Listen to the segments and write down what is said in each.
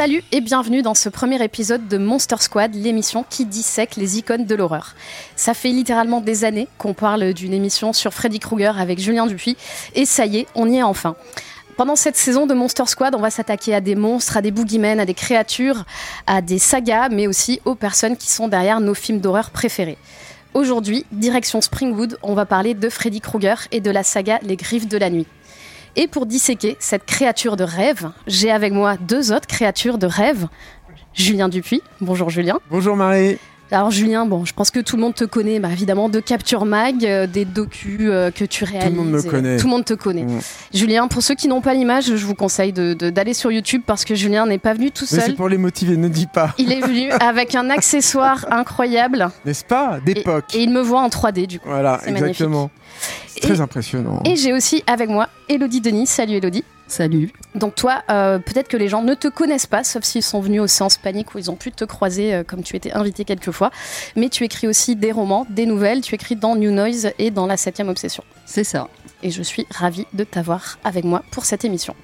Salut et bienvenue dans ce premier épisode de Monster Squad, l'émission qui dissèque les icônes de l'horreur. Ça fait littéralement des années qu'on parle d'une émission sur Freddy Krueger avec Julien Dupuis et ça y est, on y est enfin. Pendant cette saison de Monster Squad, on va s'attaquer à des monstres, à des boogeymen, à des créatures, à des sagas, mais aussi aux personnes qui sont derrière nos films d'horreur préférés. Aujourd'hui, direction Springwood, on va parler de Freddy Krueger et de la saga Les Griffes de la Nuit. Et pour disséquer cette créature de rêve, j'ai avec moi deux autres créatures de rêve. Julien Dupuis. Bonjour Julien. Bonjour Marie. Alors Julien, bon, je pense que tout le monde te connaît, bah, évidemment, de Capture Mag, euh, des docus euh, que tu réalises. le monde me et- connaît. Tout le monde te connaît. Mm. Julien, pour ceux qui n'ont pas l'image, je vous conseille de- d'aller sur YouTube parce que Julien n'est pas venu tout Mais c'est seul. pour les motiver, ne dis pas. Il est venu avec un accessoire incroyable N'est-ce pas? D'époque. et il me voit en 3D du coup. Voilà, magnifique. exactement. C'est très impressionnant. Et j'ai aussi avec moi Elodie Denis. Salut Elodie. Salut. Donc toi, euh, peut-être que les gens ne te connaissent pas, sauf s'ils sont venus aux séances paniques où ils ont pu te croiser euh, comme tu étais invité quelques fois. Mais tu écris aussi des romans, des nouvelles, tu écris dans New Noise et dans La Septième Obsession. C'est ça. Et je suis ravie de t'avoir avec moi pour cette émission.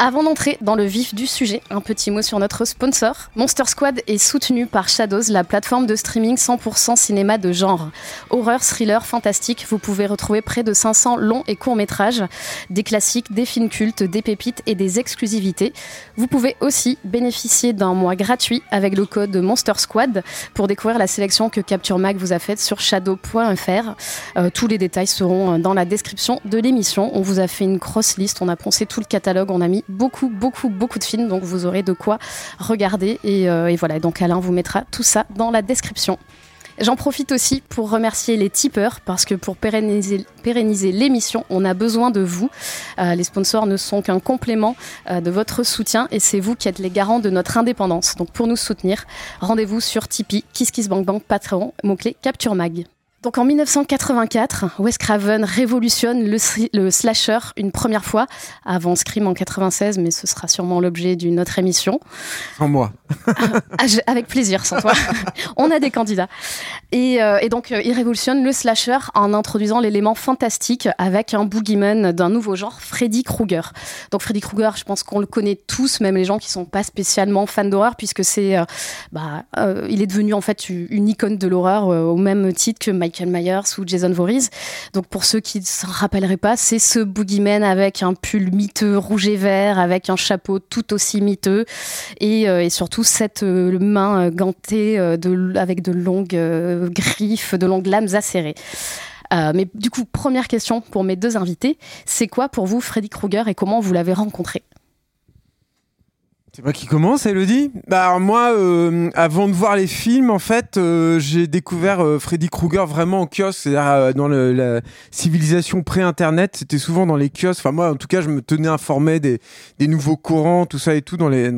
Avant d'entrer dans le vif du sujet, un petit mot sur notre sponsor. Monster Squad est soutenu par Shadows, la plateforme de streaming 100% cinéma de genre. Horreur, thriller, fantastique, vous pouvez retrouver près de 500 longs et courts métrages, des classiques, des films cultes, des pépites et des exclusivités. Vous pouvez aussi bénéficier d'un mois gratuit avec le code Monster Squad pour découvrir la sélection que Capture Mag vous a faite sur shadow.fr. Euh, tous les détails seront dans la description de l'émission. On vous a fait une cross list, on a poncé tout le catalogue, on a mis beaucoup, beaucoup, beaucoup de films, donc vous aurez de quoi regarder. Et, euh, et voilà, donc Alain vous mettra tout ça dans la description. J'en profite aussi pour remercier les tipeurs parce que pour pérenniser, pérenniser l'émission, on a besoin de vous. Euh, les sponsors ne sont qu'un complément euh, de votre soutien et c'est vous qui êtes les garants de notre indépendance. Donc pour nous soutenir, rendez-vous sur Tipeee, KissKissBankBank, Patreon, mot-clé Capture Mag. Donc en 1984, Wes Craven révolutionne le, slasher une première fois, avant Scream en 96, mais ce sera sûrement l'objet d'une autre émission. Sans moi. Ah, je- avec plaisir, sans toi. On a des candidats. Et, euh, et donc, euh, il révolutionne le slasher en introduisant l'élément fantastique avec un boogeyman d'un nouveau genre, Freddy Krueger. Donc, Freddy Krueger, je pense qu'on le connaît tous, même les gens qui sont pas spécialement fans d'horreur, puisque c'est, euh, bah, il est devenu en fait une icône de l'horreur au même titre que Michael Myers ou Jason Voorhees. Donc, pour ceux qui ne s'en rappelleraient pas, c'est ce boogeyman avec un pull miteux rouge et vert, avec un chapeau tout aussi miteux et, euh, surtout cette euh, main euh, gantée avec de longues griffes, de longues lames acérées. Mais du coup, première question pour mes deux invités, c'est quoi pour vous Freddy Krueger et comment vous l'avez rencontré? C'est moi qui commence, Elodie? Bah alors moi, euh, avant de voir les films, en fait, euh, j'ai découvert euh, Freddy Krueger vraiment en kiosque, c'est-à-dire dans la civilisation pré-internet, c'était souvent dans les kiosques. Enfin moi, en tout cas, je me tenais informé des, nouveaux courants, tout ça et tout dans les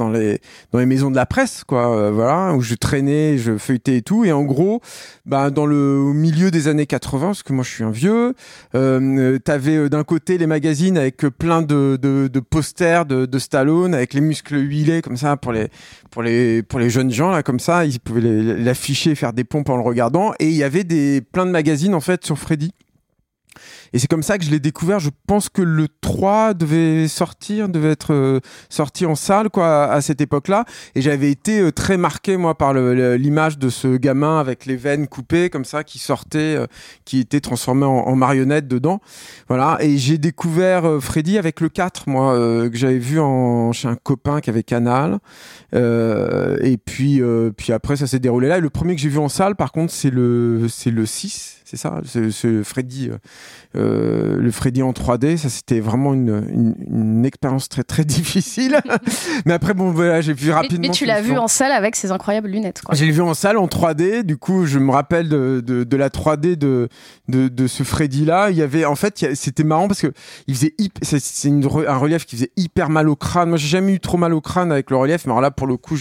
maisons de la presse, quoi. voilà, où je traînais, je feuilletais et tout. Et en gros, bah dans le au milieu des années 80, parce que moi je suis un vieux, t'avais d'un côté les magazines avec plein de, posters de, de Stallone avec les muscles huilés comme ça pour les pour les pour les jeunes gens là comme ça ils pouvaient l'afficher faire des pompes en le regardant. Et il y avait des plein de magazines en fait sur Freddy et c'est comme ça que je l'ai découvert je pense que le 3 devait sortir, devait être sorti en salle quoi à, cette époque-là, et j'avais été très marqué moi par l'image de ce gamin avec les veines coupées comme ça qui sortait, qui était transformé en, marionnette dedans. Voilà, et j'ai découvert Freddy avec le 4 moi que j'avais vu en, chez un copain qui avait Canal. et puis puis après ça s'est déroulé là. Et le premier que j'ai vu en salle par contre c'est le c'est le 6 c'est ça, ce, Freddy, euh, le Freddy en 3D, ça c'était vraiment une, une, expérience très très difficile. mais après bon voilà, j'ai vu rapidement. Mais, tu l'as vu en salle avec ses incroyables lunettes. J'ai vu en salle en 3D. Du coup, je me rappelle de, de, la 3D de, de, de ce Freddy là. Il y avait en fait, c'était marrant parce que il faisait c'est un relief qui faisait hyper mal au crâne. Moi, j'ai jamais eu trop mal au crâne avec le relief, mais alors là pour le coup,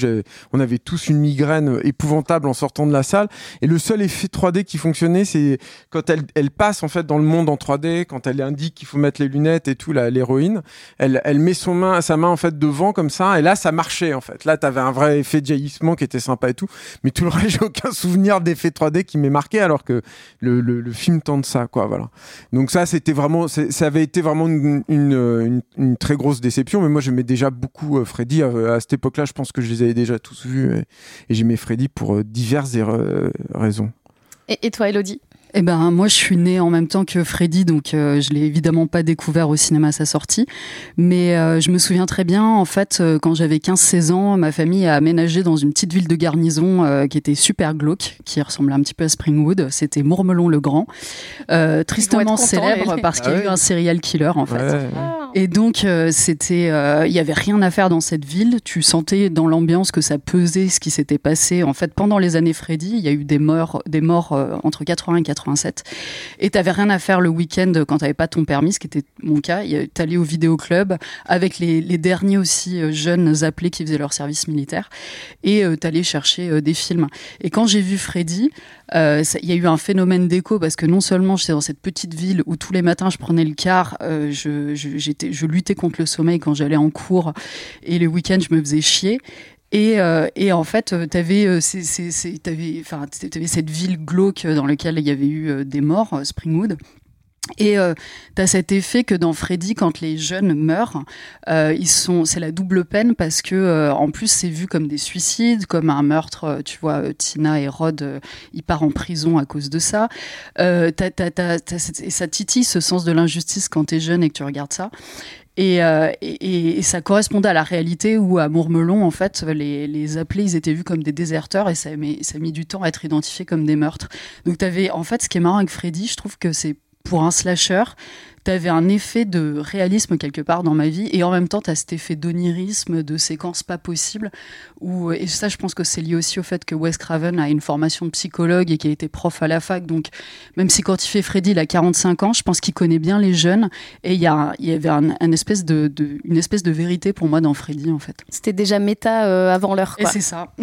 on avait tous une migraine épouvantable en sortant de la salle. Et le seul effet 3D qui fonctionnait, c'est quand elle, elle, passe en fait dans le monde en 3D, quand elle indique qu'il faut mettre les lunettes et tout, l'héroïne, elle, elle met son main, sa main en fait devant comme ça, et là ça marchait en fait. Là t'avais un vrai effet de jaillissement qui était sympa et tout, mais tout le reste j'ai aucun souvenir d'effet 3D qui m'est marqué alors que le, le, film tente ça quoi, voilà. Donc ça c'était vraiment, ça avait été vraiment une, une, très grosse déception, mais moi j'aimais déjà beaucoup euh, Freddy à, cette époque-là. Je pense que je les avais déjà tous vus et, et j'aimais Freddy pour euh, diverses raisons. Et, et toi, Elodie? Eh ben, moi, je suis née en même temps que Freddy, donc euh, je l'ai évidemment pas découvert au cinéma à sa sortie. Mais euh, je me souviens très bien, en fait, euh, quand j'avais 15-16 ans, ma famille a aménagé dans une petite ville de garnison qui était super glauque, qui ressemblait un petit peu à Springwood. C'était Mourmelon-le-Grand, tristement célèbre parce qu'il y a eu un serial killer, en fait. Et donc, c'était, il y avait rien à faire dans cette ville. Tu sentais dans l'ambiance que ça pesait ce qui s'était passé. En fait, pendant les années Freddy, il y a eu des morts, des morts entre 80 et 80 et tu n'avais rien à faire le week-end quand tu n'avais pas ton permis, ce qui était mon cas. Tu allais au vidéoclub avec les, derniers aussi euh, jeunes appelés qui faisaient leur service militaire et euh, tu allais chercher euh, des films. Et quand j'ai vu Freddy, il y a eu un phénomène d'écho parce que non seulement j'étais dans cette petite ville où tous les matins je prenais le car, je, je luttais contre le sommeil quand j'allais en cours et les week-ends je me faisais chier. Et, euh, et, en fait, euh, tu avais, euh, cette ville glauque dans laquelle il y avait eu des morts, Springwood. Et tu as cet effet que dans Freddy, quand les jeunes meurent, c'est la double peine parce que en plus c'est vu comme des suicides, comme un meurtre. Tu vois, Tina et Rod, ils partent en prison à cause de ça. et ça titille ce sens de l'injustice quand tu es jeune et que tu regardes ça. Euh, et, et, ça correspondait à la réalité où à Mourmelon, en fait, les, les, appelés, ils étaient vus comme des déserteurs et ça, ça a mis du temps à être identifié comme des meurtres. Donc, tu avais, en fait, ce qui est marrant avec Freddy, je trouve que c'est pour un slasher, tu avais un effet de réalisme quelque part dans ma vie et en même temps tu as cet effet d'onirisme, de séquence pas possible. Où, et ça, je pense que c'est lié aussi au fait que Wes Craven a une formation de psychologue et qu'il a été prof à la fac. Donc, même si quand il fait Freddy, il a 45 ans, je pense qu'il connaît bien les jeunes et il y, a, il y avait un, espèce de, une espèce de vérité pour moi dans Freddy en fait. C'était déjà méta euh, avant l'heure. Et c'est ça.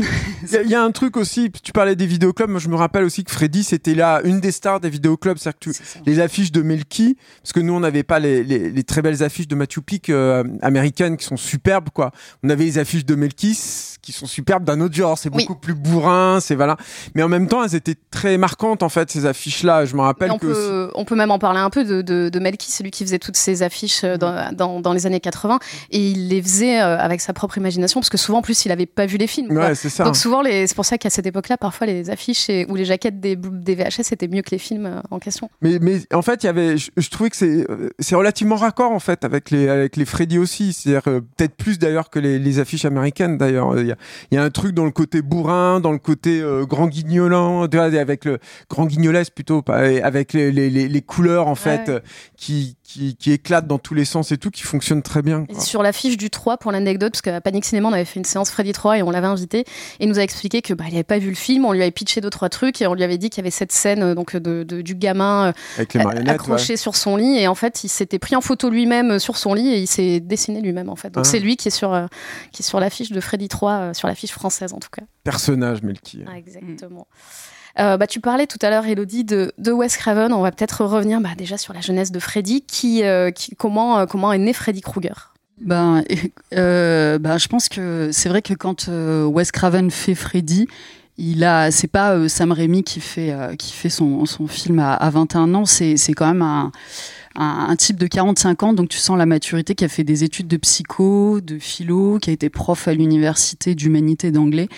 Il y, a un truc aussi, tu parlais des vidéoclubs, moi je me rappelle aussi que Freddy c'était là une des stars des vidéoclubs, c'est-à-dire que les affiches de Melky, parce que nous on n'avait pas les, très belles affiches de Matthew Peak euh, américaines qui sont superbes, quoi. On avait les affiches de Melkis qui sont superbes d'un autre genre. C'est beaucoup plus bourrin, c'est voilà. Mais en même temps, elles étaient très marquantes en fait ces affiches-là. Je me rappelle on que peut, on peut même en parler un peu de, de, de Melky, celui qui faisait toutes ces affiches euh, dans, dans, dans, les années 80 et il les faisait euh, avec sa propre imagination parce que souvent en plus il avait pas vu les films. Ouais, c'est ça. Donc souvent les, c'est pour ça qu'à cette époque-là, parfois les affiches ou les jaquettes des, des VHS étaient mieux que les films euh, en question. Mais, mais en fait, il y avait, je, trouvais que c'est, c'est relativement raccord en fait avec les, avec les Freddy aussi. C'est-à-dire peut-être plus d'ailleurs que les, les affiches américaines d'ailleurs. Il y il y a un truc dans le côté bourrin, dans le côté euh, grand guignolant, avec le grand guignolesque plutôt, avec les, les, les couleurs en fait qui, qui, qui éclatent dans tous les sens et tout, qui fonctionne très bien. Quoi. Sur l'affiche du 3 pour l'anecdote, parce qu'à Panic Cinéma on avait fait une séance Freddy 3 et on l'avait invité et il nous a expliqué que bah, il avait pas vu le film, on lui avait pitché deux trois trucs et on lui avait dit qu'il y avait cette scène euh, donc de, de du gamin euh, avec les accroché sur son lit et en fait il s'était pris en photo lui-même sur son lit et il s'est dessiné lui-même en fait. Donc ah. c'est lui qui est sur qui est sur l'affiche de Freddy 3 sur l'affiche française en tout cas. Personnage, Melky. Ah, exactement. Euh, bah, tu parlais tout à l'heure, Elodie, de, Wes Craven. On va peut-être revenir bah, déjà sur la jeunesse de Freddy. Qui, euh, comment, euh, comment est né Freddy Krueger? Ben, ben, je pense que c'est vrai que quand Wes Craven fait Freddy, il a, c'est pas Sam Raimi qui fait, qui fait son, son film à, à 21 ans, c'est quand même un, un, type de 45 ans, donc tu sens la maturité, qui a fait des études de psycho, de philo, qui a été prof à l'université d'humanité d'anglais.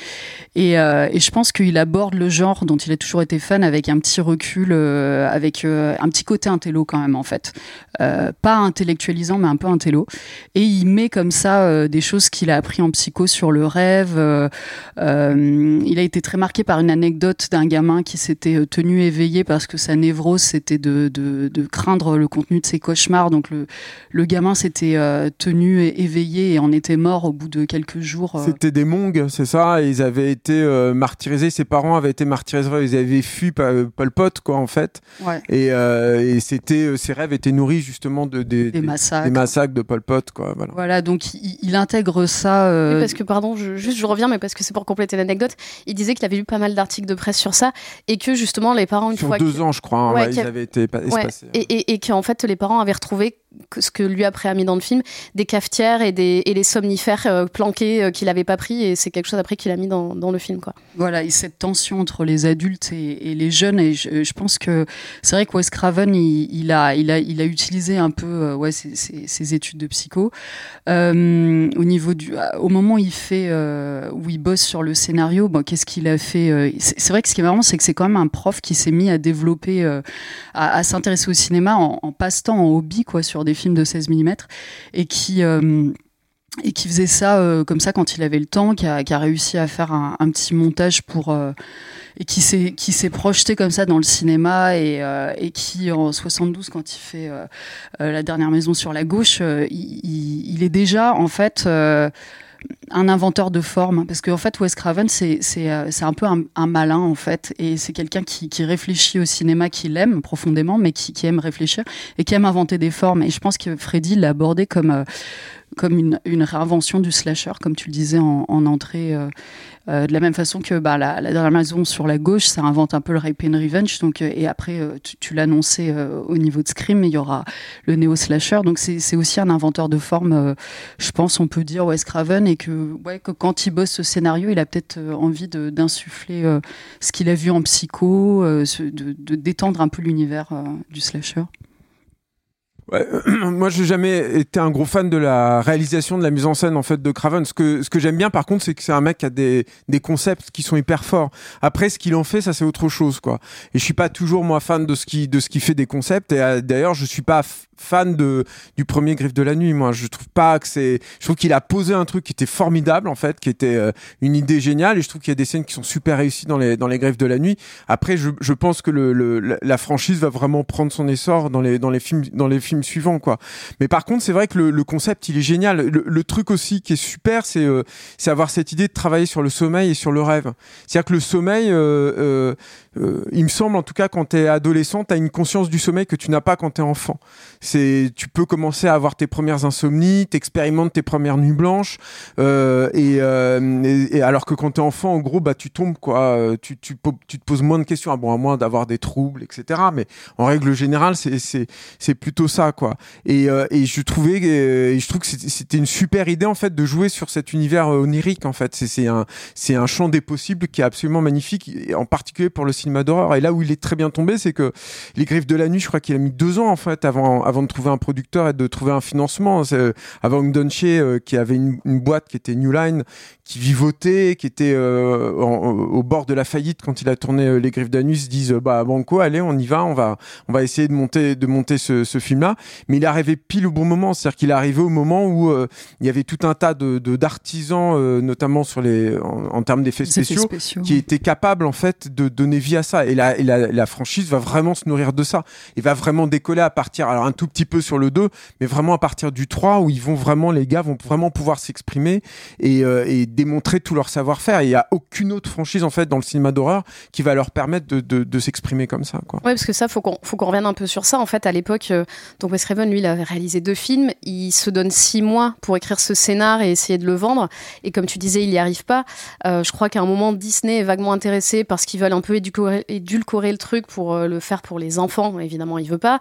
Et, euh, je pense qu'il aborde le genre dont il a toujours été fan avec un petit recul, euh, avec euh, un petit côté intello quand même en fait. pas intellectualisant, mais un peu intello. Et il met comme ça des choses qu'il a appris en psycho sur le rêve. il a été très marqué par une anecdote d'un gamin qui s'était tenu éveillé parce que sa névrose c'était de, de, craindre le contenu de ses cauchemars. Donc le, le gamin s'était tenu éveillé et en était mort au bout de quelques jours. C'était des mongs, c'est ça? Ils avaient été euh, martyrisés, ses parents avaient été martyrisés, ils avaient fui Pol Pot, quoi, en fait. Et, euh, et c'était, ses rêves étaient nourris justement de, des, massacres. des massacres de Pol Pot, quoi. Voilà, voilà donc il, intègre ça. Euh, parce que, pardon, je, juste je reviens, mais parce que c'est pour compléter l'anecdote, il disait qu'il avait lu pas mal d'articles de presse sur ça et que justement les parents, une sur fois. deux ans, je crois, hein, ils avaient été espacés. Et, et, et qu'en fait, les parents avaient retrouvé ce que lui après a mis dans le film, des cafetières et, des, et les somnifères euh, planqués euh, qu'il n'avait pas pris et c'est quelque chose après qu'il a mis dans, dans, le film. Quoi. Voilà, et cette tension entre les adultes et, les jeunes, et je, pense que c'est vrai que Wes Craven, il, a, il, a, il a utilisé un peu euh, ouais, ses, ses, études de psycho. au, niveau du, au moment où il, fait, où il bosse sur le scénario, bon, qu'est-ce qu'il a fait c'est, vrai que ce qui est marrant, c'est que c'est quand même un prof qui s'est mis à développer, à, s'intéresser au cinéma en, en passe-temps, en hobby, quoi, sur des films de 16 mm et qui euh, et qui faisait ça euh, comme ça quand il avait le temps, qui a, réussi à faire un, petit montage pour euh, et qui s'est qui s'est projeté comme ça dans le cinéma et, qui en 72 quand il fait la dernière maison sur la gauche, il, est déjà en fait un inventeur de forme parce qu'en fait Wes Craven c'est euh, un peu un, malin en fait et c'est quelqu'un qui, qui, réfléchit au cinéma qu'il aime profondément mais qui, qui, aime réfléchir et qui aime inventer des formes. Et je pense que Freddy l'a abordé comme euh, comme une, réinvention du slasher, comme tu le disais en, en entrée, euh, euh, de la même façon que bah, la, la, dernière maison sur la gauche, ça invente un peu le Rape and Revenge. Donc, euh, et après, tu, tu l'annonçais au niveau de Scream, il y aura le néo-slasher. Donc, c'est aussi un inventeur de forme, je pense, on peut dire, Wes Craven, et que, quand il bosse ce scénario, il a peut-être envie d'insuffler ce qu'il a vu en psycho, de, détendre un peu l'univers du slasher. Ouais, moi, j'ai jamais été un gros fan de la réalisation de la mise en scène en fait de Craven. Ce que ce que j'aime bien, par contre, c'est que c'est un mec qui a des des concepts qui sont hyper forts. Après, ce qu'il en fait, ça c'est autre chose, quoi. Et je suis pas toujours moi fan de ce qui de ce qui fait des concepts. Et euh, d'ailleurs, je suis pas fan de du premier Griffe de la nuit. Moi, je trouve pas que c'est. Je trouve qu'il a posé un truc qui était formidable en fait, qui était euh, une idée géniale. Et je trouve qu'il y a des scènes qui sont super réussies dans les dans les Griffes de la nuit. Après, je, je pense que le, le, la franchise va vraiment prendre son essor dans les dans les films dans les films suivants quoi. Mais par contre, c'est vrai que le, concept il est génial. Le, truc aussi qui est super, c'est euh, c'est avoir cette idée de travailler sur le sommeil et sur le rêve. C'est-à-dire que le sommeil euh, euh, il me semble en tout cas quand tu es adolescent, tu as une conscience du sommeil que tu n'as pas quand tu es enfant. C'est tu peux commencer à avoir tes premières insomnies, t'expérimentes tes premières nuits blanches euh, euh, et, et, alors que quand tu es enfant en gros bah tu tombes quoi, tu, tu, tu te poses moins de questions, ah, bon à moins d'avoir des troubles etc. Mais en règle générale c'est c'est c'est plutôt ça quoi. Et, et je trouvais et je trouve que c'était une super idée en fait de jouer sur cet univers onirique en fait. C'est c'est un c'est un champ des possibles qui est absolument magnifique en particulier pour le cinéma d'horreur. Et là où il est très bien tombé, c'est que Les Griffes de la Nuit, je crois qu'il a mis deux ans en fait avant, avant de trouver un producteur et de trouver un financement. Euh, avant Ngdonche, euh, qui avait une, une, boîte qui était New Line, qui vivotait, qui était euh, au bord de la faillite quand il a tourné euh, Les Griffes d'Anus, se disent bah banco, allez, on y va, on va, on va essayer de monter, de monter ce, ce film-là. Mais il est arrivé pile au bon moment, c'est-à-dire qu'il est arrivé au moment où il y avait tout un tas de d'artisans, notamment sur les, en, termes d'effets spéciaux, qui étaient capables en fait de donner vie à ça. Et la, et la, franchise va vraiment se nourrir de ça. Il va vraiment décoller à partir, alors un tout petit peu sur le 2, mais vraiment à partir du 3 où ils vont vraiment, les gars vont vraiment pouvoir s'exprimer et, et démontrer tout leur savoir-faire. Il n'y a aucune autre franchise en fait dans le cinéma d'horreur qui va leur permettre de, de, s'exprimer comme ça. Quoi. Ouais, parce que ça, faut qu'on faut qu'on revienne un peu sur ça. En fait, à l'époque, euh, Wes Craven, lui, il avait réalisé deux films. Il se donne six mois pour écrire ce scénar et essayer de le vendre. Et comme tu disais, il n'y arrive pas. Euh, je crois qu'à un moment, Disney est vaguement intéressé parce qu'ils veulent un peu éduquer édulcorer, édulcorer le truc pour le faire pour les enfants. Évidemment, il veut pas.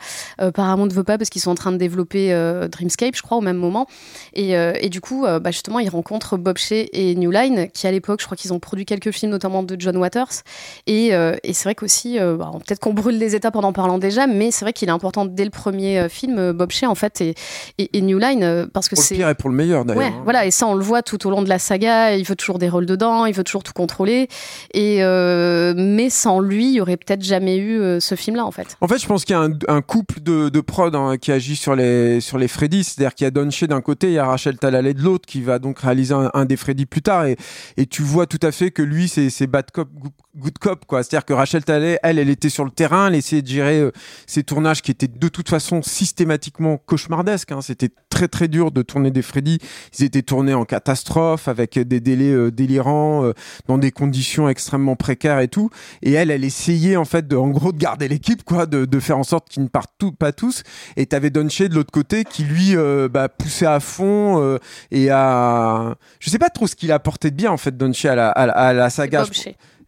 Paramount ne veut pas parce qu'ils sont en train de développer Dreamscape, je crois, au même moment. Et, et du coup, bah, justement, il rencontre Bob Shea et New Line, qui à l'époque, je crois qu'ils ont produit quelques films, notamment de John Waters. Et, et c'est vrai qu'aussi, bah, peut-être qu'on brûle les étapes en en parlant déjà, mais c'est vrai qu'il est important dès le premier film, Bob Shea, en fait, et, et, New Line, parce que c'est. Pour le pire et pour le meilleur, d'ailleurs. Ouais, hein. voilà, et ça, on le voit tout au long de la saga. Il veut toujours des rôles dedans, il veut toujours tout contrôler. Et euh, mais sans lui, il y aurait peut-être jamais eu euh, ce film-là, en fait. En fait, je pense qu'il y a un, couple de, de prod hein, qui agit sur les sur les Freddy, c'est-à-dire qu'il y a Don Shea d'un côté, il y a Rachel Talalay de l'autre, qui va donc réaliser un, des Freddy plus tard, et, tu vois tout à fait que lui, c'est bad cop, good cop, quoi. C'est-à-dire que Rachel Talalay, elle, elle était sur le terrain, elle essayait de gérer euh, ces tournages qui étaient de toute façon systématiquement cauchemardesques. Hein. C'était très très dur de tourner des Freddy. Ils étaient tournés en catastrophe avec des délais euh, délirants, euh, dans des conditions extrêmement précaires et tout. Et elle, elle essayait en fait de, en gros, de garder l'équipe, quoi, de, de, faire en sorte qu'ils ne partent tout, pas tous. Et t'avais Don Shea de l'autre côté qui lui euh, bah, poussait à fond euh, et à, je sais pas trop ce qu'il a apporté de bien en fait la, à la, à la saga.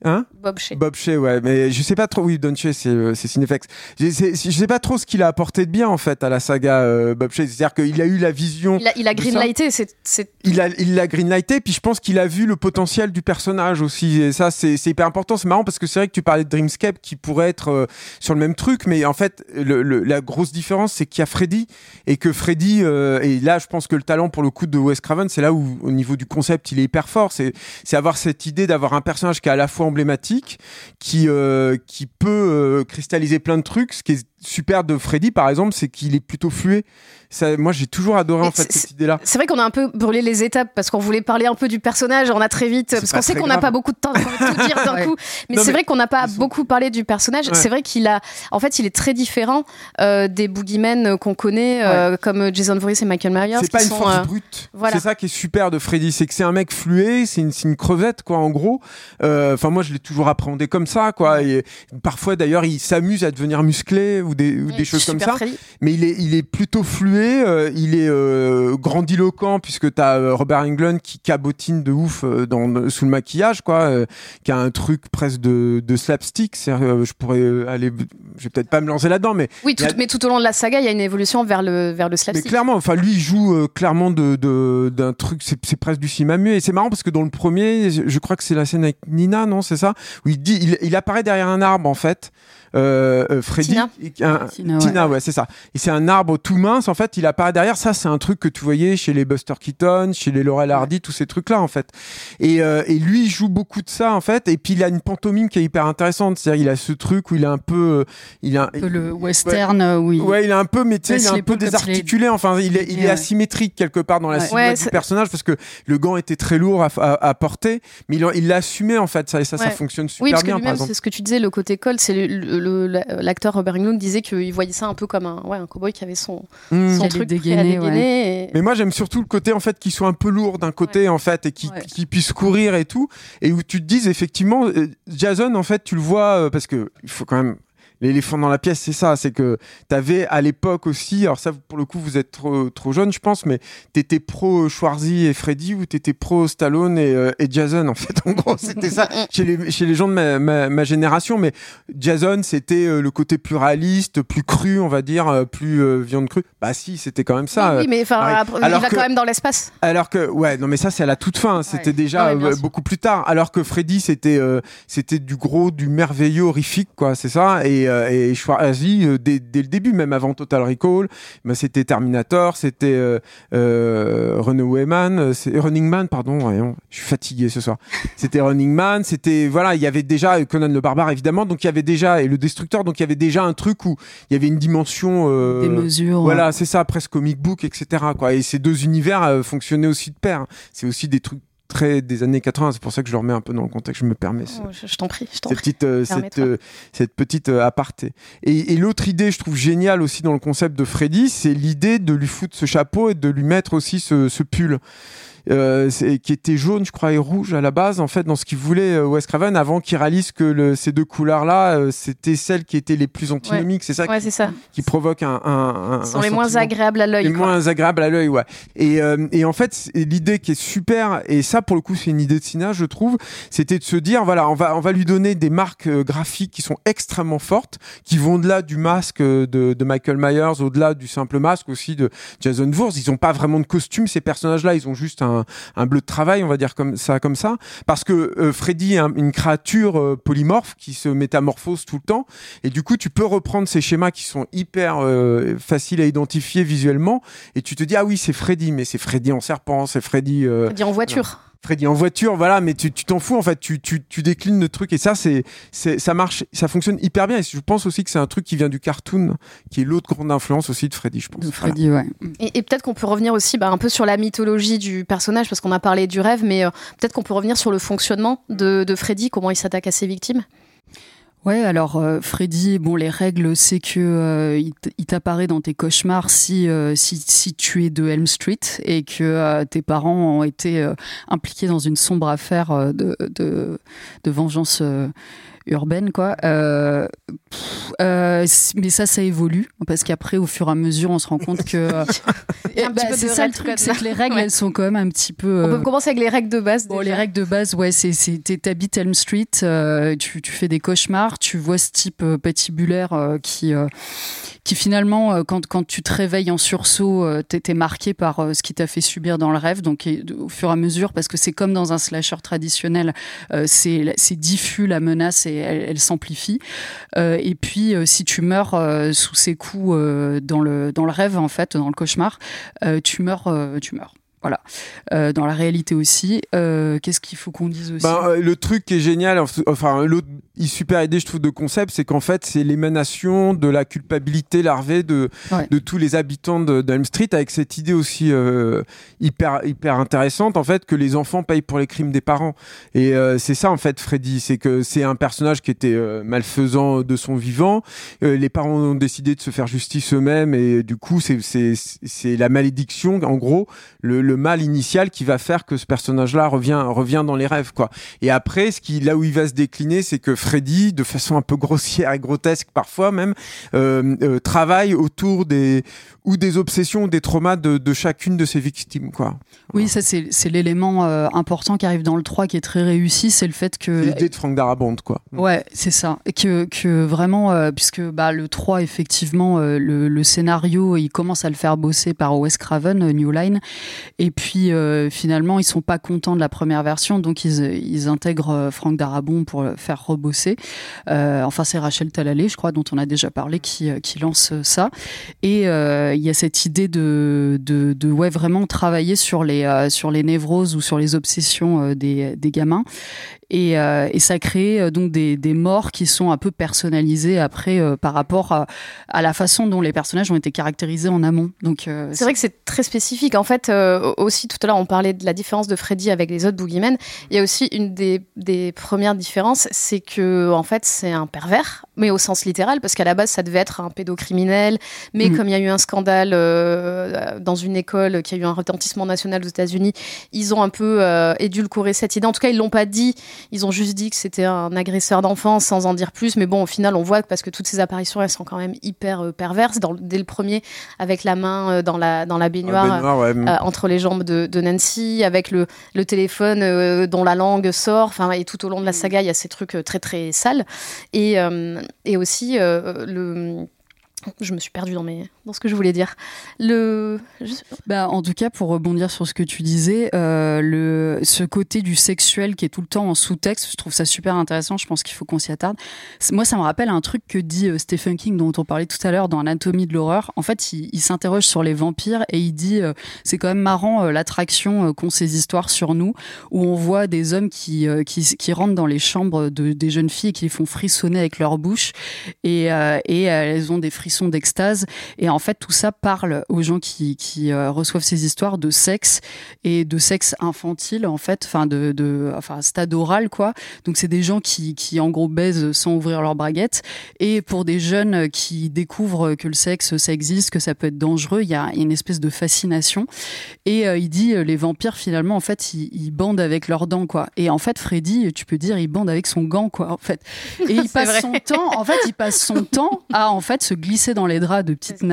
Bob Shea. Hein Bob Shea. Bob Shea, ouais, mais je sais pas trop. Oui, Don Shea, c'est euh, Cinefex. Je sais, je sais pas trop ce qu'il a apporté de bien en fait à la saga euh, Bob Shea. C'est-à-dire qu'il a eu la vision. Il a, il a greenlighté, c'est Il a, il l'a greenlighté, puis je pense qu'il a vu le potentiel du personnage aussi. Et ça, c'est hyper important. C'est marrant parce que c'est vrai que tu parlais de Dreamscape qui pourrait être euh, sur le même truc, mais en fait, le, le- la grosse différence, c'est qu'il y a Freddy et que Freddy, euh, et là, je pense que le talent pour le coup de Wes Craven, c'est là où, au niveau du concept, il est hyper fort. C'est c'est avoir cette idée d'avoir un personnage qui est à la fois emblématique, qui euh, qui peut euh, cristalliser plein de trucs. Super de Freddy, par exemple, c'est qu'il est plutôt flué. Ça, moi, j'ai toujours adoré en fait c'est- cette idée-là. C'est vrai qu'on a un peu brûlé les étapes parce qu'on voulait parler un peu du personnage, on a très vite, parce qu'on sait qu'on n'a pas beaucoup de temps pour tout dire d'un Ouais. coup. Mais c'est vrai qu'on n'a pas sont- beaucoup parlé du personnage. Ouais. C'est vrai qu'il a, en fait, il est très différent euh, des boogeymen euh, qu'on connaît, euh, comme Jason Voorhees et Michael Myers. C'est pas une sont, force euh, brute. voilà. C'est ça qui est super de Freddy, c'est que c'est un mec flué, c'est une, c'est une crevette quoi en gros. Euh, Enfin moi je l'ai toujours appréhendé comme ça quoi. Et parfois d'ailleurs il s'amuse à devenir musclé ou des, ou des choses comme ça. Mais il est, il est plutôt flué, euh, il est euh, grandiloquent puisque t'as euh, Robert Englund qui cabotine de ouf dans, sous le maquillage quoi, qui a un truc presque de, de slapstick. Je pourrais aller, je vais peut-être pas me lancer là-dedans, mais Oui, tout- a- mais tout au long de la saga, il y a une évolution vers le, vers le mais slapstick. clairement, enfin lui il joue clairement de de- d'un truc, c'est presque du cinéma muet. Et c'est marrant parce que dans le premier, je, je crois que c'est la scène avec Nina, non, c'est ça, où il dit, il, il apparaît derrière un arbre en fait. Euh, euh, Freddy, Tina. un- Tina, ouais. Tina, ouais, c'est ça. Et c'est un arbre tout mince en fait. Il apparaît derrière. Ça, c'est un truc que tu voyais chez les Buster Keaton, chez les Laurel Hardy, tous ces trucs là en fait. Et, euh, et lui, il joue beaucoup de ça en fait. Et puis il a une pantomime qui est hyper intéressante. C'est-à-dire, il a ce truc où il est un peu, euh, il a, Un peu le western, euh, oui. Ouais, il est un peu, mais tu sais, il est un peu désarticulé. Enfin, il est, il est Ouais. asymétrique quelque part dans la Ouais. silhouette Ouais, du personnage parce que le gant était très lourd à, à- à porter, mais il l'a assumé en fait. Ça, et ça, ça Ouais. fonctionne super Oui, parce que bien, par lui-même, exemple. c'est ce que tu disais, le côté cold, c'est le- l'acteur Robert Englund disait qu'il voyait ça un peu comme un, ouais, un cowboy qui avait son, Mmh. son truc prêt à dégainer, ouais. dégainer. et- Mais moi j'aime surtout le côté en fait qui soit un peu lourd d'un côté en fait et qui, Ouais. qui puisse courir et tout et où tu te dises effectivement euh, Jason en fait tu le vois euh, parce que il faut quand même l'éléphant dans la pièce c'est ça c'est que t'avais à l'époque aussi alors ça pour le coup vous êtes trop, trop jeune je pense mais t'étais pro Schwarzy et Freddy ou t'étais pro Stallone et, euh, et Jason en fait en gros c'était ça chez les, chez les gens de ma, ma, ma génération mais Jason c'était euh, le côté plus réaliste plus cru on va dire euh, plus euh, viande crue bah si c'était quand même ça oui, mais enfin, Alors il va que- quand même dans l'espace. alors que ouais non mais ça c'est à la toute fin c'était Ouais. déjà Ah ouais, beaucoup plus tard alors que Freddy c'était c'était du gros du merveilleux horrifique quoi c'est ça et et Schwarzy euh, dès, dès le début même avant Total Recall bah, c'était Terminator c'était euh, euh, Man euh, Running Man pardon je suis fatigué ce soir c'était Running Man c'était voilà il y avait déjà euh, Conan le barbare évidemment donc il y avait déjà et le Destructeur donc il y avait déjà un truc où il y avait une dimension euh, Des mesures. voilà, c'est ça, presque comic book, etc. Quoi. Et ces deux univers euh, fonctionnaient aussi de pair. C'est aussi des trucs très des années 80. C'est pour ça que je le remets un peu dans le contexte. Je me permets Oh, je je t'en prie, je t'en cette prie. petite, euh, cette, euh, cette petite euh, aparté. Et, et l'autre idée, je trouve géniale aussi dans le concept de Freddy, c'est l'idée de lui foutre ce chapeau et de lui mettre aussi ce, ce pull. Qui était jaune, je crois, et rouge à la base, en fait, dans ce qu'il voulait Wes Craven, avant qu'il réalise que le, ces deux couleurs-là, c'était celles qui étaient les plus antinomiques. C'est ça, qui, ça, qui, provoque un. un, un sont les moins agréables à l'œil. Les moins agréables à l'œil, ouais. Et, et en fait, l'idée qui est super, et ça, pour le coup, c'est une idée de cinéma, je trouve, c'était de se dire, voilà, on va, on va lui donner des marques graphiques qui sont extrêmement fortes, qui vont au-delà du masque de, de Michael Myers, au-delà du simple masque aussi de Jason Voorhees. Ils n'ont pas vraiment de costume, ces personnages-là. Ils ont juste un, un, bleu de travail, on va dire comme ça, comme ça. Parce que euh, Freddy est une créature euh, polymorphe qui se métamorphose tout le temps. Et du coup, tu peux reprendre ces schémas qui sont hyper euh, faciles à identifier visuellement. Et tu te dis, ah oui, c'est Freddy, mais c'est Freddy en serpent, c'est Freddy... Freddy en voiture. Freddy en voiture, voilà, mais tu t'en fous en fait, tu, tu, tu, déclines le truc et ça c'est ça marche, ça fonctionne hyper bien et je pense aussi que c'est un truc qui vient du cartoon, qui est l'autre grande influence aussi de Freddy, je pense. De Freddy, ouais. Et, peut-être qu'on peut revenir aussi bah, un peu sur la mythologie du personnage parce qu'on a parlé du rêve, mais euh, peut-être qu'on peut revenir sur le fonctionnement de, de Freddy, comment il s'attaque à ses victimes. Ouais, alors euh, Freddy, bon, les règles, c'est que euh, il t'apparaît dans tes cauchemars si, euh, si, si tu es de Elm Street et que tes parents ont été impliqués dans une sombre affaire de, de, de vengeance urbaine, quoi. Euh, euh, mais ça, ça évolue parce qu'après, au fur et à mesure, on se rend compte que euh, bah, c'est ça le truc, c'est que les règles, elles sont quand même un petit peu. On peut commencer avec les règles de base. Bon, les règles de base, ouais, c'est t'habites Elm Street, tu, tu fais des cauchemars, tu vois ce type patibulaire qui qui finalement, quand, quand tu te réveilles en sursaut, t'es marqué par ce qui t'a fait subir dans le rêve. Donc, au fur et à mesure, parce que c'est comme dans un slasher traditionnel, c'est diffus la menace et elle, s'amplifie. Euh, et puis, euh, si tu meurs euh, sous ses coups dans, le, rêve, en fait, dans le cauchemar, tu meurs, tu meurs. Voilà. Euh, dans la réalité aussi, euh, qu'est-ce qu'il faut qu'on dise aussi? Ben, euh, Le truc qui est génial, enfin l'autre super idée je trouve de concept, c'est qu'en fait c'est l'émanation de la culpabilité larvée de, de tous les habitants d'Elm Street avec cette idée aussi hyper hyper intéressante en fait que les enfants payent pour les crimes des parents. Et c'est ça en fait Freddy, c'est que c'est un personnage qui était malfaisant de son vivant. les parents ont décidé de se faire justice eux-mêmes et du coup c'est c'est la malédiction en gros le mal initial qui va faire que ce personnage-là revient, revient dans les rêves, quoi. Et après, ce qui, là où il va se décliner, c'est que Freddy, de façon un peu grossière et grotesque parfois même, euh, euh, travaille autour des, ou des obsessions ou des traumas de, de, chacune de ses victimes, quoi. Oui, ça, c'est l'élément euh, important qui arrive dans le 3 qui est très réussi, c'est le fait que. L'idée de Frank Darabont, quoi. Ouais, c'est ça. Et que, que vraiment, puisque bah, le 3, effectivement, le, le, scénario, il commence à le faire bosser par Wes Craven, New Line. Et puis euh, finalement, ils sont pas contents de la première version, donc ils, intègrent euh, Franck Darabon pour le faire rebosser. Euh, enfin, c'est Rachel Talalé, je crois, dont on a déjà parlé, qui, lance ça. Et il y a cette idée de, ouais, vraiment travailler sur les, sur les névroses ou sur les obsessions des, gamins. Et, ça crée donc des, morts qui sont un peu personnalisées après par rapport à, à, la façon dont les personnages ont été caractérisés en amont. Donc c'est vrai que c'est très spécifique. En fait, aussi tout à l'heure on parlait de la différence de Freddy avec les autres boogeymen. Il y a aussi une des, des premières différences, c'est que en fait c'est un pervers, mais au sens littéral, parce qu'à la base ça devait être un pédocriminel, mais mm. comme il y a eu un scandale dans une école qui a eu un retentissement national aux États-Unis, ils ont un peu édulcoré cette idée. En tout cas, ils l'ont pas dit ils ont juste dit que c'était un agresseur d'enfants sans en dire plus. Mais bon, au final, on voit que parce que toutes ces apparitions, elles sont quand même hyper euh, perverses. Dans, dès le premier, avec la main euh, dans, la, dans la baignoire, euh, entre les jambes de, Nancy, avec le, le téléphone dont la langue sort. Enfin, et tout au long de la saga, il y a ces trucs très très sales. Et, et aussi le je me suis perdue dans, mes... dans ce que je voulais dire. Le... Bah, en tout cas, pour rebondir sur ce que tu disais, euh, le... ce côté du sexuel qui est tout le temps en sous-texte, je trouve ça super intéressant. Je pense qu'il faut qu'on s'y attarde. Moi, ça me rappelle un truc que dit euh, Stephen King, dont on parlait tout à l'heure dans Anatomie de l'horreur. En fait, il, s'interroge sur les vampires et il dit euh, c'est quand même marrant l'attraction qu'ont ces histoires sur nous, où on voit des hommes qui, qui, rentrent dans les chambres de, des jeunes filles et qui les font frissonner avec leur bouche et, et elles ont des frissons d'extase. Et en fait, tout ça parle aux gens qui, qui reçoivent ces histoires de sexe et de sexe infantile, en fait, enfin, de, de, enfin, stade oral, quoi. Donc, c'est des gens qui, qui, en gros, baisent sans ouvrir leur braguette. Et pour des jeunes qui découvrent que le sexe, ça existe, que ça peut être dangereux, il y a une espèce de fascination. Et il dit, les vampires, finalement, en fait, ils, ils bandent avec leurs dents, quoi. Et en fait, Freddy, tu peux dire, il bande avec son gant, quoi, en fait. Et il passe son temps, en fait, il passe son temps à, en fait, se glisser dans les draps de petite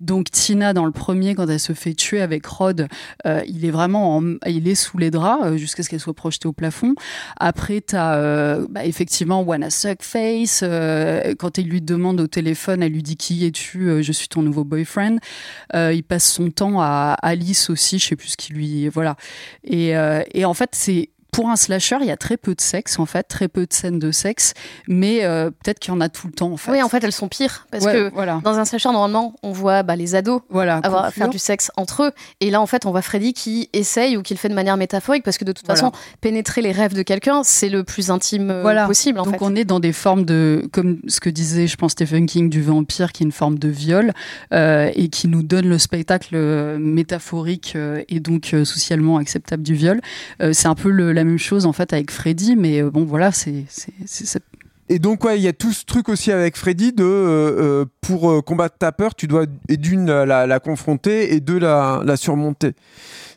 Donc, Tina, dans le premier, quand elle se fait tuer avec Rod, euh, il est vraiment, il est sous les draps euh, jusqu'à ce qu'elle soit projetée au plafond. Après, t'as, euh, bah, effectivement, Wanna Suck Face. quand il lui demande au téléphone, elle lui dit qui es-tu Je suis ton nouveau boyfriend. il passe son temps à Alice aussi, je sais plus ce qui lui, voilà. Et en fait, c'est pour un slasher, il y a très peu de sexe, en fait, très peu de scènes de sexe, mais euh, peut-être qu'il y en a tout le temps, en fait. Oui, en fait, elles sont pires. Parce que dans un slasher, normalement, on voit bah, les ados voilà, avoir, faire du sexe entre eux. Et là, en fait, on voit Freddy qui essaye ou qui le fait de manière métaphorique, parce que de toute façon, pénétrer les rêves de quelqu'un, c'est le plus intime euh, possible. Donc, on est dans des formes de, comme ce que disait, je pense, Stephen King, du vampire, qui est une forme de viol, euh, et qui nous donne le spectacle métaphorique et donc socialement acceptable du viol. c'est un peu le, la chose en fait avec Freddy, mais euh, bon voilà, c'est et donc, ouais, il y a tout ce truc aussi avec Freddy de euh, euh, pour combattre ta peur, tu dois d'une la, confronter et deux la, la surmonter.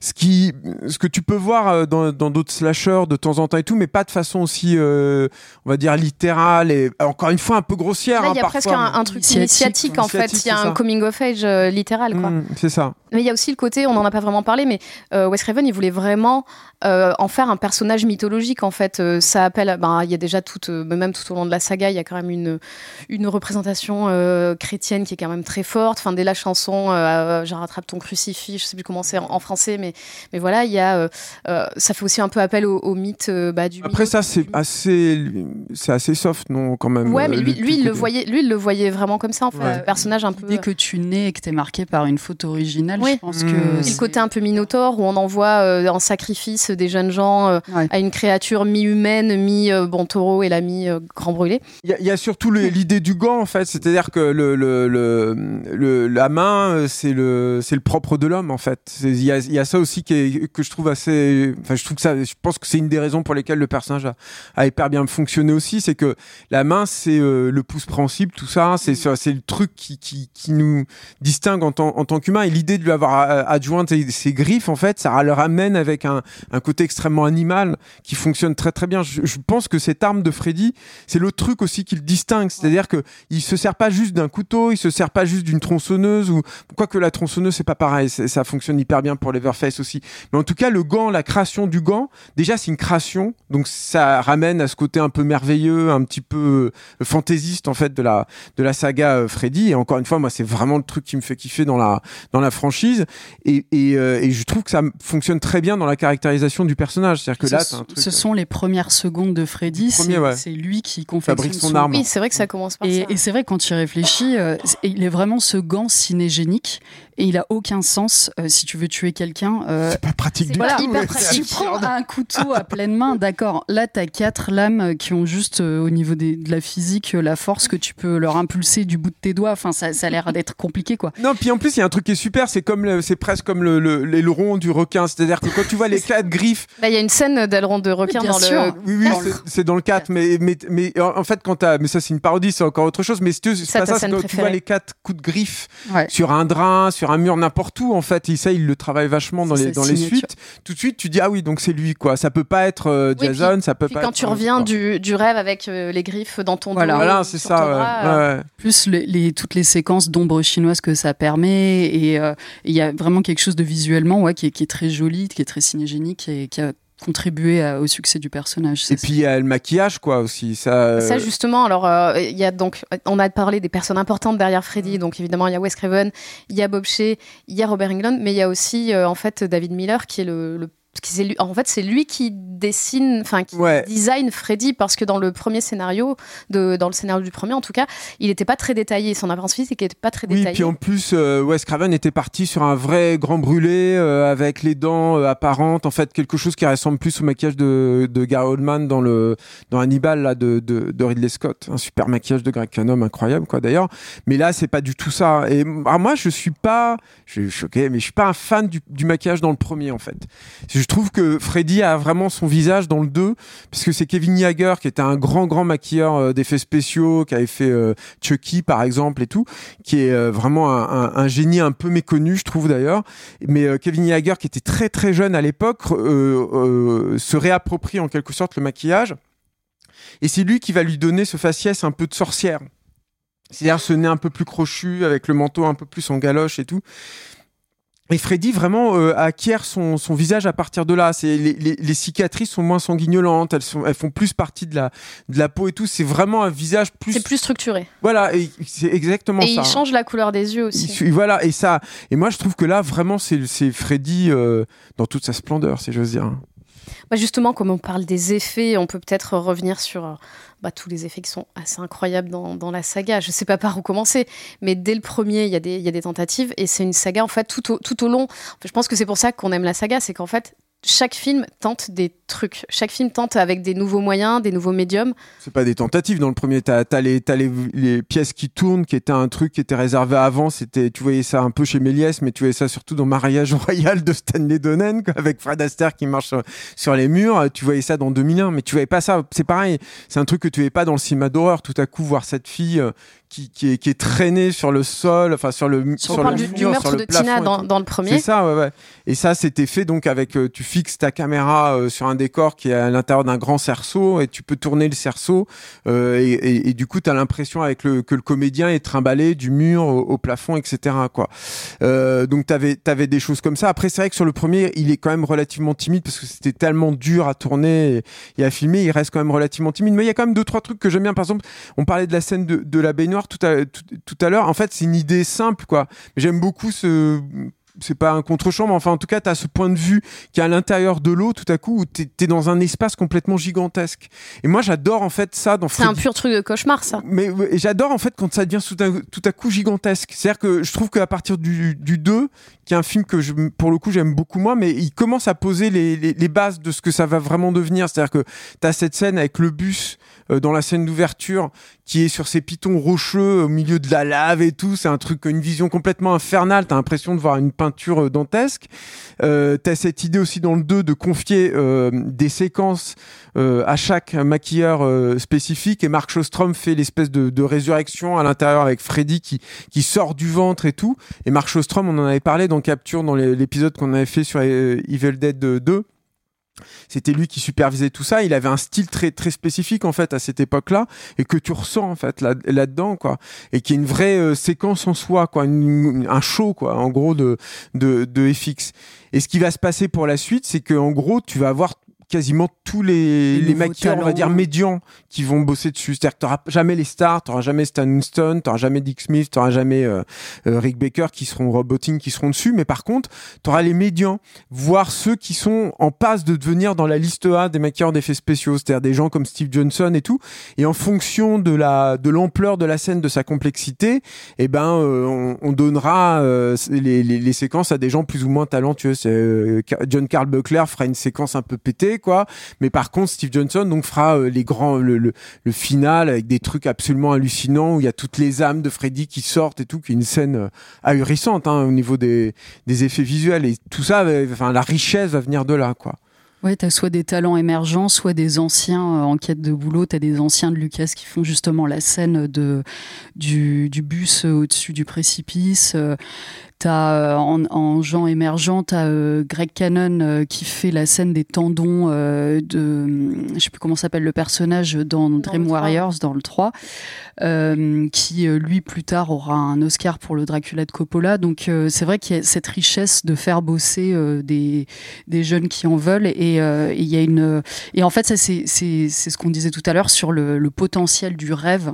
Ce qui ce que tu peux voir euh, dans dans d'autres slashers de temps en temps et tout mais pas de façon aussi euh, on va dire littérale et encore une fois un peu grossière il y a hein, presque un, truc initiatique, en fait. il y a un coming of age euh, littéral quoi. Mmh, c'est ça. Mais il y a aussi le côté on n'en a pas vraiment parlé mais Wes Craven il voulait vraiment en faire un personnage mythologique en fait. Ça appelle ben il y a déjà tout même tout au long de la saga il y a quand même une une représentation chrétienne qui est quand même très forte enfin dès la chanson je rattrape ton crucifix je sais plus comment c'est en français mais mais, voilà, il y a, euh, euh, ça fait aussi un peu appel au, mythe euh, bah, du. Après ça, c'est assez, c'est assez soft, non, quand même. Ouais, mais lui, lui il le voyait, lui, il le voyait vraiment comme ça, en fait, personnage un peu. Dès que tu nais et que t'es marqué par une photo originale, je pense que. Mmh. le côté un peu minotaure où on envoie en sacrifice des jeunes gens à une créature mi-humaine, mi-bon taureau et la mi-grand brûlé. Il y, a surtout l'idée du gant, en fait, c'est-à-dire que la main, c'est le, le propre de l'homme, en fait. Il y a, ça aussi qui que je trouve assez. Enfin, je trouve que ça. Je pense que c'est une des raisons pour lesquelles le personnage a, hyper bien fonctionné aussi, c'est que la main, c'est euh, le pouce principe, tout ça. C'est le truc qui, qui, nous distingue en tant, en tant qu'humain. Et l'idée de lui avoir euh, adjoint ses, griffes, en fait, ça le ramène avec un, un côté extrêmement animal qui fonctionne très très bien. Je, pense que cette arme de Freddy, c'est le truc aussi qui le distingue. C'est-à-dire que il se sert pas juste d'un couteau, il se sert pas juste d'une tronçonneuse ou quoi que la tronçonneuse c'est pas pareil. Ça fonctionne hyper bien pour Leverface aussi. Mais en tout cas, le gant, la création du gant, déjà c'est une création, donc ça ramène à ce côté un peu merveilleux, un petit peu euh, fantaisiste en fait de la de la saga euh, Freddy. Et encore une fois, moi c'est vraiment le truc qui me fait kiffer dans la dans la franchise. Et, et, euh, et je trouve que ça fonctionne très bien dans la caractérisation du personnage. C'est-à-dire que ce, là, un truc, ce sont les premières secondes de Freddy. C'est lui qui fabrique son, arme. Oui, c'est vrai que ça commence par et, ça. Et c'est vrai quand tu y réfléchis, il est vraiment ce gant cinégénique et il a aucun sens si tu veux tuer quelqu'un euh, c'est pas pratique du tout. Hyper pratique. Tu prends un couteau à pleine main, d'accord. Là, t'as quatre lames qui ont juste euh, au niveau des, de la physique la force que tu peux leur impulser du bout de tes doigts. Enfin, ça, ça a l'air d'être compliqué, quoi. Non, puis en plus, il y a un truc qui est super, c'est comme c'est presque comme le, l'aileron du requin, c'est-à-dire que quand tu vois les quatre griffes. Bah, il y a une scène d'aileron de requin dans le. Oui, oui, c'est dans le 4, mais, mais, mais en fait, quand t'as, mais ça c'est une parodie, c'est encore autre chose. Mais c'est pas ça, c'est quand tu vois les quatre coups de griffe sur un drain, sur un mur, n'importe où. En fait, ça, il le travaille vachement dans les dans les suites, tout de suite tu dis ah oui donc c'est lui quoi. Ça peut pas être euh, Jason, ça peut puis pas. Quand tu reviens du, du, rêve avec euh, les griffes dans ton voilà. dos, voilà c'est ça. Euh. Plus les, toutes les séquences d'ombre chinoise que ça permet et il y a vraiment quelque chose de visuellement ouais qui est, qui est très joli, qui est très cinégénique et qui a contribuer au succès du personnage. Et puis il y a le maquillage quoi aussi. Ça, euh, ça justement, alors euh, il y a donc, on a parlé des personnes importantes derrière Freddy, donc évidemment il y a Wes Craven, il y a Bob Shea, il y a Robert Englund, mais il y a aussi euh, en fait David Miller qui est le, lui, en fait, c'est lui qui dessine, enfin, qui design Freddy, parce que dans le premier scénario, de, dans le scénario du premier en tout cas, il n'était pas très détaillé. Son apparence physique n'était pas très oui, détaillée. puis en plus, euh, Wes Craven était parti sur un vrai grand brûlé euh, avec les dents euh, apparentes, en fait, quelque chose qui ressemble plus au maquillage de, de Gary Oldman dans le dans Hannibal là de, de, de Ridley Scott, un super maquillage de Greg Cannom incroyable quoi d'ailleurs. Mais là, c'est pas du tout ça. Et moi, je suis pas, je suis choqué, mais je suis pas un fan du, du maquillage dans le premier en fait. Je trouve que Freddy a vraiment son visage dans le 2, puisque c'est Kevin Yeager qui était un grand, grand maquilleur euh, d'effets spéciaux, qui avait fait euh, Chucky par exemple et tout, qui est euh, vraiment un, génie un peu méconnu, je trouve d'ailleurs. Mais Kevin Yeager, qui était très, très jeune à l'époque, se réapproprie en quelque sorte le maquillage. Et c'est lui qui va lui donner ce faciès un peu de sorcière. C'est-à-dire ce nez un peu plus crochu, avec le manteau un peu plus en galoche et tout. Et Freddy vraiment euh, acquiert son, son, visage à partir de là. C'est les, les, les, cicatrices sont moins sanguignolantes, elles, sont, elles font plus partie de la, de la peau et tout. C'est vraiment un visage plus. C'est plus structuré. Voilà, c'est exactement ça. Et il change la couleur des yeux aussi. Il, voilà, et ça. Et moi, je trouve que là, vraiment, c'est Freddy euh, dans toute sa splendeur, si j'ose dire. Bah justement, comme on parle des effets, on peut peut-être revenir sur euh, bah, tous les effets qui sont assez incroyables dans, dans la saga. Je ne sais pas par où commencer, mais dès le premier, il y, a des, y a des tentatives et c'est une saga en fait tout au, tout au long. je pense que c'est pour ça qu'on aime la saga, c'est qu'en fait chaque film tente des trucs. Chaque film tente avec des nouveaux moyens, des nouveaux médiums. C'est pas des tentatives. Dans le premier, t'as as les, les, pièces qui tournent, qui était un truc qui était réservé avant. C'était, tu voyais ça un peu chez Méliès, mais tu voyais ça surtout dans Mariage Royal de Stanley Donen, avec Fred Astaire qui marche sur, les murs. Tu voyais ça dans 2001, mais tu voyais pas ça. C'est pareil. C'est un truc que tu voyais pas dans le cinéma d'horreur. Tout à coup, voir cette fille euh, qui, qui, est, qui est traînée sur le sol, enfin sur le sur, sur le du, mur, meurtre de Tina dans, dans, le premier. C'est ça, ouais, ouais. Et ça, c'était fait donc avec euh, tu fixes ta caméra euh, sur un décor qui est à l'intérieur d'un grand cerceau et tu peux tourner le cerceau euh, et, et, et, du coup, tu as l'impression avec le que le comédien est trimballé du mur au, plafond, etc. Quoi. Euh, donc t'avais avais des choses comme ça. Après, c'est vrai que sur le premier, il est quand même relativement timide parce que c'était tellement dur à tourner et, et, à filmer. Il reste quand même relativement timide, mais il y a quand même deux trois trucs que j'aime bien. Par exemple, on parlait de la scène de, de la baignoire tout à, tout, à l'heure. En fait, c'est une idée simple, quoi. Mais j'aime beaucoup ce c'est pas un contre-champ, mais enfin, en tout cas, tu as ce point de vue qui est à l'intérieur de l'eau, tout à coup, où tu es, dans un espace complètement gigantesque. Et moi, j'adore, en fait, ça dans C'est un pur truc de cauchemar, ça. Mais j'adore, en fait, quand ça devient tout à, tout à coup gigantesque. C'est-à-dire que je trouve qu'à partir du, du 2, qui est un film que, je, pour le coup, j'aime beaucoup moins, mais il commence à poser les, les, les bases de ce que ça va vraiment devenir. C'est-à-dire que tu as cette scène avec le bus euh, dans la scène d'ouverture qui est sur ces pitons rocheux au milieu de la lave et tout. C'est un truc, une vision complètement infernale. T'as l'impression de voir une peinture euh, dantesque. Euh, T'as cette idée aussi dans le 2 de confier euh, des séquences euh, à chaque maquilleur spécifique. Et Mark Shostrom fait l'espèce de, de, résurrection à l'intérieur avec Freddy qui, qui sort du ventre et tout. Et Mark Shostrom, on en avait parlé dans Capture, dans l'épisode qu'on avait fait sur Evil Dead 2 c'était lui qui supervisait tout ça. Il avait un style très très spécifique en fait à cette époque-là et que tu ressens en fait là, là-dedans quoi. Et qui est une vraie euh, séquence en soi quoi, un show quoi, en gros de, de de FX. Et ce qui va se passer pour la suite, c'est que en gros tu vas avoir quasiment tous les, les, maquilleurs, on va dire, médians qui vont bosser dessus. C'est-à-dire que t'auras jamais les stars, t'auras jamais Stan Winston, t'auras jamais Dick Smith, t'auras jamais euh, euh, Rick Baker qui seront roboting, qui seront dessus. Mais par contre, t'auras les médians, voire ceux qui sont en passe de devenir dans la liste A des maquilleurs d'effets spéciaux. C'est-à-dire des gens comme Steve Johnson et tout. Et en fonction de la, de l'ampleur de la scène, de sa complexité, eh ben, euh, on, on, donnera les, les, les, séquences à des gens plus ou moins talentueux. C'est, John Carl Buckler fera une séquence un peu pétée Mais par contre, Steve Johnson donc fera euh, les grands, le, final avec des trucs absolument hallucinants où il y a toutes les âmes de Freddy qui sortent et tout, qui est une scène euh, ahurissante hein, au niveau des, des effets visuels et tout ça, enfin la richesse va venir de là, quoi. Ouais, tu as soit des talents émergents, soit des anciens euh, en quête de boulot. Tu as des anciens de Lucas qui font justement la scène de, du bus au-dessus du précipice. T'as euh, en, en genre émergent, t'as euh, Greg Cannon euh, qui fait la scène des tendons de, je sais plus comment s'appelle le personnage dans, Dream Warriors dans le 3, qui lui plus tard aura un Oscar pour le Dracula de Coppola. Donc c'est vrai qu'il y a cette richesse de faire bosser des, des jeunes qui en veulent et il y a une et en fait ça c'est c'est ce qu'on disait tout à l'heure sur le, le potentiel du rêve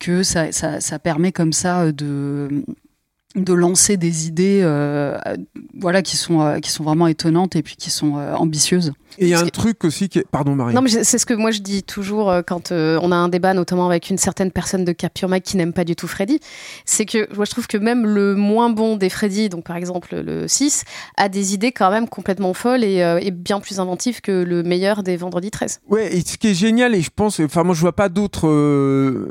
que ça, ça, ça permet comme ça de de lancer des idées euh, voilà qui sont euh, qui sont vraiment étonnantes et puis qui sont euh, ambitieuses et il y a un truc aussi qui est... Pardon Marie. Non mais c'est ce que moi je dis toujours quand on a un débat notamment avec une certaine personne de Capture Mag qui n'aime pas du tout Freddy, c'est que moi je trouve que même le moins bon des Freddy, donc par exemple le 6, a des idées quand même complètement folles et, bien plus inventives que le meilleur des Vendredi 13. Ouais, et ce qui est génial et je pense enfin moi je vois pas d'autres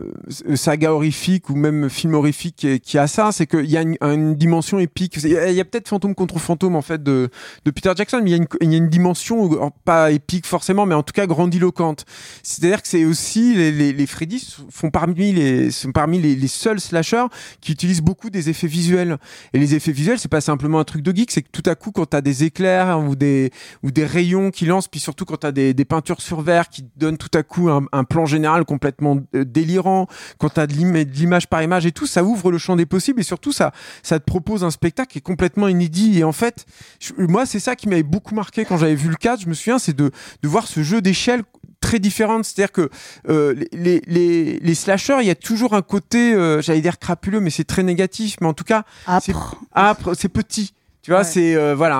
sagas horrifiques ou même films horrifiques qui, qui a ça, c'est qu'il y a une une, dimension épique. Il y a, peut-être fantôme contre fantôme en fait de, de Peter Jackson, mais il y, a une, il y, a une, dimension pas épique forcément, mais en tout cas grandiloquente. C'est-à-dire que c'est aussi les, les, les, Freddy font parmi les sont parmi les, seuls slashers qui utilisent beaucoup des effets visuels. Et les effets visuels, c'est pas simplement un truc de geek, c'est que tout à coup quand t'as des éclairs ou des ou des rayons qui lancent, puis surtout quand t'as des, des peintures sur verre qui donnent tout à coup un, plan général complètement euh, délirant, quand t'as de l'image par image et tout, ça ouvre le champ des possibles et surtout ça ça te propose un spectacle qui est complètement inédit. Et en fait, moi, c'est ça qui m'avait beaucoup marqué quand j'avais vu le 4. Je me souviens, c'est de, de voir ce jeu d'échelle très différente. C'est-à-dire que euh, les, les, les, slashers, il y a toujours un côté, euh, j'allais dire crapuleux, mais c'est très négatif. Mais en tout cas, c'est âpre, c'est petit. Tu vois, c'est euh, voilà,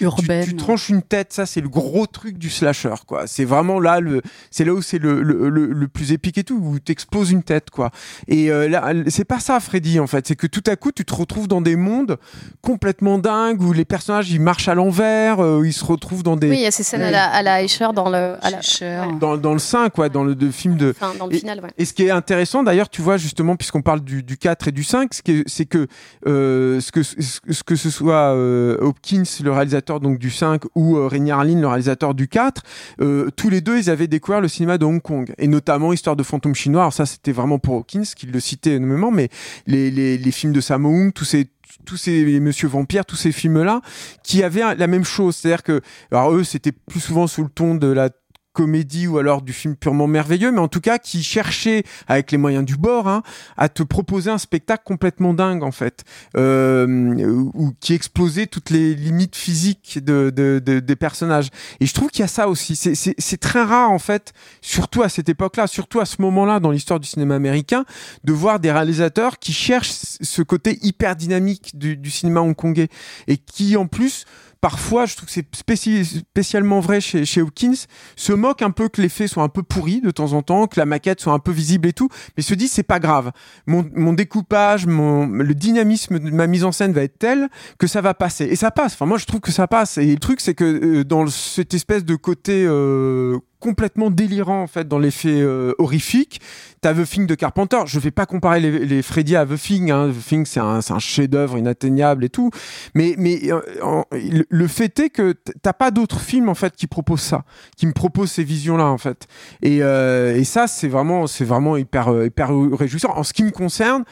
urbaine. Tu, tranches une tête, ça c'est le gros truc du slasher, quoi. C'est vraiment là le, c'est là où c'est le, le, le, plus épique et tout, où t'exploses une tête, quoi. Et euh, là, c'est pas ça, Freddy, en fait. C'est que tout à coup, tu te retrouves dans des mondes complètement dingues où les personnages ils marchent à l'envers, euh, ils se retrouvent dans des. Oui, il y a ces scènes à la, à la Escher dans le, à la... dans, dans, le 5, quoi, dans le de film de. Enfin, dans le et, final, ouais. Et ce qui est intéressant, d'ailleurs, tu vois justement, puisqu'on parle du, du 4 et du 5, c'est que ce que ce que ce soit euh, Hopkins, le réalisateur donc du 5, ou euh, Rainier le réalisateur du 4, euh, tous les deux, ils avaient découvert le cinéma de Hong Kong, et notamment Histoire de fantôme chinois. Alors ça, c'était vraiment pour Hopkins, qu'il le citait énormément, mais les, les, les films de Sammo Hung, tous ces tous ces Monsieur Vampire, tous ces films-là, qui avaient la même chose. C'est-à-dire que, alors eux, c'était plus souvent sous le ton de la comédie ou alors du film purement merveilleux, mais en tout cas qui cherchait, avec les moyens du bord, hein, à te proposer un spectacle complètement dingue en fait, euh, ou qui explosait toutes les limites physiques de, de, de des personnages. Et je trouve qu'il y a ça aussi. C'est très rare en fait, surtout à cette époque-là, surtout à ce moment-là dans l'histoire du cinéma américain, de voir des réalisateurs qui cherchent ce côté hyper dynamique du, du cinéma hongkongais et qui en plus parfois, je trouve que c'est spécialement vrai chez, chez Hawkins, se moque un peu que les faits soient un peu pourris de temps en temps, que la maquette soit un peu visible et tout, mais se dit c'est pas grave. Mon, découpage, le dynamisme de ma mise en scène va être tel que ça va passer. Et ça passe. Enfin, moi, je trouve que ça passe. Et le truc, c'est que euh, dans cette espèce de côté euh, complètement délirant en fait dans l'effet euh, horrifique. T'as The Thing de Carpenter. Je vais pas comparer les, Freddy à The Thing. Hein. The Thing c'est un, chef-d'œuvre inatteignable et tout. Mais euh, le fait est que t'as pas d'autres films en fait qui proposent ça, qui me proposent ces visions là en fait. Et, euh, et ça c'est vraiment c'est vraiment hyper hyper réjouissant. En ce qui me concerne,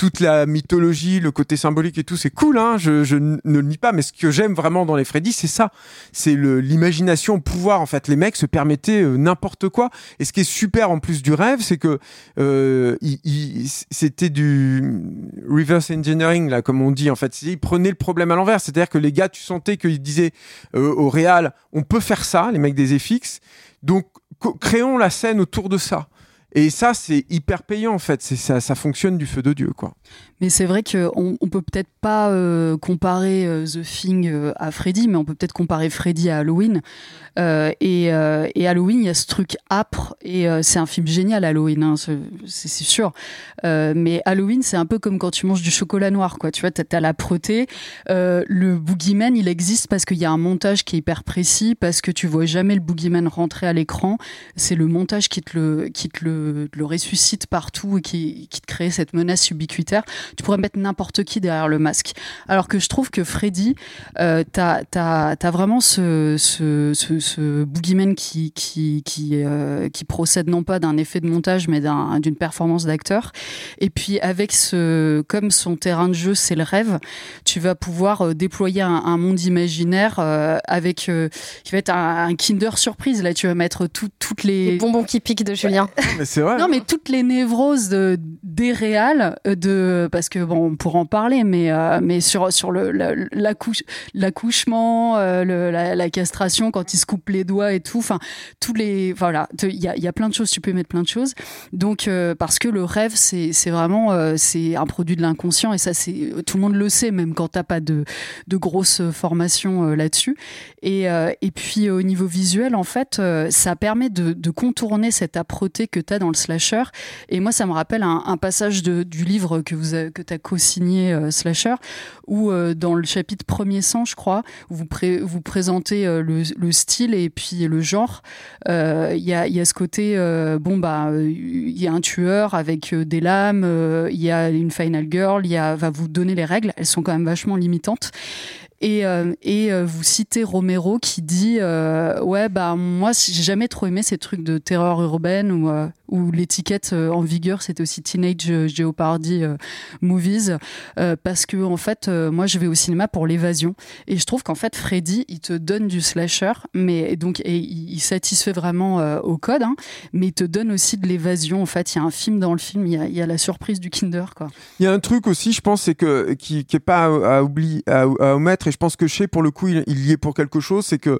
toute la mythologie, le côté symbolique et tout, c'est cool. Hein. Je, je ne le nie pas. Mais ce que j'aime vraiment dans les Freddy, c'est ça. C'est l'imagination, le pouvoir. En fait, les mecs se permettaient euh, n'importe quoi. Et ce qui est super en plus du rêve, c'est que euh, c'était du reverse engineering là, comme on dit en fait. Ils prenaient le problème à l'envers, c'est-à-dire que les gars, tu sentais qu'ils disaient euh, au réal, on peut faire ça, les mecs des FX. Donc créons la scène autour de ça. Et ça, c'est hyper payant en fait. Ça, ça fonctionne du feu de Dieu, quoi. Mais c'est vrai qu'on on peut peut-être pas euh, comparer euh, The Thing euh, à Freddy, mais on peut peut-être comparer Freddy à Halloween. Et, et, Halloween, il y a ce truc âpre, et c'est un film génial, Halloween, hein, c'est sûr. mais Halloween, c'est un peu comme quand tu manges du chocolat noir, quoi. Tu vois, t'as as l'âpreté. le boogeyman, il existe parce qu'il y a un montage qui est hyper précis, parce que tu vois jamais le boogeyman rentrer à l'écran. C'est le montage qui te le, qui te le, le ressuscite partout et qui, qui te crée cette menace ubiquitaire tu pourrais mettre n'importe qui derrière le masque. Alors que je trouve que Freddy, euh, t'as as, vraiment ce, ce, ce, ce boogeyman qui, qui, qui, euh, qui procède non pas d'un effet de montage, mais d'une performance d'acteur. Et puis avec ce, comme son terrain de jeu, c'est le rêve, tu vas pouvoir euh, déployer un, monde imaginaire euh, avec qui va être un, Kinder surprise. Là, tu vas mettre toutes les... les bonbons qui piquent de Julien. c'est vrai. Non, mais toutes les névroses de, des réals, de, parce que bon, on pourra en parler, mais, euh, mais sur, sur le, l'accouchement, euh, la, la, castration, quand ils se coupent les doigts et tout, enfin, tous les, voilà, il y a, y a, plein de choses, tu peux mettre plein de choses. Donc, parce que le rêve, c'est, c'est vraiment, c'est un produit de l'inconscient et ça, c'est, tout le monde le sait, même quand t'as pas de, de grosse formation là-dessus. Et, et puis, au niveau visuel, en fait, ça permet de, contourner cette âpreté que tu as dans le slasher. Et moi, ça me rappelle un, passage de, du livre que, vous que tu as co-signé, euh, Slasher, où euh, dans le chapitre premier sang, je crois, vous, vous présentez euh, le, le, style et puis le genre. Il y, a, ce côté, bon, bah, il y a un tueur avec des lames, il y a une final girl, il va vous donner les règles, elles sont quand même vachement limitantes. Et, vous citez Romero qui dit ouais bah moi j'ai jamais trop aimé ces trucs de terreur urbaine ou où l'étiquette en vigueur c'était aussi Teenage Jeopardy movies. Parce que en fait moi je vais au cinéma pour l'évasion. Et je trouve qu'en fait Freddy il te donne du slasher mais donc il satisfait vraiment au code hein, mais il te donne aussi de l'évasion en fait. Il y a un film dans le film il y a, la surprise du Kinder il y a un truc aussi je pense c'est que qui, qui est pas à, oublier à, omettre et je pense que chez pour le coup il, y est pour quelque chose, c'est que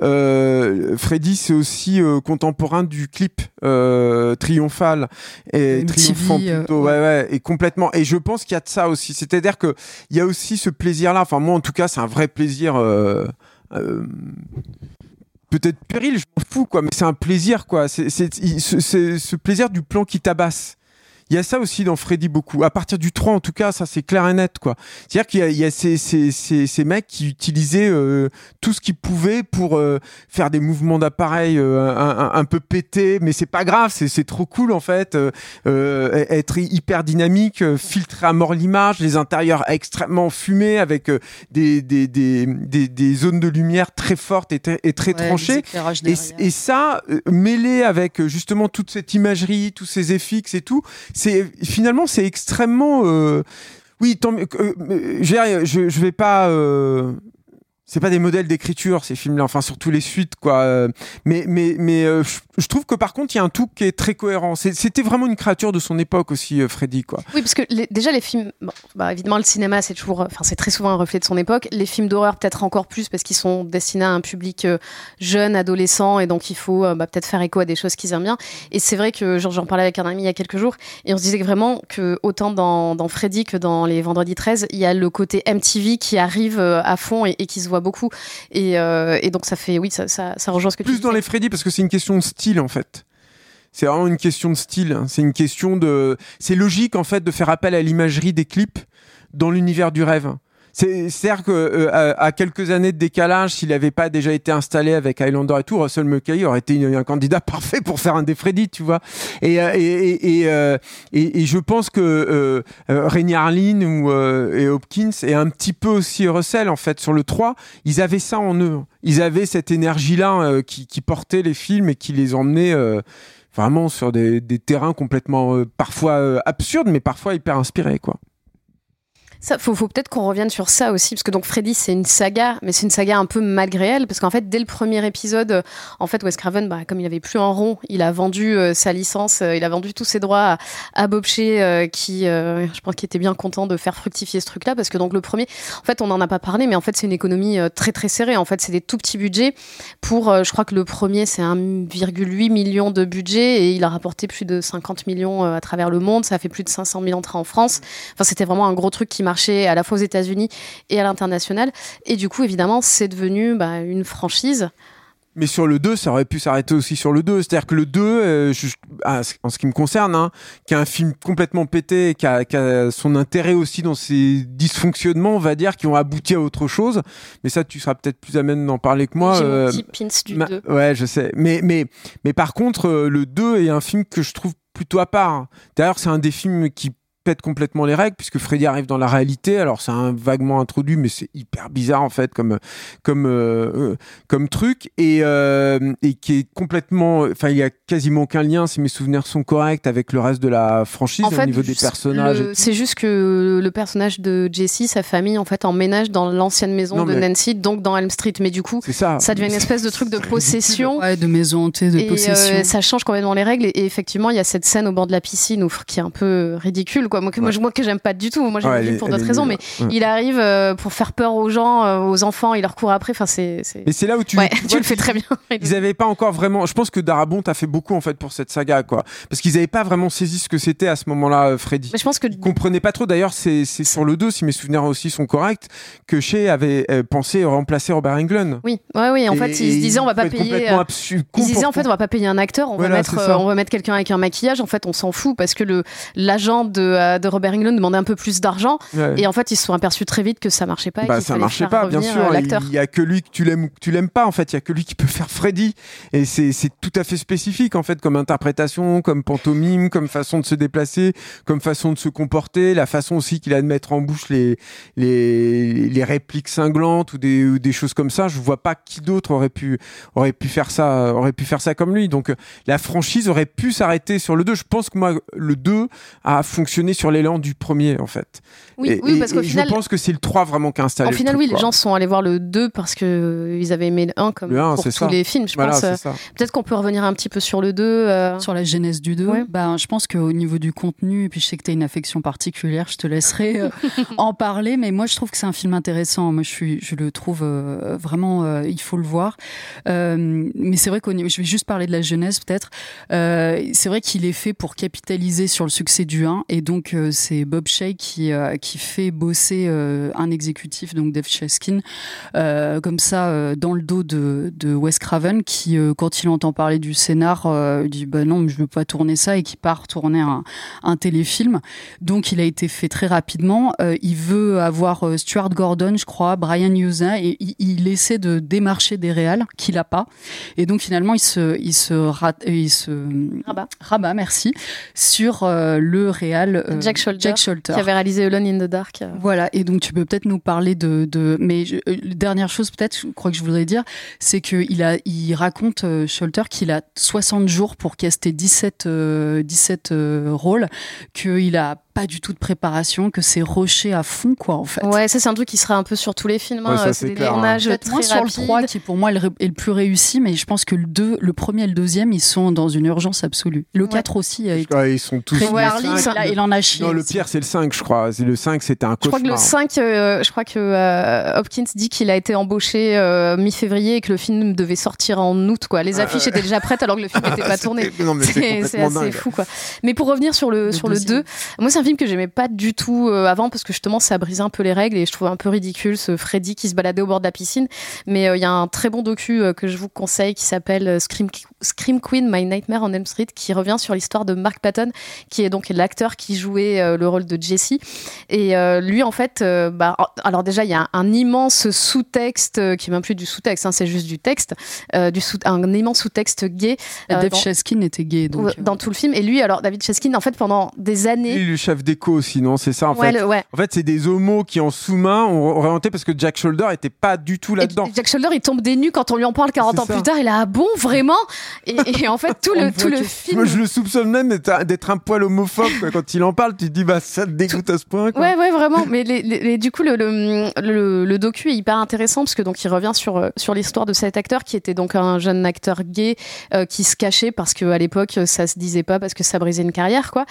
euh, Freddy c'est aussi euh, contemporain du clip euh, triomphal et triomphant plutôt, ouais. ouais. et complètement. Et je pense qu'il y a de ça aussi, c'est-à-dire que il y a aussi ce plaisir-là. Enfin moi en tout cas c'est un vrai plaisir. Peut-être péril, je m'en fous, quoi, mais c'est un plaisir, quoi. C'est ce plaisir du plan qui tabasse il y a ça aussi dans Freddy beaucoup. À partir du 3, en tout cas, ça c'est clair et net, quoi. C'est-à-dire qu'il y a, il y a ces, ces, ces, ces, mecs qui utilisaient euh, tout ce qu'ils pouvaient pour euh, faire des mouvements d'appareil euh, un, un, peu pétés, mais c'est pas grave, c'est trop cool en fait. être hyper dynamique, filtrer à mort l'image, les intérieurs extrêmement fumés avec des, des, des, des, des zones de lumière très fortes et, et très tranchées. Et, et, ça, mêlé avec justement toute cette imagerie, tous ces FX et tout, c'est finalement c'est extrêmement euh, oui tant, euh, je, je vais pas euh, c'est pas des modèles d'écriture ces films-là, enfin surtout les suites quoi. Mais mais mais euh, je trouve que par contre il y a un tout qui est très cohérent. C'était vraiment une créature de son époque aussi, euh, Freddy quoi. Oui parce que déjà les films, bah, évidemment le cinéma c'est toujours, enfin c'est très souvent un reflet de son époque. Les films d'horreur peut-être encore plus parce qu'ils sont destinés à un public euh, jeune, adolescent et donc il faut bah, peut-être faire écho à des choses qu'ils aiment bien. Et c'est vrai que j'en parlais avec un ami il y a quelques jours et on se disait vraiment que autant dans, Freddy que dans les Vendredis 13 il y a le côté MTV qui arrive à fond et qui se voit beaucoup. Euh, et, donc ça fait, oui, ça, ça, rejoint ce que Plus tu dans les Freddy parce que c'est une question de style en fait. C'est vraiment une question de style. Hein. C'est une question de. C'est logique en fait de faire appel à l'imagerie des clips dans l'univers du rêve. C'est-à-dire que euh, à, quelques années de décalage, s'il n'avait pas déjà été installé avec Highlander et tout, Russell McKay aurait été un candidat parfait pour faire un des tu vois. Et, euh, euh, et, je pense que euh, Rainy Harlin ou, et Hopkins et un petit peu aussi Russell, en fait, sur le 3, ils avaient ça en eux. Ils avaient cette énergie-là qui, qui, portait les films et qui les emmenait vraiment sur des, des terrains complètement parfois absurdes, mais parfois hyper inspirés, quoi. Ça, faut, peut-être qu'on revienne sur ça aussi, parce que donc Freddy, c'est une saga, mais c'est une saga un peu malgré elle, parce qu'en fait, dès le premier épisode, en fait, Wes Craven, bah, comme il avait plus en rond, il a vendu euh, sa licence, euh, il a vendu tous ses droits à, euh, qui, je pense, qu'il était bien content de faire fructifier ce truc-là, parce que donc le premier, en fait, on n'en a pas parlé, mais en fait, c'est une économie très très serrée. En fait, c'est des tout petits budgets. Pour, je crois que le premier, c'est 1,8 million de budget, et il a rapporté plus de 50 millions à travers le monde. Ça a fait plus de 500 000 entrées en France. Enfin, c'était vraiment un gros truc qui marché à la fois aux États-Unis et à l'international. Et du coup, évidemment, c'est devenu bah, une franchise. Mais sur le 2, ça aurait pu s'arrêter aussi sur le 2. C'est-à-dire que le 2, euh, ah, en ce qui me concerne, hein, qui est un film complètement pété, qui a, qui a, son intérêt aussi dans ses dysfonctionnements, on va dire, qui ont abouti à autre chose. Mais ça, tu seras peut-être plus à même d'en parler que moi. Euh, pins du 2. Ouais, je sais. Mais, mais, mais par contre, euh, le 2 est un film que je trouve plutôt à part. D'ailleurs, c'est un des films qui pète complètement les règles puisque Freddy arrive dans la réalité. Alors c'est un vaguement introduit, mais c'est hyper bizarre en fait comme comme euh, euh, comme truc et euh, et qui est complètement. Enfin, il y a quasiment aucun lien si mes souvenirs sont corrects avec le reste de la franchise En fait, au niveau des personnages. C'est juste que le personnage de Jessie, sa famille, en fait, emménage dans l'ancienne maison Non, de mais- Nancy, donc dans Elm Street. Mais du coup, ça. ça devient une espèce de truc de possession. Ouais, de maison hantée, de Et possession. euh, ça change complètement les règles. Et, et effectivement, il y a cette scène au bord de la piscine où, qui est un peu ridicule. Quoi. Moi, que, moi, que j'aime pas du tout. Moi, j'ai Ouais, pour d'autres raisons. Mais Ouais. il arrive euh, pour faire peur aux gens, euh, aux enfants. Il leur court après. Enfin, c'est. c'est- Mais c'est là où tu, tu tu vois le fais très bien. Ils avaient pas encore vraiment. Je pense que Darabont a fait beaucoup en fait pour cette saga, quoi. Parce qu'ils avaient pas vraiment saisi ce que c'était à ce moment-là, euh, Freddy. Mais je pense que Ils comprenaient pas trop. D'ailleurs, c'est c'est sur le 2, si mes souvenirs aussi sont corrects, que Shea avait pensé remplacer Robert Englund. oui, ouais, oui. En Et- fait, ils se disaient on va pas payer. complètement euh, absu- Ils disaient en fait on va pas payer un acteur, on Voilà, va mettre c'est ça. on va mettre quelqu'un avec un maquillage. En fait, on s'en fout parce que le l'agent de, euh, de Robert Englund demandait un peu plus d'argent Ouais. et en fait ils se sont aperçus très vite que ça marchait pas. et Bah, ça marchait pas, bien sûr. euh. Il y a que lui que tu l'aimes ou que tu l'aimes pas. En fait, il y a que lui qui peut faire Freddy. Et c'est c'est tout à fait spécifique en fait, comme interprétation, comme pantomime, comme façon de se déplacer, comme façon de se comporter, la façon aussi qu'il a de mettre en bouche les les, les répliques cinglantes ou des, ou des choses comme ça. Je vois pas qui d'autre aurait pu aurait pu faire ça aurait pu faire ça comme lui. Donc euh, la franchise aurait pu s'arrêter sur le 2. Je pense que moi le 2 a fonctionné sur l'élan du premier en fait. Oui, Et- oui, et- parce qu'au et final, je pense que c'est le 3 vraiment qui a installé en le final, truc, oui, les gens sont allés voir le 2 parce que euh, ils avaient aimé le 1 comme Le pour tous ça. les films. Je Voilà, pense. euh. Peut-être qu'on peut revenir un petit peu sur le 2. euh, Sur la genèse du 2, Ouais. ben, je pense qu'au niveau du contenu, et puis je sais que tu as une affection particulière, je te laisserai euh, en parler, mais moi je trouve que c'est un film intéressant. Moi je, suis, je le trouve euh, vraiment, euh, il faut le voir. Euh, mais c'est vrai qu'au niveau, je vais juste parler de la jeunesse peut-être. Euh, c'est vrai qu'il est fait pour capitaliser sur le succès du 1, et donc euh, c'est Bob Shea qui, euh, qui fait bosser euh, un exécutif, donc Dave Chaskin, euh, comme ça dans le dos de, de Wes Craven qui quand il entend parler du scénar dit bah non mais je veux pas tourner ça et qui part tourner un, un téléfilm. Donc il a été fait très rapidement. Il veut avoir Stuart Gordon je crois Brian Yuza et il, il essaie de démarcher des réals qu'il a pas. Et donc finalement il se il se rate, il se Rabat. rabat merci sur euh, le réal Jack Sholder, Jack qui avait réalisé Alone in the Dark. euh. Voilà, et donc tu peux peut-être nous parler de, de mais je- euh, dernière chose peut-être, je crois que je voudrais dire, c'est que il a, il raconte euh, Sholter qu'il a 60 jours pour caster 17, euh, 17 euh, rôles, qu'il a pas du tout de préparation, que c'est rushé à fond quoi en fait. Ouais, ça c'est un truc qui sera un peu sur tous les films. Ouais, hein, ça, c'est c'est des clair, hein. tournages Peut-être très moins sur le rapides. 3 qui pour moi est le, plus réussi, mais je pense que le 2, le premier et le deuxième, ils sont dans une urgence absolue. Le Ouais. 4 aussi a été Ouais, ils sont tous. très Harley, cinq, il, en a chié. Non, le pire, c'est le 5, je crois. C'est Le 5, c'était un Je crois cauchemar. que le 5, euh, je crois que euh, Hopkins dit qu'il a été embauché euh, mi-février et que le film devait sortir en août. Quoi. Les affiches étaient déjà prêtes alors que le film n'était pas tourné. Non, mais c'est assez dingue. fou quoi. Mais pour revenir sur le, Le sur le deuxième. 2, moi c'est un film que j'aimais pas du tout euh, avant parce que justement ça brisait un peu les règles et je trouvais un peu ridicule ce Freddy qui se baladait au bord de la piscine. Mais euh, il y a un très bon docu euh, que je vous conseille qui s'appelle Scream, Scream Queen My Nightmare on Elm Street qui revient sur l'histoire de Mark Patton qui est donc l'acteur qui jouait euh, le rôle de Jesse. Et euh, lui en fait, euh, bah, alors déjà il y a un, un immense sous-texte euh, qui est même plus du sous-texte, hein, c'est juste du texte, euh, du sous, un immense sous-texte gay. euh, Dave dans- Chaskin était gay donc. dans tout le film. Et lui, alors David Chaskin, en fait, pendant des années. Chef d'écho aussi, non? C'est ça, en ouais, fait. le- ouais. En fait, c'est des homos qui, en sous-main, ont orienté parce que Jack Shoulder était pas du tout là-dedans. Jack Shoulder, il tombe des nues quand on lui en parle 40 C'est ans ça. plus tard. Il a ah bon, vraiment? Et, et en fait, tout le, tout le film. Moi, je le soupçonne même d'être un poil homophobe. quoi. Quand il en parle, tu te dis, bah, ça te dégoûte à ce point. Quoi. Ouais, ouais, vraiment. Mais les, les- les- du coup, le, le, le, docu est hyper intéressant parce que donc il revient sur euh, sur l'histoire de cet acteur qui était donc un jeune acteur gay euh, qui se cachait parce que à l'époque ça se disait pas parce que ça brisait une carrière quoi.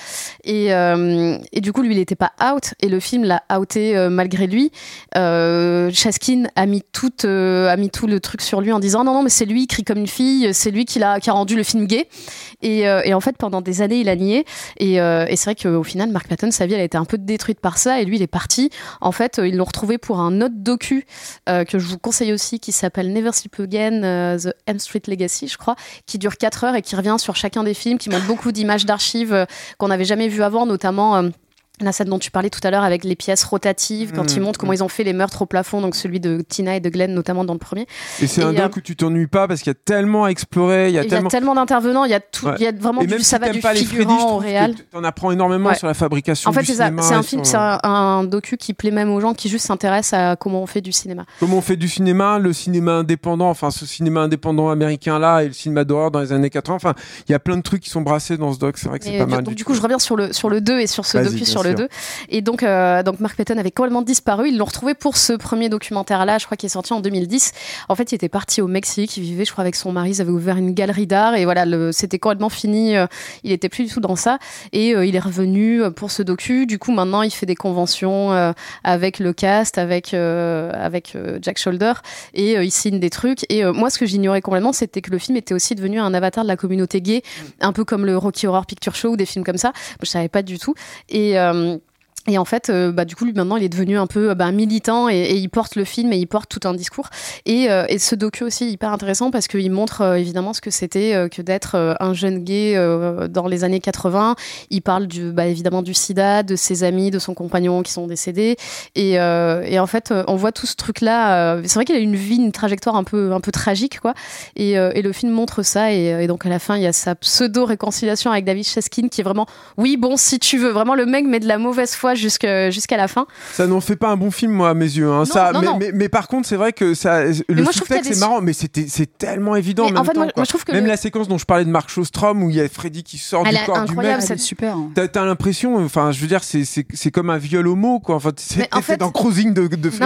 Et euh, et du coup lui il était pas out et le film l'a outé euh, malgré lui. Euh, Chaskin a mis tout euh, a mis tout le truc sur lui en disant non non mais c'est lui il crie comme une fille, c'est lui qui l'a qui a rendu le film gay. Et, euh, en fait pendant des années il a nié et, euh, c'est vrai qu'au final, Mark Patton, sa vie, elle a été un peu détruite par ça. Et lui, il est parti. En fait, euh, ils l'ont retrouvé pour un autre docu euh, que je vous conseille aussi, qui s'appelle Never Sleep Again, euh, The M Street Legacy, je crois, qui dure 4 heures et qui revient sur chacun des films, qui montre beaucoup d'images d'archives euh, qu'on n'avait jamais vues avant, notamment. Euh, la scène dont tu parlais tout à l'heure avec les pièces rotatives, quand ils Mmh, montrent comment mmh. ils ont fait les meurtres au plafond, donc celui de Tina et de Glenn notamment dans le premier. Et c'est un Et, euh, doc où tu t'ennuies pas parce qu'il y a tellement à explorer, il y a tellement. tellement d'intervenants, il y a tout, Ouais. il y a vraiment Et du, même ça si va t'aimes du pas les Freddy, figurant au trouve réel. t'en apprends énormément Ouais. sur la fabrication En fait, du c'est ça. un film, c'est un, un docu qui plaît même aux gens qui juste s'intéressent à comment on fait du cinéma. Comment on fait du cinéma, le cinéma indépendant, enfin ce cinéma indépendant américain là et le cinéma d'horreur dans les années 80. Enfin, il y a plein de trucs qui sont brassés dans ce doc. C'est vrai que c'est pas du- mal. donc du du coup, je reviens sur le sur le 2 et sur ce docu sur le sûr. 2. Et donc euh, donc Mark Patton avait complètement disparu. Ils l'ont retrouvé pour ce premier documentaire là, je crois qu'il est sorti en 2010. En fait, il était parti au Mexique, il vivait je crois avec son mari, ils avaient ouvert une galerie d'art et voilà, c'était complètement fini, euh, il était plus du tout dans ça et euh, il est revenu euh, pour ce docu. Du coup, maintenant, il fait des conventions euh, avec le cast, avec avec Jack Shoulder et il signe des trucs et moi ce que j'ignorais complètement, c'était que le film était aussi devenu un avatar de la communauté gay, un peu comme le Rocky Horror Picture Show ou des films comme ça. Je savais pas du tout. Et euh, Um, et en fait, euh, bah, du coup, maintenant, il est devenu un peu euh, bah, militant et, il porte le film et il porte tout un discours. Et, euh, et ce docu aussi est hyper intéressant parce qu'il montre évidemment ce que c'était que d'être un jeune gay dans les années 80. Il parle bah, évidemment du sida, de ses amis, de son compagnon qui sont décédés. Et, et en fait, on voit tout ce truc-là. c'est vrai qu'il a une vie, une trajectoire un peu, un peu tragique, quoi. Et, le film montre ça. Et donc, à la fin, il y a sa pseudo-réconciliation avec David Cheskin qui est vraiment, oui, bon, si tu veux. Vraiment, le mec met de la mauvaise foi jusque- jusqu'à la fin. Ça n'en fait pas un bon film, moi, à mes yeux. hein. ça, non, mais, non. Mais, mais par contre, c'est vrai que ça, le moi, sous-texte, c'est marrant, mais c'était, c'est tellement évident. Mais en même en fait, temps, moi, quoi. moi, je trouve que Même le- la séquence dont je parlais de Mark Shostrom, où il y a Freddy qui sort Elle du corps du mec. C'est super. T'as, t'as l'impression, enfin, je veux dire, c'est, c'est, c'est comme un viol homo, quoi. Enfin, c'est, en fait- dans Cruising de, de mais-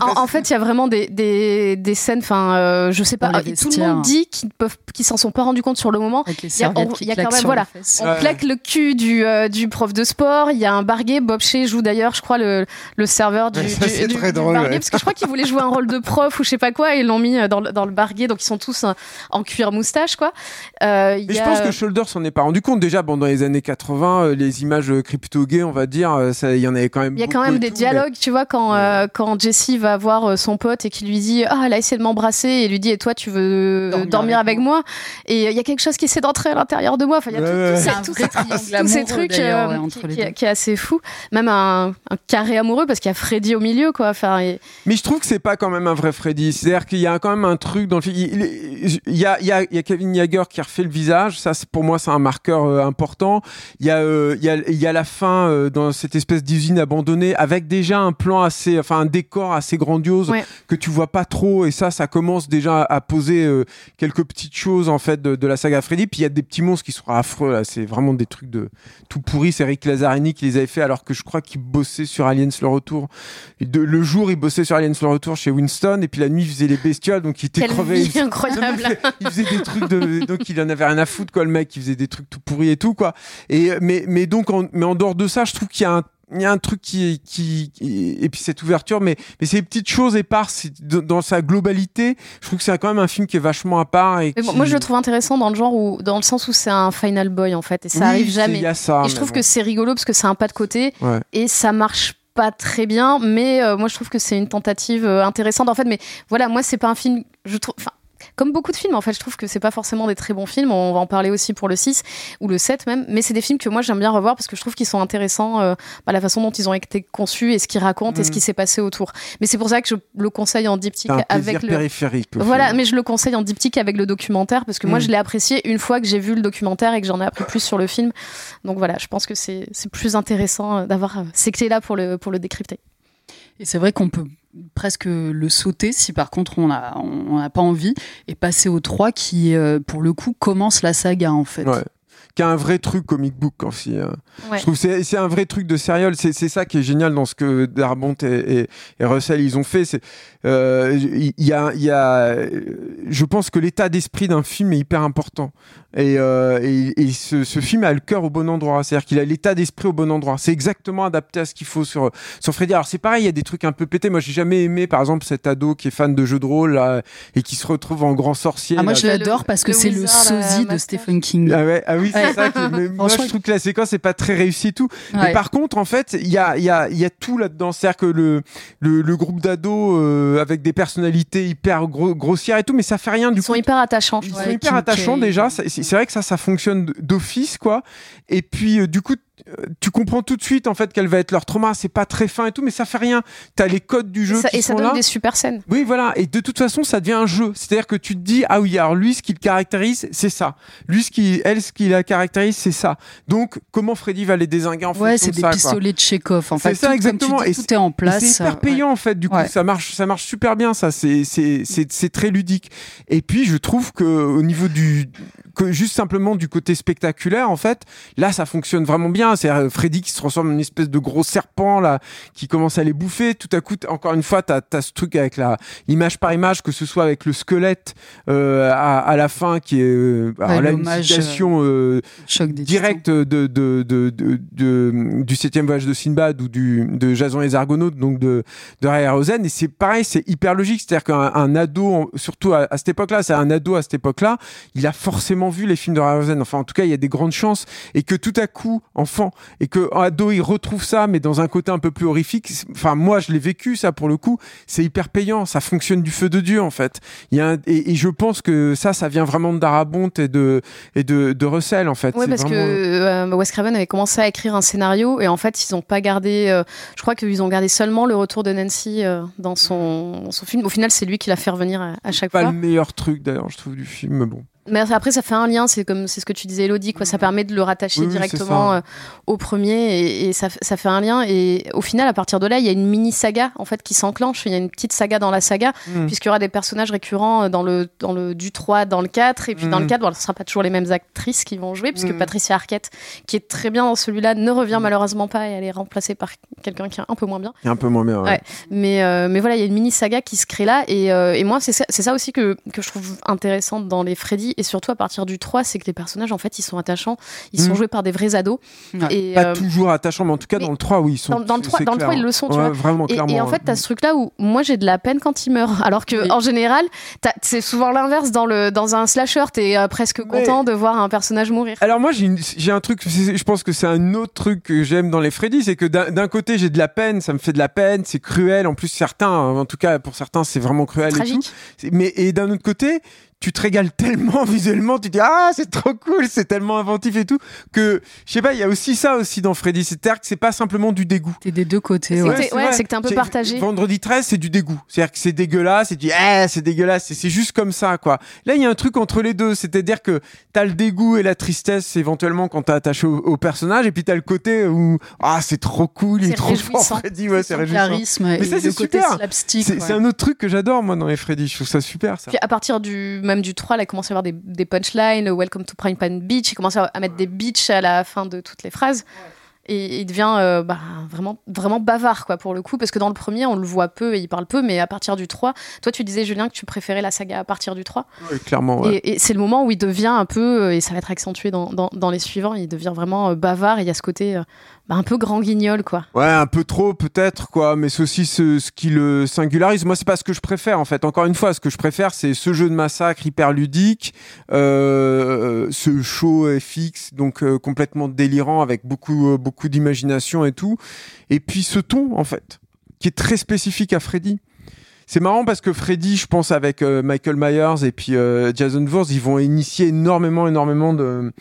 En, en fait, il y a vraiment des, des, des scènes, enfin, euh, je sais pas, euh, tout le monde dit qu'ils peuvent, qu'ils s'en sont pas rendus compte sur le moment. Il y a- quand même, voilà. On plaque le cul du, euh, du prof de sport. Il y a un barguet. Bob Shea joue d'ailleurs, je crois, le, le serveur du, Ouais, ça, du- très du drôle, barguet, ouais. Parce que je crois qu'il voulait jouer un rôle de prof ou je sais pas quoi. Et ils l'ont mis euh, dans le, dans le barguet. Donc ils sont tous euh, en cuir moustache, quoi. Euh, Mais y je a- pense que Shoulder s'en est pas rendu compte. Déjà, bon, dans les années 80, euh, les images crypto-gays, on va dire, il y en avait quand même. Il y a quand même des tout, dialogues, tu vois, quand, euh, quand Jessie va voir son pote et qui lui dit Ah, elle a essayé de m'embrasser, et lui dit Et toi, tu veux dormir, Dormir avec, avec moi Et euh, il y a quelque chose qui essaie d'entrer à l'intérieur de moi. Enfin, il y a Ouais, tout- ouais. tous C'est ces- trucs euh, ouais, qui est assez fou. Même un, un carré amoureux parce qu'il y a Freddy au milieu, quoi. Enfin, et- Mais je trouve que c'est pas quand même un vrai Freddy. C'est-à-dire qu'il y a quand même un truc dans le film. Il, y, a, il y, a, il y a Kevin Yeager qui refait le visage. Ça, c'est- pour moi, c'est un marqueur euh, important. Il y a, euh, il y a, il y a la fin euh, dans cette espèce d'usine abandonnée avec déjà un plan assez, enfin un décor assez grandiose Ouais. que tu vois pas trop. Et ça, ça commence déjà à poser quelques petites choses en fait de, de la saga Freddy. Puis il y a des petits monstres qui sont affreux là. C'est vraiment des trucs de tout pourri. C'est Eric Lazzarini qui les avait fait alors que je crois qu'il bossait sur Aliens le retour. De- le jour, il bossait sur Aliens le retour chez Winston, et puis la nuit, il faisait les bestioles, donc il était quelle crevé. vie Il, incroyable. il faisait des trucs de, donc il en avait rien à foutre, quoi, le mec. Il faisait des trucs tout pourris et tout, quoi. Et mais mais donc, en, mais en dehors de ça, je trouve qu'il y a un il y a un truc qui, qui, qui- et puis cette ouverture mais mais ces petites choses éparses dans sa globalité je trouve que c'est quand même un film qui est vachement à part et qui- moi, je le trouve intéressant dans le genre où, dans le sens où c'est un final boy en fait, et ça Oui, arrive jamais. y a ça et je trouve bon. que c'est rigolo parce que c'est un pas de côté Ouais. et ça marche pas très bien mais euh, moi je trouve que c'est une tentative euh, intéressante en fait mais voilà moi c'est pas un film je trouve enfin comme beaucoup de films, en fait, je trouve que c'est pas forcément des très bons films. On va en parler aussi pour le 6 ou le 7 même. Mais c'est des films que moi j'aime bien revoir parce que je trouve qu'ils sont intéressants euh, par la façon dont ils ont été conçus et ce qu'ils racontent et ce Mhm. qui s'est passé autour. Mais c'est pour ça que je le conseille en diptyque un plaisir avec le. périphérique Voilà, film. mais je le conseille en diptyque avec le documentaire parce que moi Mm. je l'ai apprécié une fois que j'ai vu le documentaire et que j'en ai appris plus sur le film. Donc voilà, je pense que c'est c'est plus intéressant euh, d'avoir euh, ces clés-là pour le, pour le décrypter. Et c'est vrai qu'on peut presque le sauter si par contre on n'a on pas envie et passer au 3 qui euh, pour le coup commence la saga en fait. Qui a un vrai truc comic book aussi. euh. Ouais. Je trouve c'est c'est un vrai truc de serial. C'est c'est ça qui est génial dans ce que Darabont et, et, et Russell ils ont fait. C'est euh, il y, a il y a je pense que l'état d'esprit d'un film est hyper important. Et, euh, et, et ce, ce film a le cœur au bon endroit. C'est-à-dire qu'il a l'état d'esprit au bon endroit. C'est exactement adapté à ce qu'il faut sur sur Freddy. Alors c'est pareil, il y a des trucs un peu pétés. Moi j'ai jamais aimé par exemple cet ado qui est fan de jeux de rôle là, et qui se retrouve en grand sorcier. Ah, moi là. je l'adore parce que c'est le sosie de moustache. Stephen King. Ah, ouais, ah oui, c'est Ouais. ça. qui- mais moi, je trouve que la séquence n'est pas très réussie et tout. Mais par contre, en fait, il y a, il y, a, il y a tout là-dedans. C'est-à-dire que le, le, le groupe d'ados euh, avec des personnalités hyper gros- grossières et tout, mais ça fait rien du Ils sont hyper attachants. je Ils trouve. sont Ouais, hyper attachants déjà. C'est c'est vrai que ça, ça fonctionne d'office, quoi. Et puis, euh, du coup, tu comprends tout de suite en fait quel va être leur trauma. C'est pas très fin et tout, mais ça fait rien. T'as les codes du jeu et ça, qui et ça sont donne là. des super scènes. Oui, voilà. Et de toute façon, ça devient un jeu. C'est-à-dire que tu te dis, ah oui, alors lui, ce qui le caractérise, c'est ça. Lui, ce qui, elle, ce qui la caractérise, c'est ça. Donc, comment Freddy va les désinguer en Ouais, c'est de des ça, quoi. pistolets de Chekhov. En C'est fait, ça, tout, exactement. Et tout est en place. C'est hyper euh, payant en fait. Du coup, Ouais. ça marche, ça marche super bien. Ça, c'est c'est c'est c'est très ludique. Et puis, je trouve que au niveau du que juste simplement du côté spectaculaire, en fait, là, ça fonctionne vraiment bien. C'est euh, Freddy qui se transforme en une espèce de gros serpent là, qui commence à les bouffer. Tout à coup, encore une fois, t'as as ce truc avec la image par image, que ce soit avec le squelette euh, à, à la fin, qui est euh, alors là, une l'hommage, citation euh, Choc des direct de, de, de, de, de- du septième voyage de Sinbad ou du, de Jason et les Argonautes, donc de, de Ray Harryhausen. Et c'est pareil, c'est hyper logique. C'est-à-dire qu'un un ado, surtout à, à cette époque-là, c'est un ado à cette époque-là, il a forcément vu les films de Harryhausen. Enfin, en tout cas, il y a des grandes chances. Et que tout à coup, enfant, et que en ado, il retrouve ça, mais dans un côté un peu plus horrifique. Enfin, moi, je l'ai vécu, ça, pour le coup. C'est hyper payant. Ça fonctionne du feu de Dieu, en fait. Il y a un- et, et je pense que ça, ça vient vraiment de Darabont et de, et de, de Russell, en fait. Ouais, C'est parce vraiment- que euh, Wes Craven avait commencé à écrire un scénario et en fait, ils n'ont pas gardé. euh, je crois qu'ils ont gardé seulement le retour de Nancy euh, dans son, son film. Au final, c'est lui qui l'a fait revenir à, à chaque pas fois. le meilleur truc d'ailleurs je trouve du film mais bon Mais après, ça fait un lien. C'est comme c'est ce que tu disais, Elodie. Quoi. Ça permet de le rattacher Oui, directement euh, au premier et, et ça, ça fait un lien. Et au final, à partir de là, il y a une mini saga en fait qui s'enclenche. Il y a une petite saga dans la saga Mm. puisqu'il y aura des personnages récurrents euh, dans le dans le du 3, dans le 4 et puis dans Mm. le 4, bon, ce sera pas toujours les mêmes actrices qui vont jouer puisque Mm. Patricia Arquette, qui est très bien dans celui-là, ne revient malheureusement pas et elle est remplacée par quelqu'un qui est un peu moins bien. est un peu moins bien ouais. Ouais. Mais, euh, mais voilà, il y a une mini saga qui se crée là. Et, euh, et moi, c'est ça, ça aussi que, que je trouve intéressant dans les Freddy. Et surtout à partir du 3, c'est que les personnages, en fait, ils sont attachants. Ils sont Mm. joués par des vrais ados. Et, pas euh, toujours attachant mais en tout cas mais dans le 3 oui ils sont dans, dans le 3, c'est dans le 3, clair. ils le sont, tu Ouais, vois. vraiment Et, clairement et en fait, t'as ce truc-là où moi j'ai de la peine quand ils meurent. Alors que Oui. en général, c'est souvent l'inverse. Dans, le, dans un slasher, t'es euh, presque Mais- content de voir un personnage mourir. alors moi j'ai une- un truc je pense que c'est un autre truc que j'aime dans les Freddy c'est que d'un côté j'ai de la peine ça me fait de la peine c'est cruel en plus certains en tout cas pour certains c'est vraiment cruel et tout Tragique. Mais et d'un autre côté tu te régales tellement visuellement, tu te dis ah c'est trop cool, c'est tellement inventif et tout que je sais pas, il y a aussi ça aussi dans Freddy, c'est-à-dire que c'est pas simplement du dégoût. T'es des deux côtés. C'est ouais. que t'es- c'est ouais, que t'es un peu partagé. Vendredi 13, c'est du dégoût. C'est-à-dire que c'est dégueulasse, et tu dis, eh, c'est dégueulasse, c'est juste comme ça, quoi. Là, il y a un truc entre les deux, c'est-à-dire que t'as le dégoût et la tristesse, éventuellement, quand t'es attaché au, au personnage, et puis t'as le côté où, ah, c'est trop cool, il est trop fort. Freddy, ouais, c'est réjouissant. charisme Mais et ça, le c'est côté super. slapstick. C'est ouais. un autre truc que j'adore, moi, dans les Freddy. Je trouve ça super, ça. Puis à partir du même du 3, là, il commence à y avoir des, des punchlines, euh, Welcome to Prime Pan Beach, il commence à, à mettre des beach à la fin de toutes les phrases. Et il devient euh, bah, vraiment, vraiment bavard, quoi, pour le coup, parce que dans le premier, on le voit peu et il parle peu, mais à partir du 3, toi, tu disais, Julien, que tu préférais la saga à partir du 3. Ouais, clairement, ouais. Et, et c'est le moment où il devient un peu, euh, et ça va être accentué dans, dans, dans les suivants, il devient vraiment bavard et il y a ce côté euh, bah, un peu grand guignol, quoi. Ouais, un peu trop peut-être quoi, mais c'est aussi ce, ce qui le singularise. Moi, c'est pas ce que je préfère en fait. Encore une fois, ce que je préfère, c'est ce jeu de massacre hyper ludique, euh, ce show FX donc euh, complètement délirant avec beaucoup euh, beaucoup d'imagination et tout, et puis ce ton en fait qui est très spécifique à Freddy. C'est marrant parce que Freddy, je pense avec euh, Michael Myers et puis euh, Jason Voorhees, ils vont initier énormément, énormément de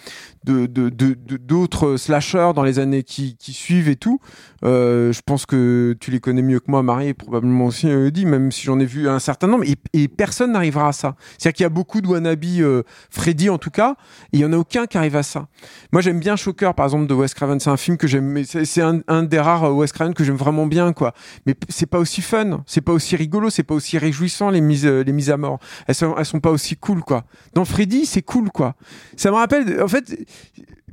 de de- d'autres slashers dans les années qui, suivent et tout. Euh, je pense que tu les connais mieux que moi, Marie, et probablement aussi dit, même si j'en ai vu un certain nombre. Et, personne n'arrivera à ça. C'est-à-dire qu'il y a beaucoup de wannabe Freddy en tout cas, et il y en a aucun qui arrive à ça. Moi, j'aime bien Shocker, par exemple, de Wes Craven. C'est un film que j'aime, c'est un, un des rares Wes Craven que j'aime vraiment bien, quoi. Mais c'est pas aussi fun, c'est pas aussi rigolo, c'est pas aussi réjouissant les mises, euh, les mises à mort. Elles sont, elles sont pas aussi cool, quoi. Dans Freddy, c'est cool, quoi. Ça me rappelle, en fait,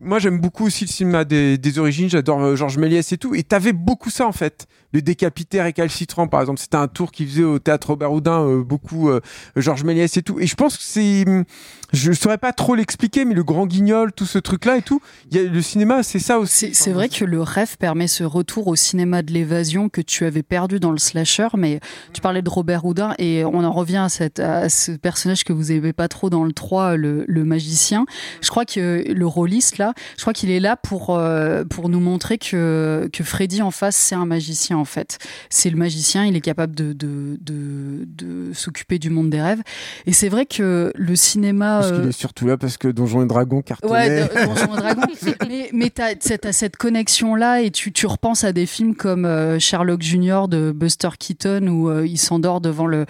moi j'aime beaucoup aussi le cinéma des, des origines, j'adore euh, Georges Méliès et tout, et t'avais beaucoup ça en fait. Le décapité récalcitrant par exemple, c'était un tour qu'il faisait au théâtre Robert Houdin, euh, beaucoup euh, Georges Méliès et tout. Et je pense que c'est, hum, je saurais pas trop l'expliquer, mais le grand guignol, tout ce truc là et tout, y a, le cinéma c'est ça aussi. C'est vrai que le rêve permet ce retour au cinéma de l'évasion que tu avais perdu dans le slasher, mais tu parlais de Robert Houdin et on en revient à, ce personnage que vous aimez pas trop dans le 3, le, magicien. Je crois que le rôliste là. Je crois qu'il est là pour euh, pour nous montrer que que Freddy en face c'est un magicien en fait. C'est le magicien, il est capable de de, de s'occuper du monde des rêves. Et c'est vrai que le cinéma. Parce qu'il euh, est surtout là parce que Donjons et Dragons cartonnait. Ouais, Donjons et Dragons. mais mais t'as t'as cette connexion là et tu, tu repenses à des films comme euh, Sherlock Junior de Buster Keaton où euh, il s'endort devant le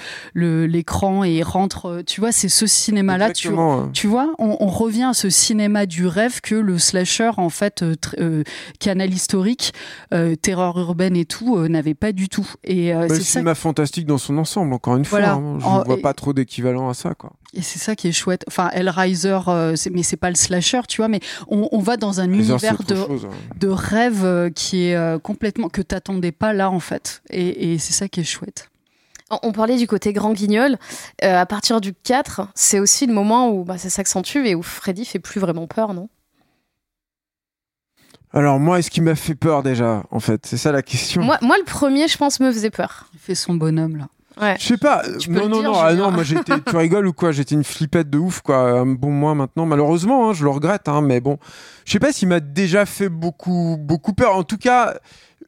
l'écran et il rentre. euh, Tu vois, c'est ce cinéma là. Tu, hein. tu vois, on, on revient à ce cinéma du rêve que le slasher en fait euh, euh, canal historique, euh, terreur urbaine et tout euh, n'avait pas du tout. Et euh, Bah, c'est le ça cinéma fantastique dans son ensemble, encore une Voilà. fois. hein. Je En- vois et- pas trop d'équivalent à ça, quoi. Et c'est ça qui est chouette. Enfin, Hellraiser, euh, mais c'est pas le slasher, tu vois. Mais on, on va dans un univers de, chose, hein. de rêve euh, qui est euh, complètement que t'attendais pas là en fait. Et, et c'est ça qui est chouette. On- On parlait du côté grand guignol. Euh, à partir du 4, c'est aussi le moment où bah, ça s'accentue et où Freddy fait plus vraiment peur, non? Alors moi, est-ce qui m'a fait peur déjà, en fait? C'est ça la question. moi, moi, le premier, je pense, me faisait peur. Il fait son bonhomme là. Ouais. Je sais pas. Tu non, non, dire, non, ah non, moi j'étais. tu rigoles ou quoi? J'étais une flippette de ouf, quoi. Un bon mois maintenant, malheureusement, hein, je le regrette, hein, mais bon. Je sais pas s'il m'a déjà fait beaucoup, beaucoup peur. En tout cas,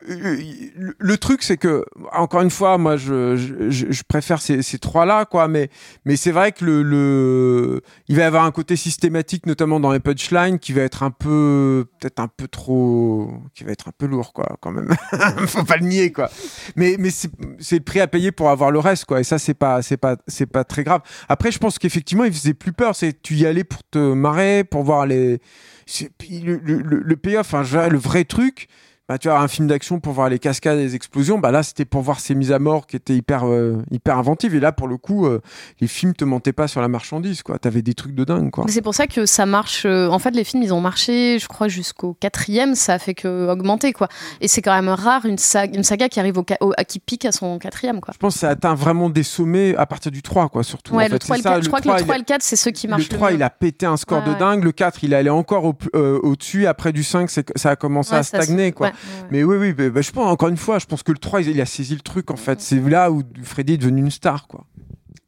le, truc, c'est que, encore une fois, moi, je, je, je- préfère ces, ces trois-là, quoi. Mais, mais c'est vrai que le, le, il va y avoir un côté systématique, notamment dans les punchlines, qui va être un peu, peut-être un peu trop, qui va être un peu lourd, quoi, quand même. Faut pas le nier, quoi. Mais, mais c'est le prix à payer pour avoir le reste, quoi. Et ça, c'est pas, c'est pas, c'est pas très grave. Après, je pense qu'effectivement, il faisait plus peur. C'est tu y allais pour te marrer, pour voir les, le, le, le, payoff, le vrai truc. Bah, tu vois, un film d'action pour voir les cascades et les explosions, bah là, c'était pour voir ces mises à mort qui étaient hyper, euh, hyper inventives. Et là, pour le coup, euh, les films te mentaient pas sur la marchandise, quoi. T'avais des trucs de dingue, quoi. C'est pour ça que ça marche. euh, en fait, les films, ils ont marché, je crois, jusqu'au quatrième. Ça a fait que augmenter, quoi. Et c'est quand même rare une saga, une saga qui arrive au, ca- au- qui pique à son quatrième, quoi. Je pense que ça atteint vraiment des sommets à partir du 3, quoi, surtout. Ouais, en le fait. 3 et le ça, 4. Je crois que le 3, 3 et il- le 4, c'est ceux qui marchent le 3, il mieux. a pété un score Ouais, de ouais. dingue. Le 4, il allait encore au- euh, au-dessus. Après, du 5, c'est que ça a commencé Ouais, à stagner, quoi. Ouais. Mais oui, oui, bah, bah, je pense, encore une fois, je pense que le 3, il a saisi le truc, en fait. C'est là où Freddy est devenu une star, quoi.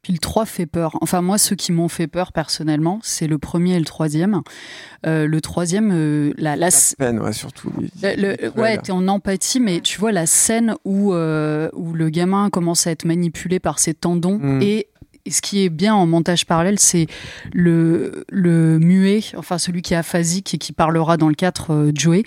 Puis le 3 fait peur. Enfin, moi, ceux qui m'ont fait peur personnellement, c'est le premier et le troisième. Euh, le troisième, euh, la, la, La peine, ouais, surtout. Le- le- ouais, t'es en empathie, mais tu vois la scène où, euh, où le gamin commence à être manipulé par ses tendons Mm. et ce qui est bien en montage parallèle, c'est le, muet, enfin celui qui est aphasique et qui parlera dans le 4, euh, Joey,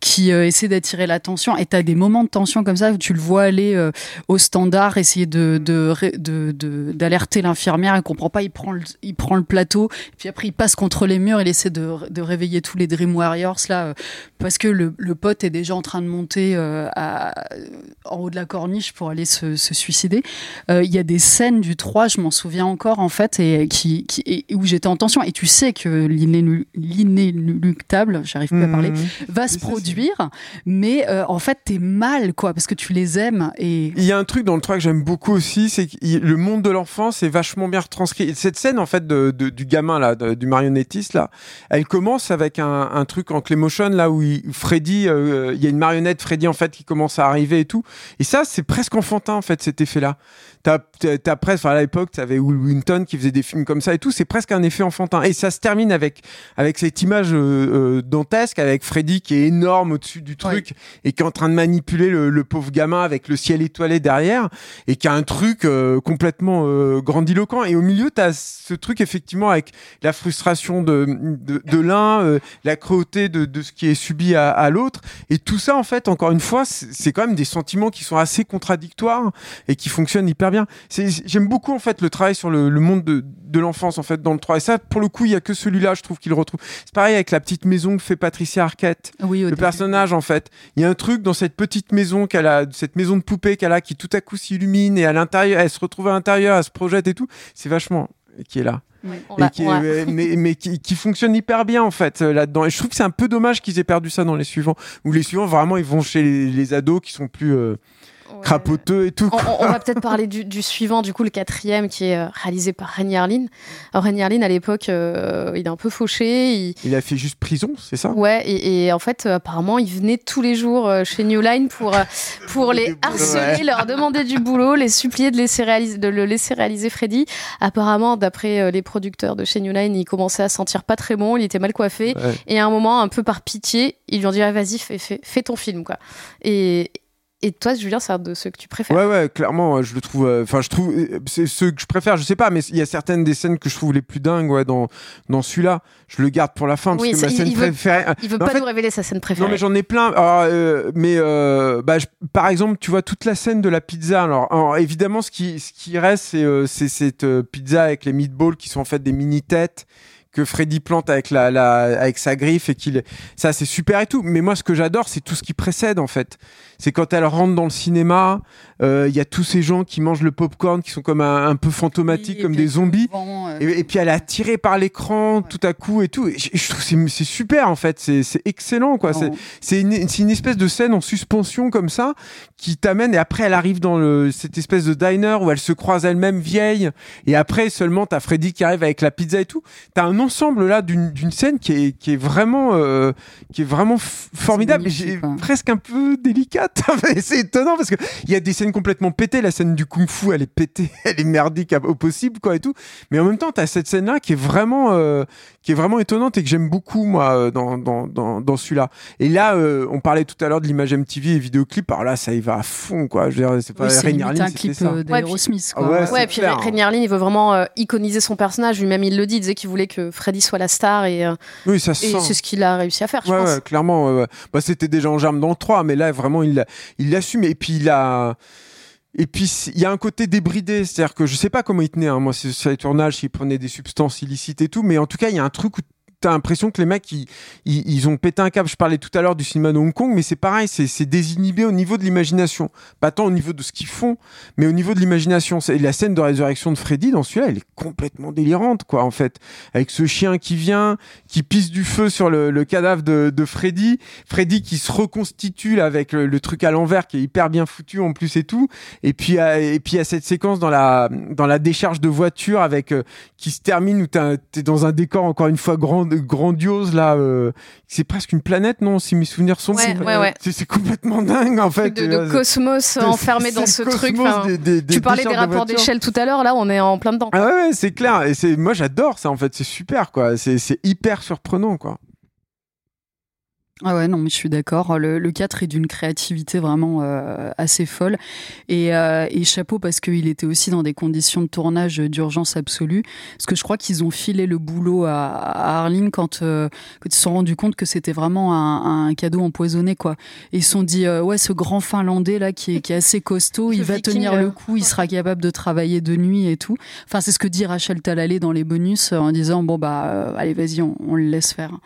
qui euh, essaie d'attirer l'attention. Et t'as des moments de tension comme ça où tu le vois aller euh, au standard, essayer de, de, de- de- d'alerter l'infirmière, elle comprend pas, il prend, le, il prend le plateau, puis après il passe contre les murs, il essaie de, réveiller tous les Dream Warriors là, euh, parce que le, pote est déjà en train de monter en haut de la corniche pour aller se, se suicider. Il y a des scènes du 3, je m'en souviens encore en fait, et, qui, qui, et où j'étais en tension. Et tu sais que l'inélu- l'inéluctable, j'arrive plus à parler, Mhm. va se produire, mais euh, en fait t'es mal quoi, parce que tu les aimes et Il y a un truc dans le 3 que j'aime beaucoup aussi, c'est que le monde de l'enfance est vachement bien retranscrit. Et Cette scène, en fait, de, de- du gamin, là, de- du marionnettiste, là, elle commence avec un, un truc en Claymotion, là, où il- Freddy, euh, il y a une marionnette Freddy, en fait, qui commence à arriver et tout. Et ça, c'est presque enfantin, en fait, cet effet-là. T'as, t'as, t'as presque, enfin, à l'époque, t'avais Will Winton qui faisait des films comme ça et tout. C'est presque un effet enfantin. Et ça se termine avec, avec cette image euh, euh, dantesque, avec Freddy qui est énorme au-dessus du truc et qui est en train de manipuler le, le pauvre gamin avec le ciel étoilé derrière et qui a un truc euh, complètement euh, grandiloquent. Et au milieu, t'as ce truc, effectivement, avec la frustration de, de, de l'un, euh, la cruauté de, de ce qui est subi à, à l'autre. Et tout ça, en fait, encore une fois, c'est c'est quand même des sentiments qui sont assez contradictoires et qui fonctionnent hyper bien. J'aime beaucoup en fait le travail sur le, le monde de, de l'enfance en fait dans le 3 et ça pour le coup il y a que celui-là je trouve qu'il retrouve. C'est pareil avec la petite maison que fait Patricia Arquette, oui, le début. personnage en fait. Il y a un truc dans cette petite maison qu'elle a, cette maison de poupée qu'elle a qui tout à coup s'illumine et à l'intérieur elle se retrouve à l'intérieur, elle se projette et tout. C'est vachement qui est là et qui, est- mais, mais qui, qui fonctionne hyper bien en fait euh, là-dedans. Et je trouve que c'est un peu dommage qu'ils aient perdu ça dans les suivants. Où les suivants vraiment ils vont chez les, les ados qui sont plus euh, crapoteux et tout. On, va peut-être parler du, suivant, du coup, le quatrième, qui est réalisé par René Harlin. Alors, René Harlin, à l'époque, il est un peu fauché. Il... a fait juste prison, c'est ça? Ouais, et, en fait, apparemment, il venait tous les jours chez New Line pour, pour les harceler, leur demander du boulot, les supplier de, laisser réaliser, de le laisser réaliser Freddy. Apparemment, d'après les producteurs de chez New Line, il commençait à sentir pas très bon, il était mal coiffé. Et à un moment, un peu par pitié, ils lui ont dit ah, vas-y, fais, fais, ton film. quoi. Et, et toi, Julien, c'est un de ceux que tu préfères Ouais, ouais, clairement, je le trouve. Euh, enfin, je trouve. Euh, c'est ceux que je préfère, je sais pas, mais il y a certaines des scènes que je trouve les plus dingues ouais, dans, dans celui-là. Je le garde pour la fin, parce que ma scène il préférée. Veut, il veut pas nous révéler sa scène préférée. Non, mais j'en ai plein. Euh, mais bah, par exemple, tu vois, toute la scène de la pizza. Alors, évidemment, ce qui, ce qui reste, c'est cette pizza avec les meatballs qui sont en fait des mini-têtes que Freddy plante avec la, la avec sa griffe et qu'il ça c'est super et tout mais moi ce que j'adore c'est tout ce qui précède en fait c'est quand elle rentre dans le cinéma, euh, il y a tous ces gens qui mangent le popcorn, qui sont comme un, peu fantomatiques, comme des zombies. Euh, et, puis elle est attirée par l'écran tout à coup et tout. je, trouve c'est, c'est super en fait, c'est, c'est excellent quoi. C'est, c'est, une, c'est une espèce de scène en suspension comme ça qui t'amène et après elle arrive dans le, cette espèce de diner où elle se croise elle-même vieille et après seulement t'as Freddy qui arrive avec la pizza et tout. T'as un ensemble là d'une, d'une scène qui est, qui est vraiment, euh, qui est vraiment formidable presque un peu délicat c'est étonnant parce qu'il y a des scènes complètement pétées. La scène du kung-fu, elle est pétée, elle est merdique au possible, quoi, et tout. Mais en même temps, tu as cette scène-là qui est vraiment, euh, qui est vraiment étonnante et que j'aime beaucoup, moi, euh, dans, dans, dans, dans celui-là. Et là, euh, on parlait tout à l'heure de l'image MTV et vidéoclip. Alors là, ça y va à fond, quoi. Je veux dire, c'est pas oui, un clip d'Aerosmith, quoi. Ouais, ouais, et puis Rainy Harlin, il veut vraiment iconiser son personnage. Lui-même, il le dit, il disait qu'il voulait que Freddy soit la star et, oui, ça et c'est ce qu'il a réussi à faire, je pense. clairement. Bah, c'était déjà en germe dans le 3, mais là, vraiment, il il l'assume. Et puis, il a. Et puis il y a un côté débridé, c'est-à-dire que je sais pas comment il tenait, hein. moi c'est sur les tournages, s'il prenait des substances illicites et tout, mais en tout cas il y a un truc où t'as l'impression que les mecs ils, ils, ont pété un câble. Je parlais tout à l'heure du cinéma de Hong Kong, mais c'est pareil, c'est désinhibé au niveau de l'imagination. Pas tant au niveau de ce qu'ils font, mais au niveau de l'imagination. La scène de résurrection de Freddy dans celui-là, elle est complètement délirante, quoi, en fait. Avec ce chien qui vient, qui pisse du feu sur le, cadavre de, Freddy, Freddy qui se reconstitue avec le, truc à l'envers qui est hyper bien foutu en plus et tout. Et puis et puis il y a cette séquence dans la dans la décharge de voiture avec euh, qui se termine où t'es dans un décor encore une fois grand grandiose là. Euh, c'est presque une planète, non Si mes souvenirs sont ouais, ouais, C'est complètement dingue en fait. De, de cosmos enfermé dans ce truc. tu parlais des rapports d'échelle tout à l'heure, là on est en plein dedans. Ah ouais, c'est clair. Et c'est moi j'adore ça en fait. C'est super quoi. C'est hyper surprenant quoi. Ah ouais, non, mais je suis d'accord. Le, le 4 est d'une créativité vraiment euh, assez folle. Et, euh, et chapeau parce qu'il était aussi dans des conditions de tournage d'urgence absolue. Parce que je crois qu'ils ont filé le boulot à, à Arline quand, euh, quand, ils se sont rendus compte que c'était vraiment un, un, cadeau empoisonné, quoi. Et ils se sont dit, ouais, ce grand Finlandais là qui est, qui est assez costaud, il va tenir le coup, il sera capable de travailler de nuit et tout. Enfin, c'est ce que dit Rachel Talalé dans les bonus en disant, bon, bah, allez, vas-y, on, on le laisse faire.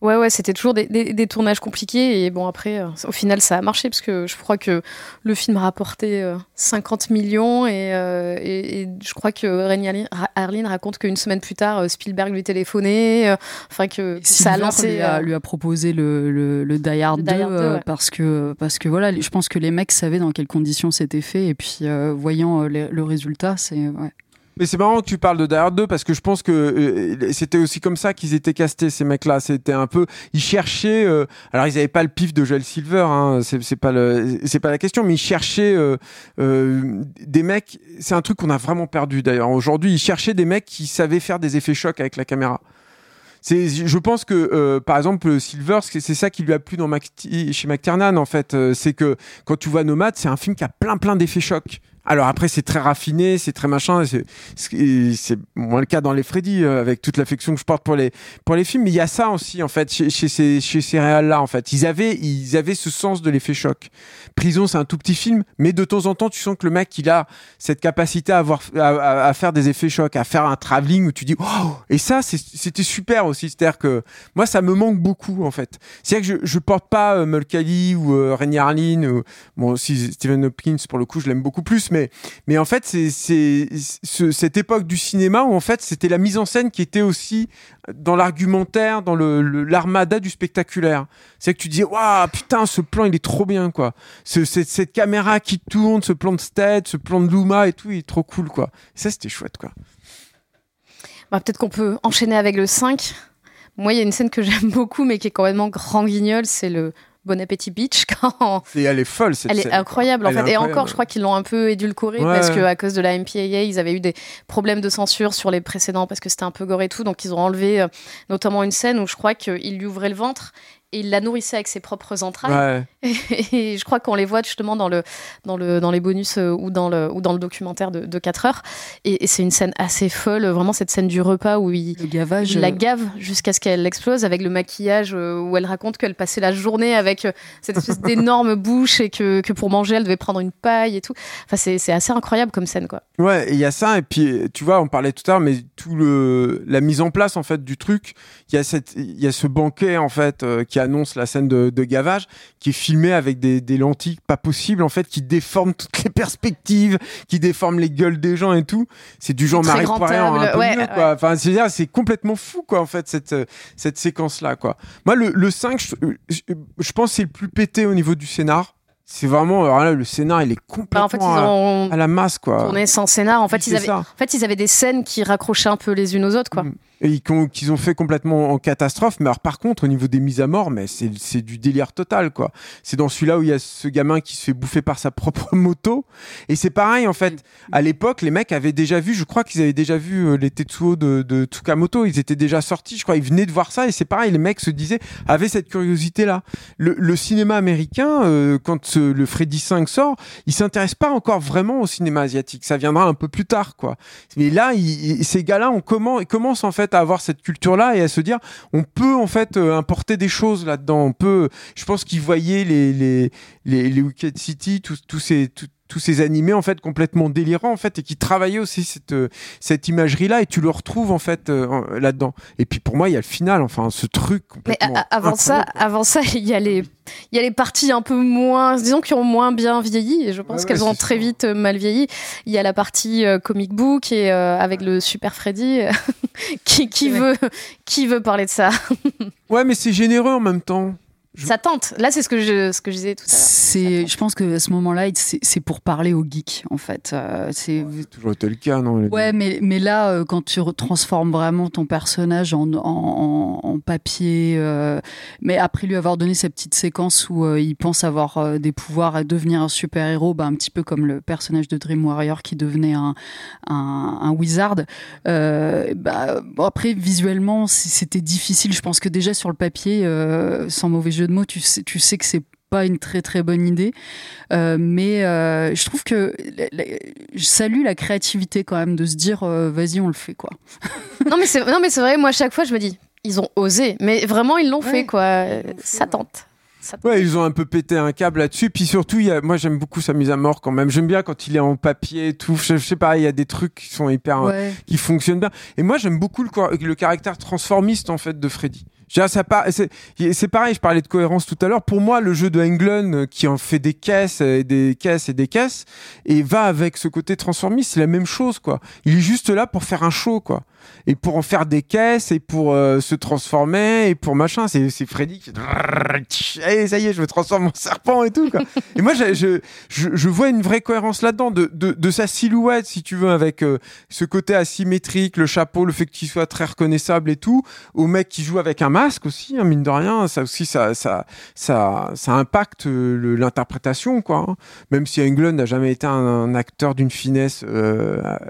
Ouais, ouais, c'était toujours des, des, tournages compliqués. Et bon, après, euh, au final, ça a marché parce que je crois que le film a rapporté 50 euh, millions. Euh, et, et, je crois que Rémi Harlin raconte qu'une semaine plus tard, Spielberg lui téléphonait. Enfin, que ça a lancé. Lui a, lui a proposé le, le, le Die Hard 2, parce, que, parce que voilà, je pense que les mecs savaient dans quelles conditions c'était fait. Et puis, voyant le résultat, c'est. Ouais. Mais c'est marrant que tu parles de Die Hard 2 parce que je pense que euh, c'était aussi comme ça qu'ils étaient castés ces mecs-là. C'était un peu, ils cherchaient. Euh, alors ils n'avaient pas le pif de Joel Silver, hein, c'est pas le, c'est pas la question, mais ils cherchaient euh, des mecs. C'est un truc qu'on a vraiment perdu d'ailleurs aujourd'hui. Ils cherchaient des mecs qui savaient faire des effets chocs avec la caméra. Je pense que par exemple Silver, c'est ça qui lui a plu dans chez McTiernan en fait, c'est que quand tu vois Nomad, c'est un film qui a plein plein d'effets chocs. Alors après, c'est très raffiné, c'est très machin. C'est moins le cas dans les Freddy, euh, avec toute l'affection que je porte pour les, pour les films. Mais il y a ça aussi, en fait, chez, chez ces, chez ces réals-là, en fait. Ils avaient, ils avaient ce sens de l'effet choc. Prison, c'est un tout petit film, mais de temps en temps, tu sens que le mec, il a cette capacité à, avoir, à, faire des effets chocs, à faire un travelling où tu dis, oh Et ça, c'était super aussi. C'est-à-dire que moi, ça me manque beaucoup, en fait. C'est-à-dire que je, je porte pas euh, ou euh, ou, bon, aussi Stephen Hopkins, pour le coup, je l'aime beaucoup plus, mais mais, en fait, c'est cette époque du cinéma où en fait, c'était la mise en scène qui était aussi dans l'argumentaire, dans l'armada du spectaculaire. C'est que tu dis, waouh, putain, ce plan, il est trop bien, quoi. Ce, cette, caméra qui tourne, ce plan de Stead, ce plan de Luma et tout, il est trop cool, quoi. ça, c'était chouette, quoi. Bah, Peut-être qu'on peut enchaîner avec le 5. Moi, il y a une scène que j'aime beaucoup, mais qui est quand même grand guignol, c'est le Bon Appétit Beach quand et elle est folle cette elle est incroyable en fait. Et encore je crois qu'ils l'ont un peu édulcoré parce que à cause de la MPAA ils avaient eu des problèmes de censure sur les précédents parce que c'était un peu gore et tout. Donc ils ont enlevé euh, notamment une scène où je crois qu'il lui ouvrait le ventre et il la nourrissait avec ses propres entrailles. Et, je crois qu'on les voit justement dans, le, dans, le, dans les bonus euh, ou, dans le, ou dans le documentaire de, de 4 heures. Et, c'est une scène assez folle, vraiment cette scène du repas où il, la gave jusqu'à ce qu'elle explose avec le maquillage euh, où elle raconte qu'elle passait la journée avec euh, cette espèce d'énorme bouche et que, que, pour manger elle devait prendre une paille et tout. Enfin, c'est assez incroyable comme scène quoi. Ouais, il y a ça et puis tu vois, on parlait tout à l'heure, mais tout le la mise en place en fait du truc, il y a cette il y a ce banquet en fait qui annonce la scène de, gavage, qui est filmée avec des, lentilles pas possibles, en fait, qui déforment toutes les perspectives, qui déforment les gueules des gens et tout. C'est du genre Marie Poirier quoi. Enfin, c'est c'est complètement fou, quoi, en fait, cette, cette séquence-là, quoi. Moi, le, le 5, je, pense c'est le plus pété au niveau du scénar. C'est vraiment alors là, le scénar il est complètement bah, en fait, ils ont à, la masse quoi. Tourné sans scénar. En fait, ils avaient, en fait, ils avaient des scènes qui raccrochaient un peu les unes aux autres quoi. Mm et qu'ils ont fait complètement en catastrophe. Mais alors, par contre, au niveau des mises à mort, mais c'est du délire total, quoi. C'est dans celui-là où il y a ce gamin qui se fait bouffer par sa propre moto. Et c'est pareil, en fait. À l'époque, les mecs avaient déjà vu, je crois qu'ils avaient déjà vu euh, les Tetsuo de, de Tsukamoto. Ils étaient déjà sortis, je crois. Ils venaient de voir ça. Et c'est pareil, les mecs se disaient, avaient cette curiosité-là. Le, le, cinéma américain, euh, quand le Freddy 5 sort, il s'intéresse pas encore vraiment au cinéma asiatique. Ça viendra un peu plus tard, quoi. Mais là, ces gars-là, on commence, commencent en fait à avoir cette culture-là et à se dire, on peut en fait euh, importer des choses là-dedans. On peut, je pense qu'ils voyaient les les les, Wicked City, tous ces tous ces animés en fait complètement délirants en fait et qui travaillaient aussi cette euh, cette imagerie là et tu le retrouves en fait euh, là-dedans. Et puis pour moi il y a le final enfin ce truc complètement mais avant ça avant ça il y a les il y a les parties un peu moins disons qui ont moins bien vieilli et je pense qu'elles ont très vite euh, mal vieilli. Il y a la partie comic book et avec le super Freddy qui qui veut qui veut parler de ça. Ouais mais c'est généreux en même temps ça tente. Là, c'est ce que je, ce que je disais tout à l'heure. C'est, je pense que à ce moment-là, c'est pour parler aux geeks, en fait. Euh, c'est toujours été le cas, non Ouais, mais, mais là, euh, quand tu transformes vraiment ton personnage en, en, en papier, euh, mais après lui avoir donné cette petite séquence où il pense avoir des pouvoirs et devenir un super-héros, bah, un petit peu comme le personnage de Dream Warrior qui devenait un, un, un wizard. bah, bon, après, visuellement, c'était difficile. Je pense que déjà sur le papier, sans mauvais jeu de mots, tu sais, tu sais que c'est pas une très très bonne idée. Euh, mais euh, je trouve que je salue la créativité quand même de se dire euh, vas-y on le fait quoi. non mais c'est non mais c'est vrai moi à chaque fois je me dis ils ont osé mais vraiment ils l'ont fait quoi. Ça tente. Ouais, ils ont un peu pété un câble là-dessus. Puis surtout, y a, moi j'aime beaucoup sa mise à mort quand même. J'aime bien quand il est en papier et tout. Je, sais pas, il y a des trucs qui sont hyper, qui fonctionnent bien. Et moi j'aime beaucoup le, le caractère transformiste en fait de Freddy. C'est pareil, je parlais de cohérence tout à l'heure. Pour moi, le jeu de Englund euh, qui en fait des caisses et des caisses et des caisses et va avec ce côté transformiste, c'est la même chose quoi. Il est juste là pour faire un show quoi et pour en faire des caisses et pour euh, se transformer et pour machin. C'est, c'est Freddy qui fait hey, ça y est, je me transforme en serpent et tout. Quoi. et moi, je, je, je, vois une vraie cohérence là-dedans de, de, de, sa silhouette, si tu veux, avec euh, ce côté asymétrique, le chapeau, le fait qu'il soit très reconnaissable et tout, au mec qui joue avec un masque aussi, hein, mine de rien, ça aussi, ça, ça, ça, ça impacte euh, l'interprétation, quoi. Hein. Même si Englund n'a jamais été un, acteur d'une finesse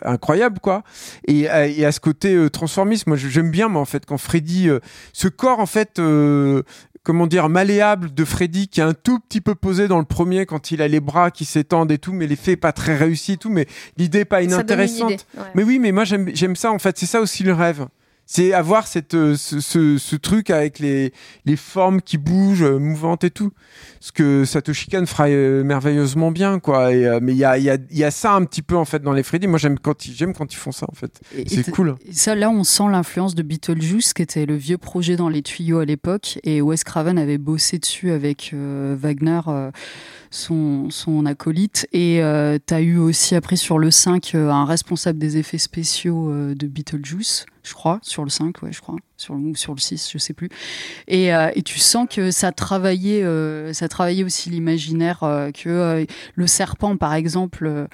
incroyable, quoi. Et, et à ce côté euh, transformisme. Moi, j'aime bien, moi, en fait, quand Freddy, euh, ce corps, en fait, euh, comment dire, malléable de Freddy qui est un tout petit peu posé dans le premier quand il a les bras qui s'étendent et tout, mais l'effet pas très réussi et tout, mais l'idée pas inintéressante. Mais oui, mais moi j'aime ça en fait, c'est ça aussi le rêve. C'est avoir cette, euh, ce, ce, ce, truc avec les, les formes qui bougent, euh, mouvantes et tout. Ce que Satoshi Kon fera euh, merveilleusement bien, quoi. Et, mais il y a, y, a, y a ça un petit peu, en fait, dans les Freddy. Moi, j'aime quand, ils, j'aime quand ils font ça, en fait. C'est cool. Ça, là, on sent l'influence de Beetlejuice, qui était le vieux projet dans les tuyaux à l'époque. Et Wes Craven avait bossé dessus avec Wagner son, son acolyte. Et tu as eu aussi après sur le 5 un responsable des effets spéciaux de Beetlejuice, je crois, sur le 5, ouais, je crois sur le, sur le 6, je sais plus. Et, euh, et tu sens que ça travaillait, euh, ça travaillait aussi l'imaginaire, euh, que euh, le serpent, par exemple,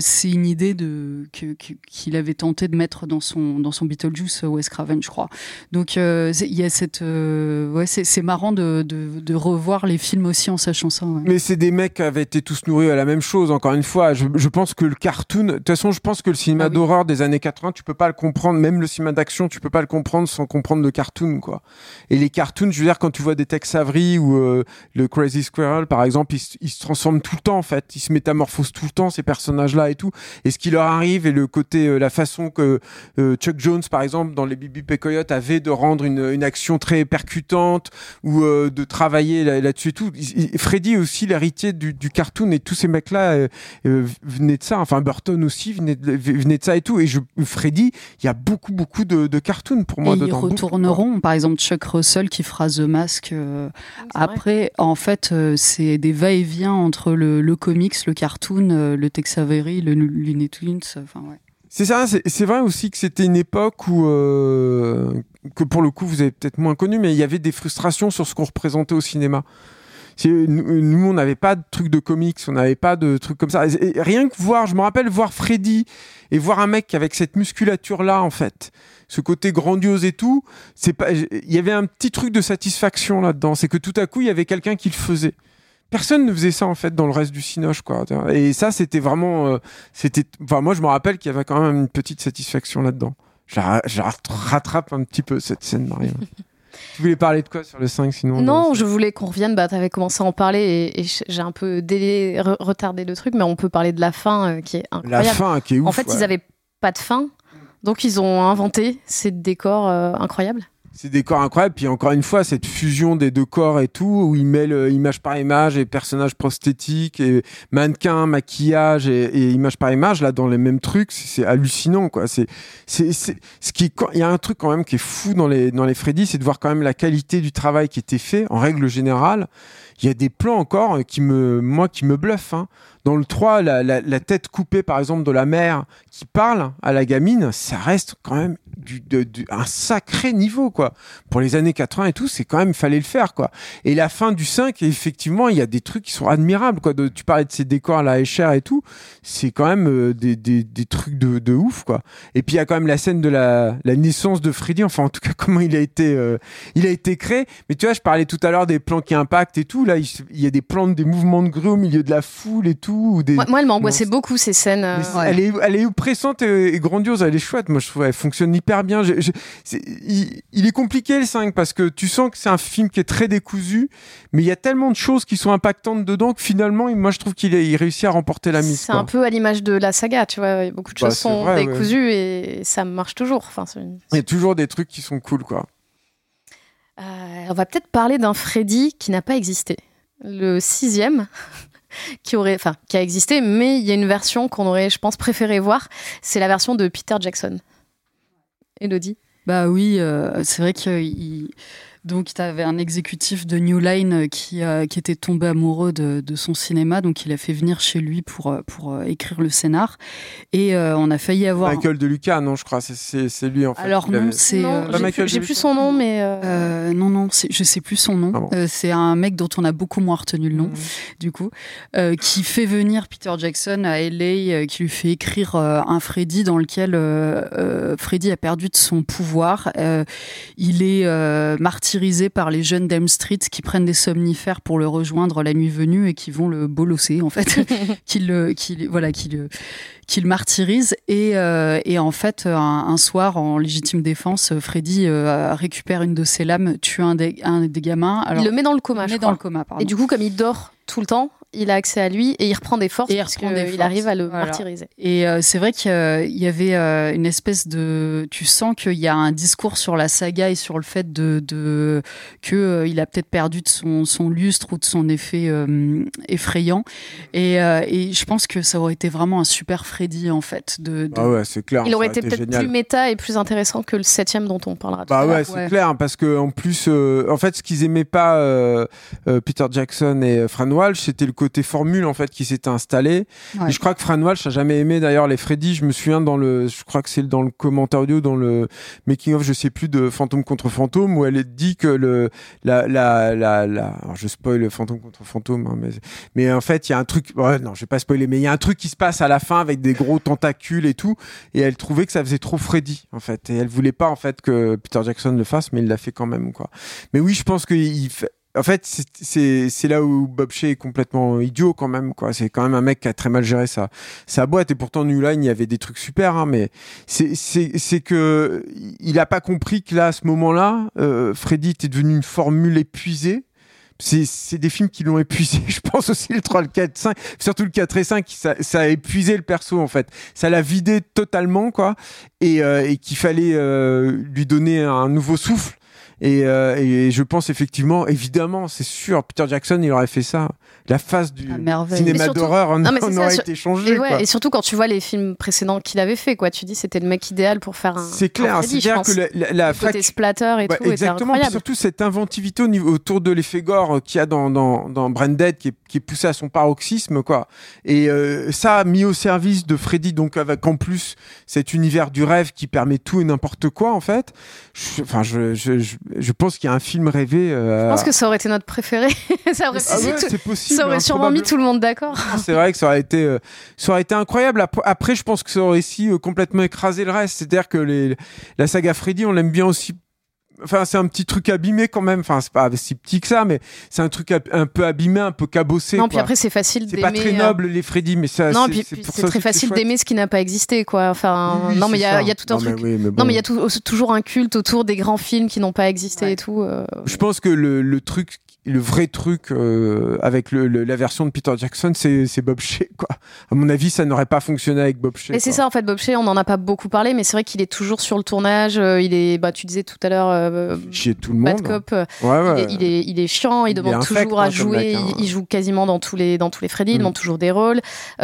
c'est une idée de, qu'il que, avait tenté de mettre dans son, dans son Beetlejuice Wes Craven, je crois. Donc il y a cette. ouais, c'est marrant de, de, de, revoir les films aussi en sachant ça. Ouais. Mais c'est des mecs qui avaient été tous nourris à la même chose, encore une fois. Je, je pense que le cartoon. De toute façon, je pense que le cinéma ah oui. d'horreur des années 80, tu peux pas le comprendre, même le cinéma d'action, tu peux pas le comprendre sans comprendre le cartoon quoi. Et les cartoons, je veux dire quand tu vois des Tex Avery ou euh, le Crazy Squirrel par exemple, ils, ils, se transforment tout le temps en fait, ils se métamorphosent tout le temps ces personnages là et tout. Et ce qui leur arrive et le côté euh, la façon que euh, Chuck Jones par exemple dans les Bibi Coyote avait de rendre une, une action très percutante ou euh, de travailler là-dessus là et tout. Freddy aussi l'héritier du, du, cartoon et tous ces mecs là venaient de ça. Enfin Burton aussi venait de, venait de ça et tout. Et je, Freddy, il y a beaucoup beaucoup de, de cartoons pour moi et dedans. Il retourne tourneront. Par exemple, Chuck Russell qui fera The Mask. Euh, après, vrai. en fait, euh, c'est des va-et-vient entre le, le, comics, le cartoon, euh, le Tex Avery, le Looney Tunes. Enfin, ouais. C'est ça, c'est vrai aussi que c'était une époque où, euh, que pour le coup, vous avez peut-être moins connu, mais il y avait des frustrations sur ce qu'on représentait au cinéma. Nous, nous, on n'avait pas de trucs de comics, on n'avait pas de trucs comme ça. Rien que voir, je me rappelle voir Freddy et voir un mec avec cette musculature-là, en fait, ce côté grandiose et tout, c'est pas, il y avait un petit truc de satisfaction là-dedans. C'est que tout à coup, il y avait quelqu'un qui le faisait. Personne ne faisait ça en fait dans le reste du cinoche quoi. Et ça c'était vraiment euh, c'était enfin moi je me rappelle qu'il y avait quand même une petite satisfaction là-dedans. Je, rattrape un petit peu cette scène Marie. Tu voulais parler de quoi sur le 5 sinon Non, je voulais qu'on revienne. Bah, tu avais commencé à en parler et, et j'ai un peu délai, re retardé le truc, mais on peut parler de la fin euh, qui est incroyable. La fin qui est ouf. En fait, ouais. ils avaient pas de fin, donc ils ont inventé ces décors euh, incroyables. Ces décors incroyables, puis encore une fois, cette fusion des deux corps et tout, où ils mêlent image par image et personnages prosthétiques et mannequins, maquillage et, image par image, là, dans les mêmes trucs, c'est hallucinant, quoi. C'est, c'est, c'est, ce qui, il y a un truc quand même qui est fou dans les, dans les Freddy, c'est de voir quand même la qualité du travail qui était fait, en règle générale. Il y a des plans encore qui me, moi, qui me bluffent, hein. Dans le 3, la, tête coupée, par exemple, de la mère qui parle à la gamine, ça reste quand même un sacré niveau, quoi. Pour les années 80 et tout, c'est quand même, fallait le faire, quoi. Et la fin du 5, effectivement, il y a des trucs qui sont admirables, quoi. Tu parlais de ces décors la Escher et tout, c'est quand même euh, des, trucs de, ouf, quoi. Et puis, il y a quand même la scène de la, naissance de Freddy, enfin, en tout cas, comment il a été, euh, il a été créé. Mais tu vois, je parlais tout à l'heure des plans qui impactent et tout. Là, il, il y a des plans, des mouvements de grue au milieu de la foule et tout. Ou des... moi, moi, elle m'angoissait beaucoup ces scènes. Euh... Ouais. Elle, est, elle est oppressante et, et, grandiose, elle est chouette. Moi, je trouve elle fonctionne hyper bien. Je, je, est, il, il, est compliqué le 5 parce que tu sens que c'est un film qui est très décousu, mais il y a tellement de choses qui sont impactantes dedans que finalement, moi, je trouve qu'il il réussit à remporter la mise. C'est un peu à l'image de la saga, tu vois. Beaucoup de bah, choses sont vrai, décousues ouais. et ça marche toujours. Enfin. Il y a toujours des trucs qui sont cool, quoi. Euh, on va peut-être parler d'un Freddy qui n'a pas existé. Le sixième, qui aurait, enfin, qui a existé, mais il y a une version qu'on aurait, je pense, préféré voir. C'est la version de Peter Jackson. Elodie? Bah oui, euh, c'est vrai qu'il donc, tu avais un exécutif de New Line qui, euh, qui était tombé amoureux de, de, son cinéma, donc il a fait venir chez lui pour, euh, pour euh, écrire le scénar. Et euh, on a failli avoir. Michael De Luca, non, je crois, c'est lui en fait. Alors non, c'est. J'ai plus son nom, mais. non, non, je sais plus son nom. Ah bon. c'est un mec dont on a beaucoup moins retenu le nom, mmh. du coup, qui fait venir Peter Jackson à LA, qui lui fait écrire un Freddy dans lequel Freddy a perdu de son pouvoir. il est martyrisé par les jeunes d'Elm Street qui prennent des somnifères pour le rejoindre la nuit venue et qui vont le bolosser en fait, qui le, qui voilà, qui le, qui le martyrise et, euh, et en fait un, un, soir en légitime défense, Freddy euh, récupère une de ses lames, tue un des, un des gamins. Alors, il le met dans le coma. Il met dans le coma. Pardon. Et du coup, comme il dort tout le temps, il a accès à lui et il reprend des forces Et il parce qu'il arrive à le Voilà. martyriser. Et euh, c'est vrai qu'il y avait euh, une espèce de. Tu sens qu'il y a un discours sur la saga et sur le fait de, de que euh, il a peut-être perdu de son, son lustre ou de son effet euh, effrayant. Et, euh, et je pense que ça aurait été vraiment un super Freddy en fait. De, de- Ah ouais, c'est clair. Il aurait été peut-être génial. plus méta et plus intéressant que le septième dont on parlera tout Bah à l'heure. ouais, c'est Ouais. clair, parce que en plus, euh, en fait, ce qu'ils aimaient pas, euh, euh, Peter Jackson et Fran Walsh, c'était le côté formule en fait qui s'était installé. Ouais. Et je crois que Fran Walsh a jamais aimé d'ailleurs les Freddy. Je me souviens dans le, je crois que c'est dans le commentaire audio, dans le making of, je sais plus de Fantôme contre Fantôme, où elle dit que le, la, la, la, la alors je spoil Fantôme contre Fantôme, hein, mais, mais en fait, il y a un truc, ouais, non, je vais pas spoiler, mais il y a un truc qui se passe à la fin avec des gros tentacules et tout, et elle trouvait que ça faisait trop Freddy en fait, et elle voulait pas en fait que Peter Jackson le fasse, mais il l'a fait quand même quoi. Mais oui, je pense que il fait- en fait, c'est- là où Bob Shea est complètement idiot quand même. quoi. C'est quand même un mec qui a très mal géré sa, sa boîte. Et pourtant, New Line, il y avait des trucs super. hein, mais c'est- que il a pas compris que là, à ce moment-là, euh, Freddy était devenu une formule épuisée. C'est c'est des films qui l'ont épuisé. Je pense aussi le 3, le 4, 5, surtout le 4 et 5, ça, ça a épuisé le perso en fait. Ça l'a vidé totalement quoi. Et, euh, et qu'il fallait euh, lui donner un nouveau souffle. Et, euh, et je pense effectivement, évidemment, c'est sûr, Peter Jackson, il aurait fait ça. La face du merveille. cinéma d'horreur en, c'est aurait sur- été changé. Et, ouais, quoi. et surtout quand tu vois les films précédents qu'il avait fait, quoi. Tu dis c'était le mec idéal pour faire un. C'est clair, c'est-à-dire pense. que la, la, la fac- splatter et Ouais, tout exactement, incroyable. surtout cette inventivité au niveau, autour de l'effet gore qu'il y a dans, dans, dans Branded qui est, qui est poussé à son paroxysme, quoi. Et euh, ça, mis au service de Freddy, donc avec en plus cet univers du rêve qui permet tout et n'importe quoi, en fait. Je- Enfin, je, je, je, je pense qu'il y a un film rêvé. euh, Je pense que ça aurait été notre préféré. ça aurait, ah mis ouais, tout- c'est possible. ça aurait hein, sûrement mis tout le monde d'accord. C'est vrai que ça aurait été, euh, ça aurait été incroyable. Ap- Après, je pense que ça aurait aussi euh, complètement écrasé le reste. C'est-à-dire que les, la saga Freddy, on l'aime bien aussi. Enfin, c'est un petit truc abîmé quand même. Enfin, c'est pas si petit que ça, mais c'est un truc un peu abîmé, un peu cabossé. non, puis après c'est facile c'est pas très euh, noble les Freddy, mais ça. Non, puis, c'est puis très facile d'aimer ce qui n'a pas existé, quoi. Enfin, Oui, oui, non, mais il y, a- y tout un Non, mais truc. oui, mais Non, mais il y a tout- toujours un culte autour des grands films qui n'ont pas existé Ouais. et tout. euh. Je pense que le, le truc, le vrai truc euh, avec le, le- la version de Peter Jackson, c'est Bob Shea, quoi. À mon avis, ça n'aurait pas fonctionné avec Bob Shea. Et c'est ça en fait, Bob Shea, on n'en a pas beaucoup parlé, mais c'est vrai qu'il est toujours sur le tournage. euh, il est, bah, tu disais tout à l'heure, euh, Chier tout le Bad monde. Cop. euh, Ouais, ouais. Il, est, il, est, il est chiant, il, demande infect, toujours hein, à comme jouer, mec, hein. il, joue quasiment dans tous les, dans tous les Freddy, il Mm. demande toujours des rôles.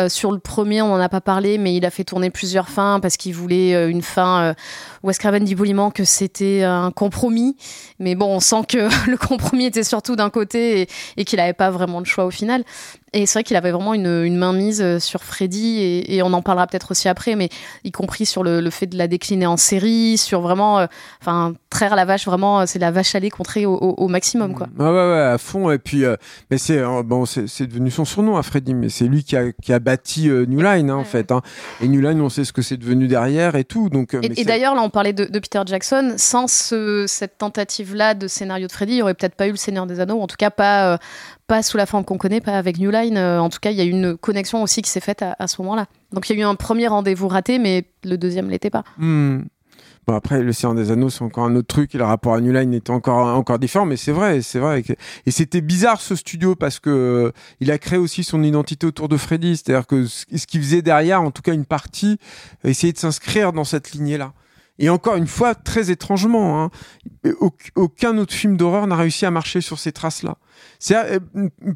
Sur le premier, on n'en a pas parlé, mais il a fait tourner plusieurs fins parce qu'il voulait une fin. Wes Craven dit poliment que c'était un compromis, mais bon, on sent que le compromis était surtout d'un côté et, et qu'il n'avait pas vraiment le choix au final. Et c'est vrai qu'il avait vraiment une, une main mise euh, sur Freddy, et, et on en parlera peut-être aussi après, mais y compris sur le, le fait de la décliner en série, sur vraiment, euh, enfin, traire la vache, vraiment, euh, c'est la vache à lait contrée au, au- au maximum, quoi. Ouais, ouais, ouais, à fond. Et puis, euh, mais c'est euh, bon, c'est devenu son surnom à Freddy, mais c'est lui qui a, qui a bâti euh, New Line, hein, en fait. Hein. Et New Line, on sait ce que c'est devenu derrière et tout. Donc, euh, Et, d'ailleurs, là, on parlait de, de Peter Jackson. Sans ce- cette tentative-là de scénario de Freddy, il n'y aurait peut-être pas eu le Seigneur des Anneaux, ou en tout cas pas, euh, pas sous la forme qu'on connaît, pas avec New Line. Euh, en tout cas, il y a eu une connexion aussi qui s'est faite à, ce moment-là. Donc il y a eu un premier rendez-vous raté, mais le deuxième l'était pas. Hmm. Bon, après, le Seigneur des Anneaux, c'est encore un autre truc. Et le rapport à New Line était encore, encore différent. Mais c'est vrai, c'est vrai. Et c'était bizarre, ce studio, parce que euh, il a créé aussi son identité autour de Freddy. C'est-à-dire que ce qu'il faisait derrière, en tout cas une partie, essayait de s'inscrire dans cette lignée-là. Et encore une fois, très étrangement, hein, au- aucun autre film d'horreur n'a réussi à marcher sur ces traces-là. C'est euh,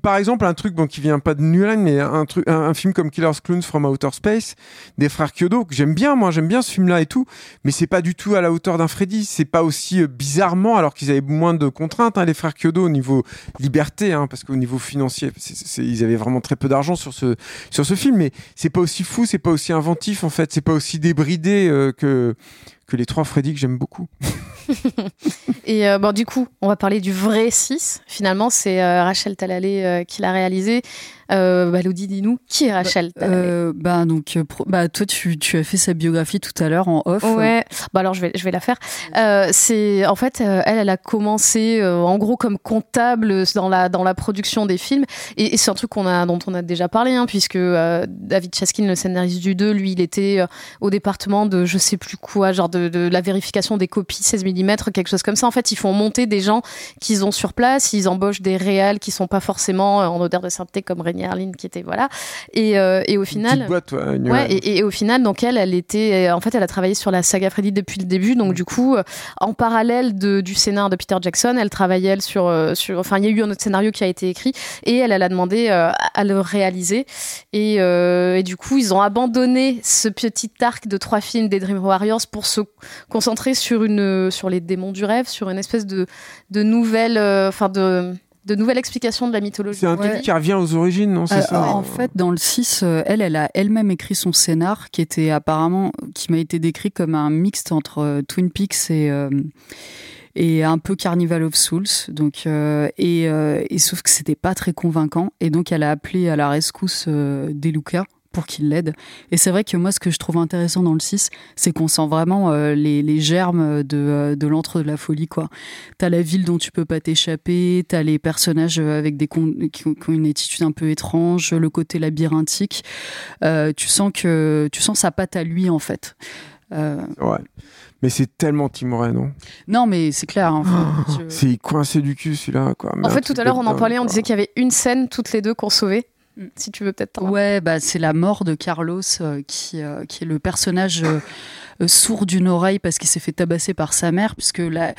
par exemple un truc bon, qui vient pas de Line, mais un, truc, un, film comme Killer's Clowns from Outer Space des frères Kyodo que j'aime bien, moi j'aime bien ce film-là et tout, mais c'est pas du tout à la hauteur d'un Freddy. C'est pas aussi euh, bizarrement, alors qu'ils avaient moins de contraintes, hein, les frères Kyodo au niveau liberté, hein, parce qu'au niveau financier, c'est- c'est- ils avaient vraiment très peu d'argent sur ce sur ce film, mais c'est pas aussi fou, c'est pas aussi inventif en fait, c'est pas aussi débridé euh, que que les trois Freddy que j'aime beaucoup. Et euh, bon, du coup, on va parler du vrai 6. Finalement, c'est euh, Rachel Talalay euh, qui l'a réalisé. Euh, bah, Lodi, dis-nous, qui est Rachel Talalay Euh, bah donc euh, bah toi tu, tu as fait sa biographie tout à l'heure en off. Ouais, bah alors je vais, je vais la faire. Euh, c'est en fait, elle, elle a commencé en gros comme comptable dans la dans la production des films, et, et c'est un truc qu'on a dont on a déjà parlé, hein, puisque David Chaskin, le scénariste du 2, lui, il était au département de je sais plus quoi, genre de, de la vérification des copies 16 mm, quelque chose comme ça. En fait, ils font monter des gens qu'ils ont sur place, ils embauchent des réals qui sont pas forcément en odeur de sainteté comme Rainy Jenny Arline qui était voilà. Et, et au final, boîte, ouais, et, et, au final, donc elle, elle était, en fait, elle a travaillé sur la saga Freddy depuis le début. Donc du coup, en parallèle de, du scénar de Peter Jackson, elle travaillait elle sur, sur, enfin, il y a eu un autre scénario qui a été écrit et elle, elle a demandé à le réaliser. Et, et du coup, ils ont abandonné ce petit arc de trois films des Dream Warriors pour se concentrer sur une, sur les démons du rêve, sur une espèce de, de nouvelle, enfin de de nouvelles explications de la mythologie. C'est un truc qui revient aux origines, non C'est ça En fait, dans le 6, euh, elle, elle a elle-même écrit son scénar qui était apparemment, qui m'a été décrit comme un mixte entre euh, Twin Peaks et. Euh, et un peu Carnival of Souls. Donc, et, et, sauf que c'était pas très convaincant. Et donc, elle a appelé à la rescousse Deluca, pour qu'il l'aide. Et c'est vrai que moi, ce que je trouve intéressant dans le 6, c'est qu'on sent vraiment euh, les, les, germes de, euh, de l'antre de la folie. quoi. T'as la ville dont tu peux pas t'échapper, t'as les personnages avec des qui ont une attitude un peu étrange, le côté labyrinthique. Euh, tu sens que tu sens sa patte à lui en fait. Ouais. Mais c'est tellement timoré, non? Non, mais c'est clair. Hein. C'est coincé du cul celui-là. Quoi. en fait, tout à l'heure, on en parlait, on disait qu'il y avait une scène toutes les deux qu'on sauvait. Si tu veux peut-être. Ouais, bah, c'est la mort de Carlos euh, qui, euh, qui est le personnage euh, sourd d'une oreille parce qu'il s'est fait tabasser par sa mère. Puisque là,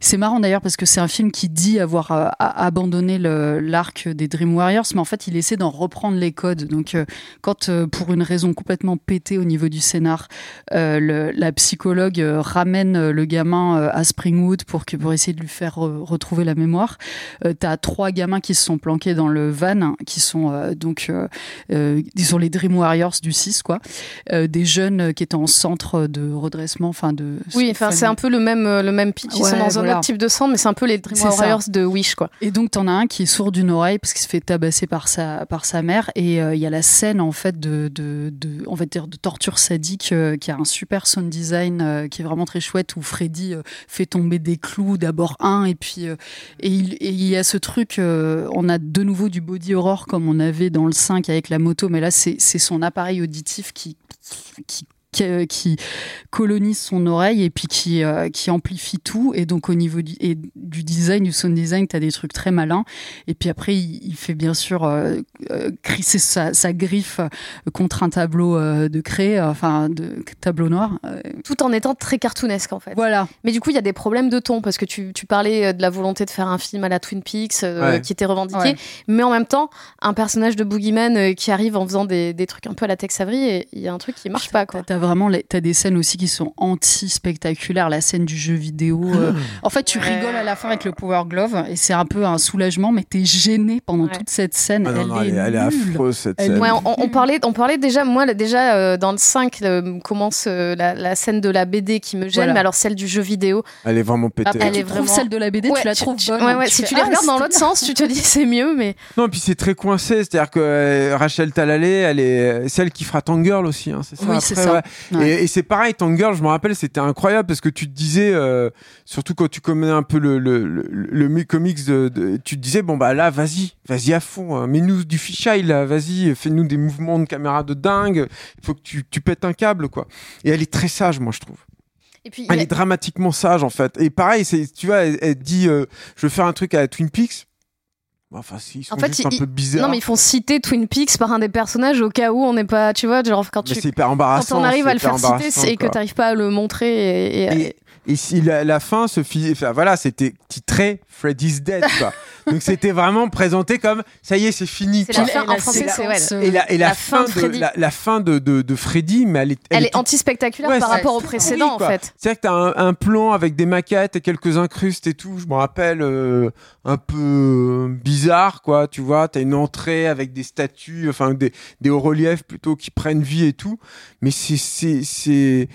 c'est marrant d'ailleurs parce que c'est un film qui dit avoir euh, abandonné l'arc des Dream Warriors, mais en fait, il essaie d'en reprendre les codes. Donc, euh, quand pour une raison complètement pétée au niveau du scénar, la psychologue ramène le gamin à Springwood pour que pour essayer de lui faire retrouver la mémoire, t'as trois gamins qui se sont planqués dans le van, qui sont donc disons les Dream Warriors du 6 quoi, des jeunes qui étaient en centre de redressement, enfin de. Oui, enfin c'est un peu le même le même pitch. Ils sont dans un autre type de sang, mais c'est un peu les Dream Warriors de Wish, quoi. Et donc t'en as un qui est sourd d'une oreille parce qu'il se fait tabasser par sa par sa mère, et euh, il y a la scène en fait de de, de on va dire de torture sadique euh, qui a un super sound design euh, qui est vraiment très chouette où Freddy fait tomber des clous, d'abord un, et puis et il, et il y a ce truc, on a de nouveau du body horror comme on avait dans le 5 avec la moto, mais là c'est son appareil auditif qui qui qui, colonise son oreille et puis qui, euh, qui amplifie tout. Et donc, au niveau du, et du design, du sound design, tu as des trucs très malins. Et puis après, il, fait bien sûr euh, euh, crisser sa, sa, griffe contre un tableau de craie, enfin, de tableau noir. Tout en étant très cartoonesque, en fait. Voilà. Mais du coup, il y a des problèmes de ton parce que tu, tu, parlais de la volonté de faire un film à la Twin Peaks qui était revendiqué. Mais en même temps, un personnage de Boogeyman qui arrive en faisant des, des trucs un peu à la Tex Avery, il y a un truc qui marche pas, quoi vraiment, t'as des scènes aussi qui sont anti-spectaculaires. La scène du jeu vidéo. Euh. En fait, tu rigoles à la fin avec le Power Glove et c'est un peu un soulagement, mais t'es gêné pendant toute cette scène. Ah elle, est, affreuse cette scène. on, parlait, on parlait déjà, moi déjà euh, dans le 5 commence euh, la, scène de la BD qui me gêne, mais alors celle du jeu vidéo. Elle est vraiment pétée. Ah, elle est vraiment... celle de la BD, tu la trouves bonne. si tu les ah, regardes dans l'autre sens, tu te dis c'est mieux, mais. Non, puis c'est très coincé. C'est-à-dire que Rachel Talalay, elle est celle qui fera Tangirl aussi. Hein, c'est ça. Oui, c'est ça. Et, c'est pareil, Tangirl, je me rappelle, c'était incroyable parce que tu te disais, euh, surtout quand tu connais un peu le, le, le, comics, de, tu te disais, bon, bah là, vas-y, vas-y à fond, hein. mets-nous du fisheye, là, vas-y, fais-nous des mouvements de caméra de dingue, il faut que tu, tu pètes un câble, quoi. Et elle est très sage, moi, je trouve. Et puis, elle est dramatiquement sage en fait. Et pareil, c'est, tu vois, elle, dit, euh, je veux faire un truc à Twin Peaks. Enfin, si, ils sont en fait, juste un peu bizarres. Non, mais ils font citer Twin Peaks par un des personnages au cas où on n'est pas, tu vois, genre quand tu. C'est hyper embarrassant. Quand on arrive à le faire citer et que tu n'arrives pas à le montrer. Et, et, si la, fin se fit, enfin, voilà, c'était titré Freddy's Dead, quoi. Donc c'était vraiment présenté comme ça y est, c'est fini. C'est la fin en français, c'est Et la, et la, fin, de, la, fin de, de, Freddy, mais elle est, elle, est anti-spectaculaire par rapport au précédent en fait. C'est-à-dire que t'as un, un plan avec des maquettes et quelques incrustes et tout. Je me rappelle euh, un peu bizarre, quoi. Tu vois, t'as une entrée avec des statues, enfin des, des hauts reliefs plutôt qui prennent vie et tout. Mais c'est c'est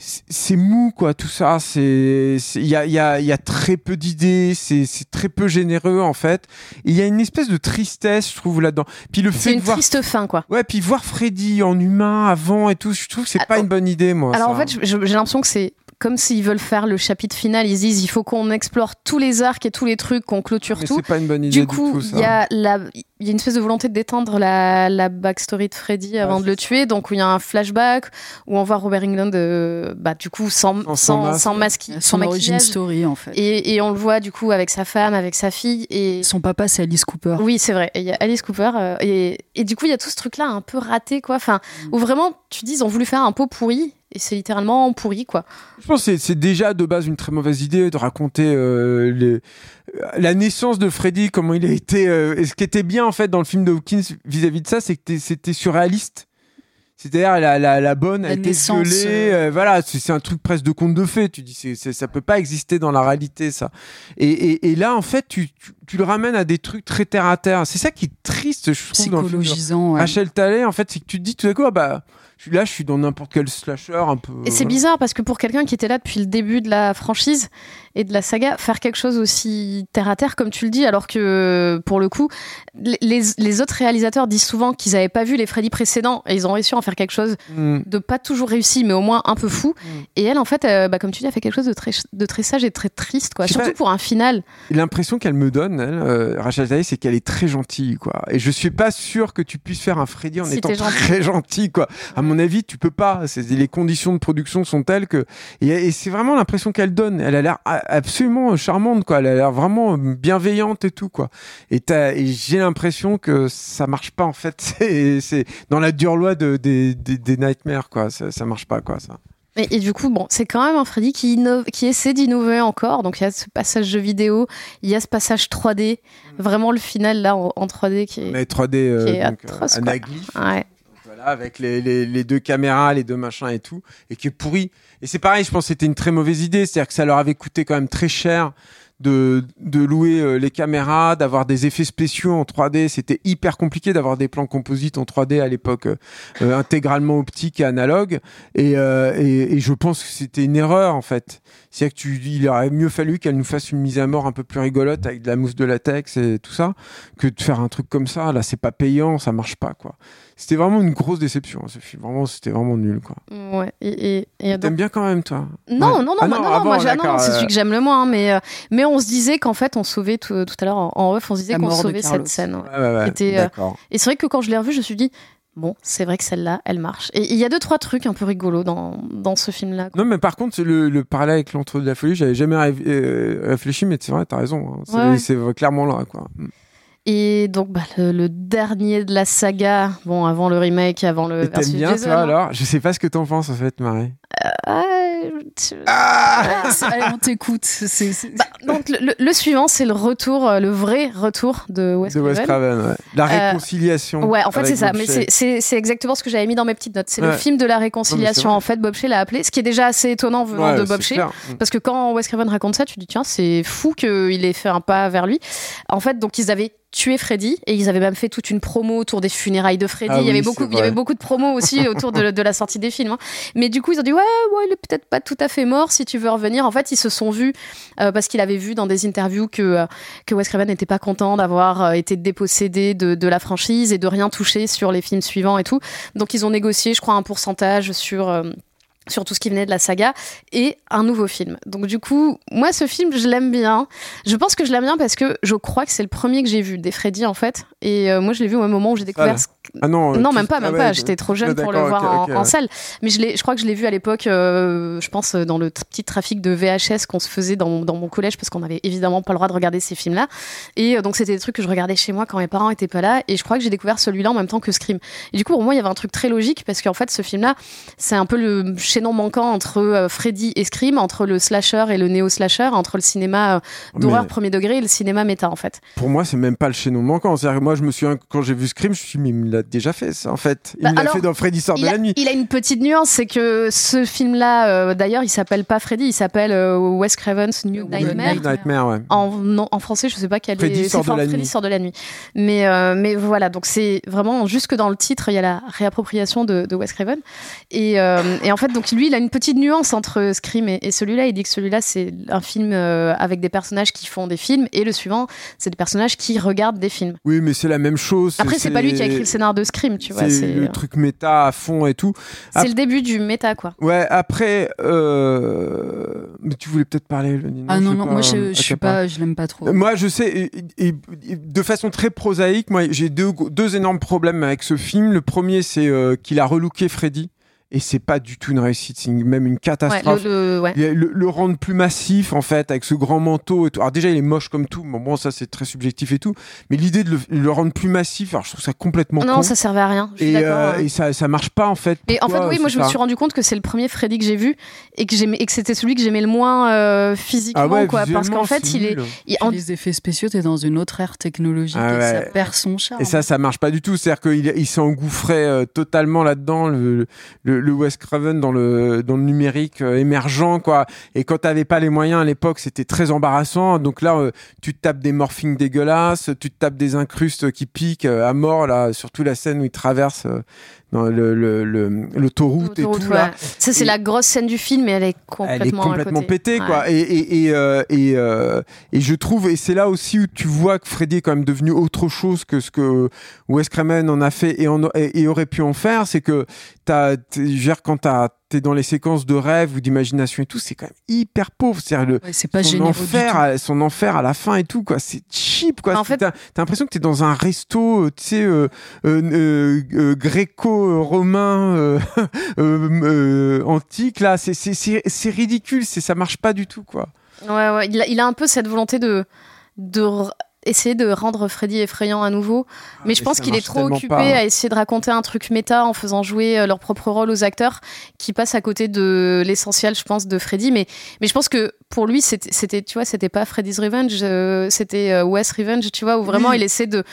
c'est mou quoi tout ça. C'est il y a il y a il y a très peu d'idées. C'est c'est très peu généreux en fait. Il y a une espèce de tristesse je trouve là-dedans. Puis le fait une triste fin quoi. Ouais puis voir Freddy en humain avant et tout je trouve que c'est pas une bonne idée moi alors en fait j'ai l'impression que c'est comme s'ils veulent faire le chapitre final, ils disent il faut qu'on explore tous les arcs et tous les trucs, qu'on clôture Mais tout. c'est pas une bonne idée Du du, coup, il y a la, il y a une espèce de volonté de détendre la, la backstory de Freddy avant Ouais, de le tuer. Donc, il y a un flashback où on voit Robert England, euh, bah, du coup, sans, Sans- masque. sans, masque- sans maquillage. story, en fait. Et, et on le voit, du coup, avec sa femme, avec sa fille. Et Son papa, c'est Alice Cooper. oui, c'est vrai. Il y a Alice Cooper. euh, et, et du coup, il y a tout ce truc-là un peu raté, quoi. Enfin, où vraiment, tu dis, ils ont voulu faire un pot pourri. Et c'est littéralement pourri, quoi. Je pense que c'est- déjà de base une très mauvaise idée de raconter euh, les- euh, la naissance de Freddy, comment il a été. euh, et ce qui était bien en fait dans le film de Hawkins vis-à-vis de ça, c'est que c'était surréaliste. C'est-à-dire la, la, la bonne a La été naissance, violée, euh. voilà, c'est un truc presque de conte de fées. Tu dis, c'est c'est- ça peut pas exister dans la réalité, ça. Et, et, et là, en fait, tu, tu, tu le ramènes à des trucs très terre à terre. C'est ça qui est triste, je trouve, dans le film. Ouais. Rachel Talet, en fait, c'est que tu te dis tout à coup, ah bah, là, je suis dans n'importe quel slasher un peu. Et c'est voilà. bizarre parce que pour quelqu'un qui était là depuis le début de la franchise et de la saga, faire quelque chose aussi terre à terre, comme tu le dis, alors que pour le coup, les, les autres réalisateurs disent souvent qu'ils n'avaient pas vu les Freddy précédents et ils ont réussi à en faire quelque chose Mm. de pas toujours réussi, mais au moins un peu fou. Et elle, en fait, euh, bah, comme tu dis, a fait quelque chose de très, de très sage et très triste, quoi. Surtout pas- pour un final. L'impression qu'elle me donne, elle, euh, Rachel c'est qu'elle est très gentille, quoi. Et je suis pas sûr que tu puisses faire un Freddy en Si étant gentil. très gentil, quoi. À mon avis, tu peux pas. Les conditions de production sont telles que. Et, et c'est vraiment l'impression qu'elle donne. Elle a l'air absolument charmante, quoi. Elle a l'air vraiment bienveillante et tout, quoi. Et, j'ai l'impression que ça marche pas, en fait. C'est c'est dans la dure loi de, des, des, des nightmares, quoi. Ça, ça marche pas, quoi, ça. Et, et du coup, bon, c'est quand même un Freddy qui, innove, qui essaie d'innover encore. Donc il y a ce passage jeu vidéo, il y a ce passage 3D. Vraiment le final là en, en 3D qui est. Mais 3D, euh, Qui est donc, euh, atroce, anaglyphe. Ouais. Voilà, avec les, les, les deux caméras, les deux machins et tout, et qui est pourri. Et c'est pareil, je pense que c'était une très mauvaise idée, c'est-à-dire que ça leur avait coûté quand même très cher de, de louer euh, les caméras, d'avoir des effets spéciaux en 3D. C'était hyper compliqué d'avoir des plans composites en 3D à l'époque, euh, euh, intégralement optique et analogue. Et, euh, et, et je pense que c'était une erreur en fait. C'est-à-dire que il aurait mieux fallu qu'elle nous fasse une mise à mort un peu plus rigolote avec de la mousse de latex et tout ça, que de faire un truc comme ça. Là, c'est pas payant, ça marche pas quoi. C'était vraiment une grosse déception, hein, ce film. Vraiment, c'était vraiment nul, quoi. Ouais. Et, et, et donc- T'aimes bien quand même, toi Non, Ouais. non, non, Ah moi, non, ah moi, j'ai- non, c'est euh, celui que j'aime le moins. hein, mais, euh, mais on se disait qu'en fait, on sauvait tout, tout à l'heure en, off, on se disait La qu'on sauvait cette scène. ouais. Ouais, ouais, ouais, Était, euh, D'accord. Et c'est vrai que quand je l'ai revue, je me suis dit, bon, c'est vrai que celle-là, elle marche. Et il y a deux, trois trucs un peu rigolos dans, dans ce film-là. quoi. Non, mais par contre, le, le parallèle avec l'entre de la folie, j'avais jamais euh, réfléchi, mais c'est vrai, t'as raison. hein. C'est Ouais, ouais. c'est clairement là, quoi. Et donc, bah, le, le dernier de la saga, bon, avant le remake, avant le t'aimes bien, Jason, toi, hein. alors? Je sais pas ce que t'en penses, en fait, Marie. Ah, tu- Ah Allez, on t'écoute. Bah, donc, le, le- le suivant, c'est le retour, euh, le vrai retour de Wes De Wes Craven. Craven, ouais. La Euh, réconciliation. Ouais, en fait, c'est ça. Bob Mais c'est- exactement ce que j'avais mis dans mes petites notes. C'est le film de la réconciliation. en fait, Bob Shea l'a appelé, ce qui est déjà assez étonnant venant Ouais, de Bob Shea. clair. Parce que quand Wes Craven raconte ça, tu dis tiens, c'est fou qu'il ait fait un pas vers lui. En fait, donc ils avaient tué Freddy et ils avaient même fait toute une promo autour des funérailles de Freddy. Ah il y avait beaucoup, il y avait beaucoup de promos aussi autour de, de la sortie des films. hein. Mais du coup, ils ont dit ouais, ouais, il est peut-être pas tout à fait mort. Si tu veux revenir, en fait, ils se sont vus euh, parce qu'il avait vu dans des interviews que euh, que Wes Craven n'était pas content d'avoir euh, été dépossédé de, de la franchise et de rien toucher sur les films suivants et tout. Donc ils ont négocié, je crois, un pourcentage sur euh, sur tout ce qui venait de la saga et un nouveau film. Donc du coup, moi ce film, je l'aime bien. Je pense que je l'aime bien parce que je crois que c'est le premier que j'ai vu des Freddy en fait. Et euh, moi je l'ai vu au même moment où j'ai découvert. Salle. Ah non, Non, même pas, ah même ouais, pas. J'étais trop jeune Ah, pour le voir en, salle. Mais je, je crois que je l'ai vu à l'époque, euh, je pense, dans le petit trafic de VHS qu'on se faisait dans, dans mon collège parce qu'on avait évidemment pas le droit de regarder ces films-là. Et euh, donc c'était des trucs que je regardais chez moi quand mes parents étaient pas là. Et je crois que j'ai découvert celui-là en même temps que Scream. Et du coup, pour moi, il y avait un truc très logique parce qu'en fait, ce film-là, c'est un peu le chaînon manquant entre euh, Freddy et Scream, entre le slasher et le néo-slasher, entre le cinéma euh, d'horreur premier degré et le cinéma méta en fait. Pour moi, c'est même pas le chaînon manquant. C'est-à-dire que moi, je me souviens, quand j'ai vu Scream, je me suis dit, mais il me l'a déjà fait, ça, en fait. Il Bah, me l'a alors, fait dans Freddy sort de a, la nuit. il a une petite nuance, c'est que ce film-là, euh, d'ailleurs, il s'appelle pas Freddy, il s'appelle euh, Wes Craven's New New Nightmare. Nightmare. Nightmare, ouais. En, non, en français, je sais pas quel Freddy est. sort c'est de la Freddy nuit. sort de la nuit. Mais, euh, mais voilà, donc c'est vraiment jusque dans le titre, il y a la réappropriation de, de Wes Craven. Et, euh, et en fait, donc lui, il a une petite nuance entre Scream et, celui-là. Il dit que celui-là, c'est un film euh, avec des personnages qui font des films, et le suivant, c'est des personnages qui regardent des films. Oui, mais c'est la même chose. Après, c'est pas lui qui a écrit le scénar de Scream, tu vois. C'est le truc méta à fond et tout. C'est le début du méta, quoi. Ouais, après, euh... mais tu voulais peut-être parler, le Ah non, non, moi je, je suis pas, je l'aime pas trop. Moi, je sais, et, de façon très prosaïque, moi j'ai deux, deux énormes problèmes avec ce film. Le premier, c'est euh, qu'il a relooké Freddy et c'est pas du tout une réussite, c'est même une catastrophe. le, rendre plus massif en fait, avec ce grand manteau et tout. Alors déjà il est moche comme tout, bon, bon ça c'est très subjectif et tout, mais l'idée de le, rendre plus massif, alors je trouve ça complètement non, ça servait à rien. et, euh, et ça, ça marche pas en fait. et en fait oui, moi je me suis rendu compte que c'est le premier Freddy que j'ai vu et que j'aimais et que c'était celui que j'aimais le moins euh, physiquement ah quoi, parce qu'en fait il est, en... les effets spéciaux, t'es dans une autre ère technologique ah et ça perd son charme. Et ça ça marche pas du tout, c'est-à-dire qu'il il s'est engouffré euh, totalement là-dedans le le, Wes Craven dans le numérique euh, émergent quoi. Et quand t'avais pas les moyens à l'époque, c'était très embarrassant. Donc là, euh, tu te tapes des morphings dégueulasses, tu te tapes des incrustes qui piquent euh, à mort là, surtout la scène où il traverse dans le l'autoroute et tout là. Ça c'est la grosse scène du film, mais elle est complètement, elle est complètement pétée quoi. Et et et, et, et, je trouve et c'est là aussi où tu vois que Freddy est quand même devenu autre chose que ce que Wes Craven en a fait et, et, aurait pu en faire, c'est que t'as quand t'es dans les séquences de rêve ou d'imagination et tout, c'est quand même hyper pauvre. C'est le pas son enfer, à, son enfer à la fin et tout quoi. C'est cheap quoi. En fait, t'as l'impression que t'es dans un resto, euh, tu sais, euh, euh, euh gréco-romain antique là. C'est ridicule. C'est ça marche pas du tout quoi. Ouais ouais. Il a, il a un peu cette volonté de de essayer de rendre Freddy effrayant à nouveau. Ah, mais je pense qu'il est trop occupé à essayer de raconter un truc méta en faisant jouer euh, leur propre rôle aux acteurs qui passent à côté de l'essentiel, je pense, de Freddy. Mais, mais je pense que pour lui, c'était, tu vois, c'était pas Freddy's Revenge, euh, c'était euh, Wes Revenge, tu vois, où vraiment il essaie de,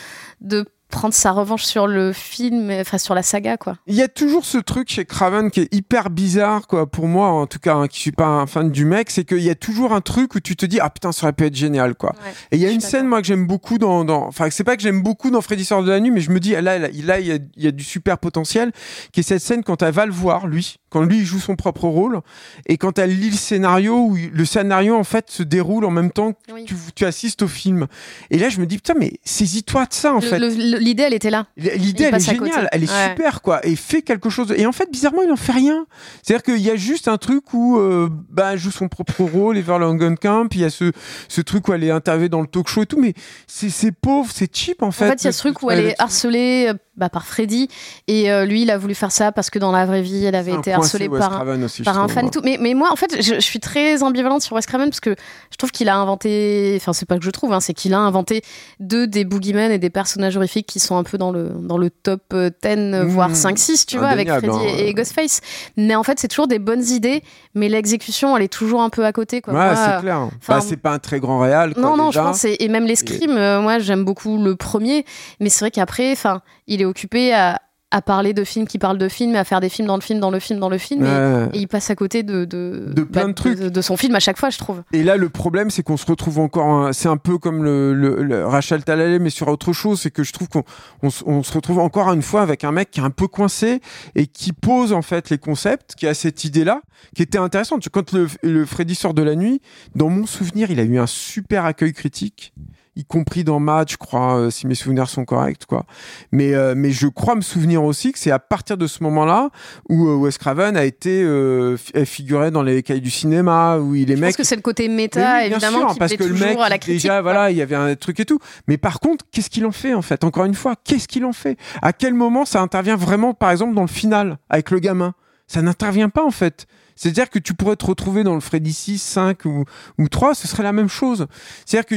de prendre sa revanche sur le film, enfin sur la saga, quoi. Il y a toujours ce truc chez Craven qui est hyper bizarre, quoi, pour moi, en tout cas, hein, qui suis pas un fan du mec, c'est qu'il y a toujours un truc où tu te dis, ah putain, ça aurait pu être génial, quoi. et il y a une scène, moi, que j'aime beaucoup dans, dans, enfin, c'est pas que j'aime beaucoup dans Freddy sort de la nuit, mais je me dis, là, là, il y, a, y a du super potentiel, qui est cette scène quand elle va le voir, lui, quand lui il joue son propre rôle et quand elle lit le scénario où le scénario en fait se déroule en même temps que tu, assistes au film et là je me dis putain mais saisis-toi de ça en fait l'idée elle était là. L'idée elle est géniale elle est super quoi et fait quelque chose et en fait bizarrement il en fait rien. C'est à dire qu'il y a juste un truc où euh, bah elle joue son propre rôle Ever Camp il y a ce ce truc où elle est interviewée dans le talk show et tout mais c'est pauvre c'est cheap en fait en fait. il y a ce truc où elle est harcelée bah, par Freddy. Et euh, lui, il a voulu faire ça parce que dans la vraie vie, elle avait été harcelée par, un, par un fan et tout. Mais, mais moi, en fait, je, suis très ambivalente sur Wes Craven parce que je trouve qu'il a inventé. Enfin, c'est pas que je trouve, hein, c'est qu'il a inventé deux des boogeymen et des personnages horrifiques qui sont un peu dans le, dans le top 10, euh, mmh. voire 5-6, tu vois, avec Freddy hein. et, Ghostface. Mais en fait, c'est toujours des bonnes idées, mais l'exécution, elle est toujours un peu à côté. Quoi. Ouais, c'est clair. Bah, c'est pas un très grand réal. non, non, je pense. Et, même les Scream, euh, moi, j'aime beaucoup le premier, mais c'est vrai qu'après, enfin, il est occupé à, parler de films qui parlent de films, à faire des films dans le film, dans le film, dans le film, et, il passe à côté de, de, plein de bah, trucs. De, son film à chaque fois, je trouve. Et là, le problème, c'est qu'on se retrouve encore, c'est un peu comme le, Rachel Talalay, mais sur autre chose, c'est que je trouve qu'on se retrouve encore une fois avec un mec qui est un peu coincé et qui pose en fait les concepts, qui a cette idée-là, qui était intéressante. Quand le, le Freddy sort de la nuit, dans mon souvenir, il a eu un super accueil critique y compris dans Match, je crois, euh, si mes souvenirs sont corrects, quoi. Mais, euh, mais je crois me souvenir aussi que c'est à partir de ce moment-là où euh, Wes Craven a été figuré dans les cahiers du cinéma, où il est je mec. pense que c'est le côté méta, évidemment, qui parce que le mec, à la critique, déjà, voilà, il y avait un truc et tout. Mais par contre, qu'est-ce qu'il en fait, en fait? Encore une fois, qu'est-ce qu'il en fait? À quel moment ça intervient vraiment, par exemple, dans le final, avec le gamin? Ça n'intervient pas, en fait. C'est-à-dire que tu pourrais te retrouver dans le Freddy 6, 5 ou, ou 3, ce serait la même chose. C'est-à-dire que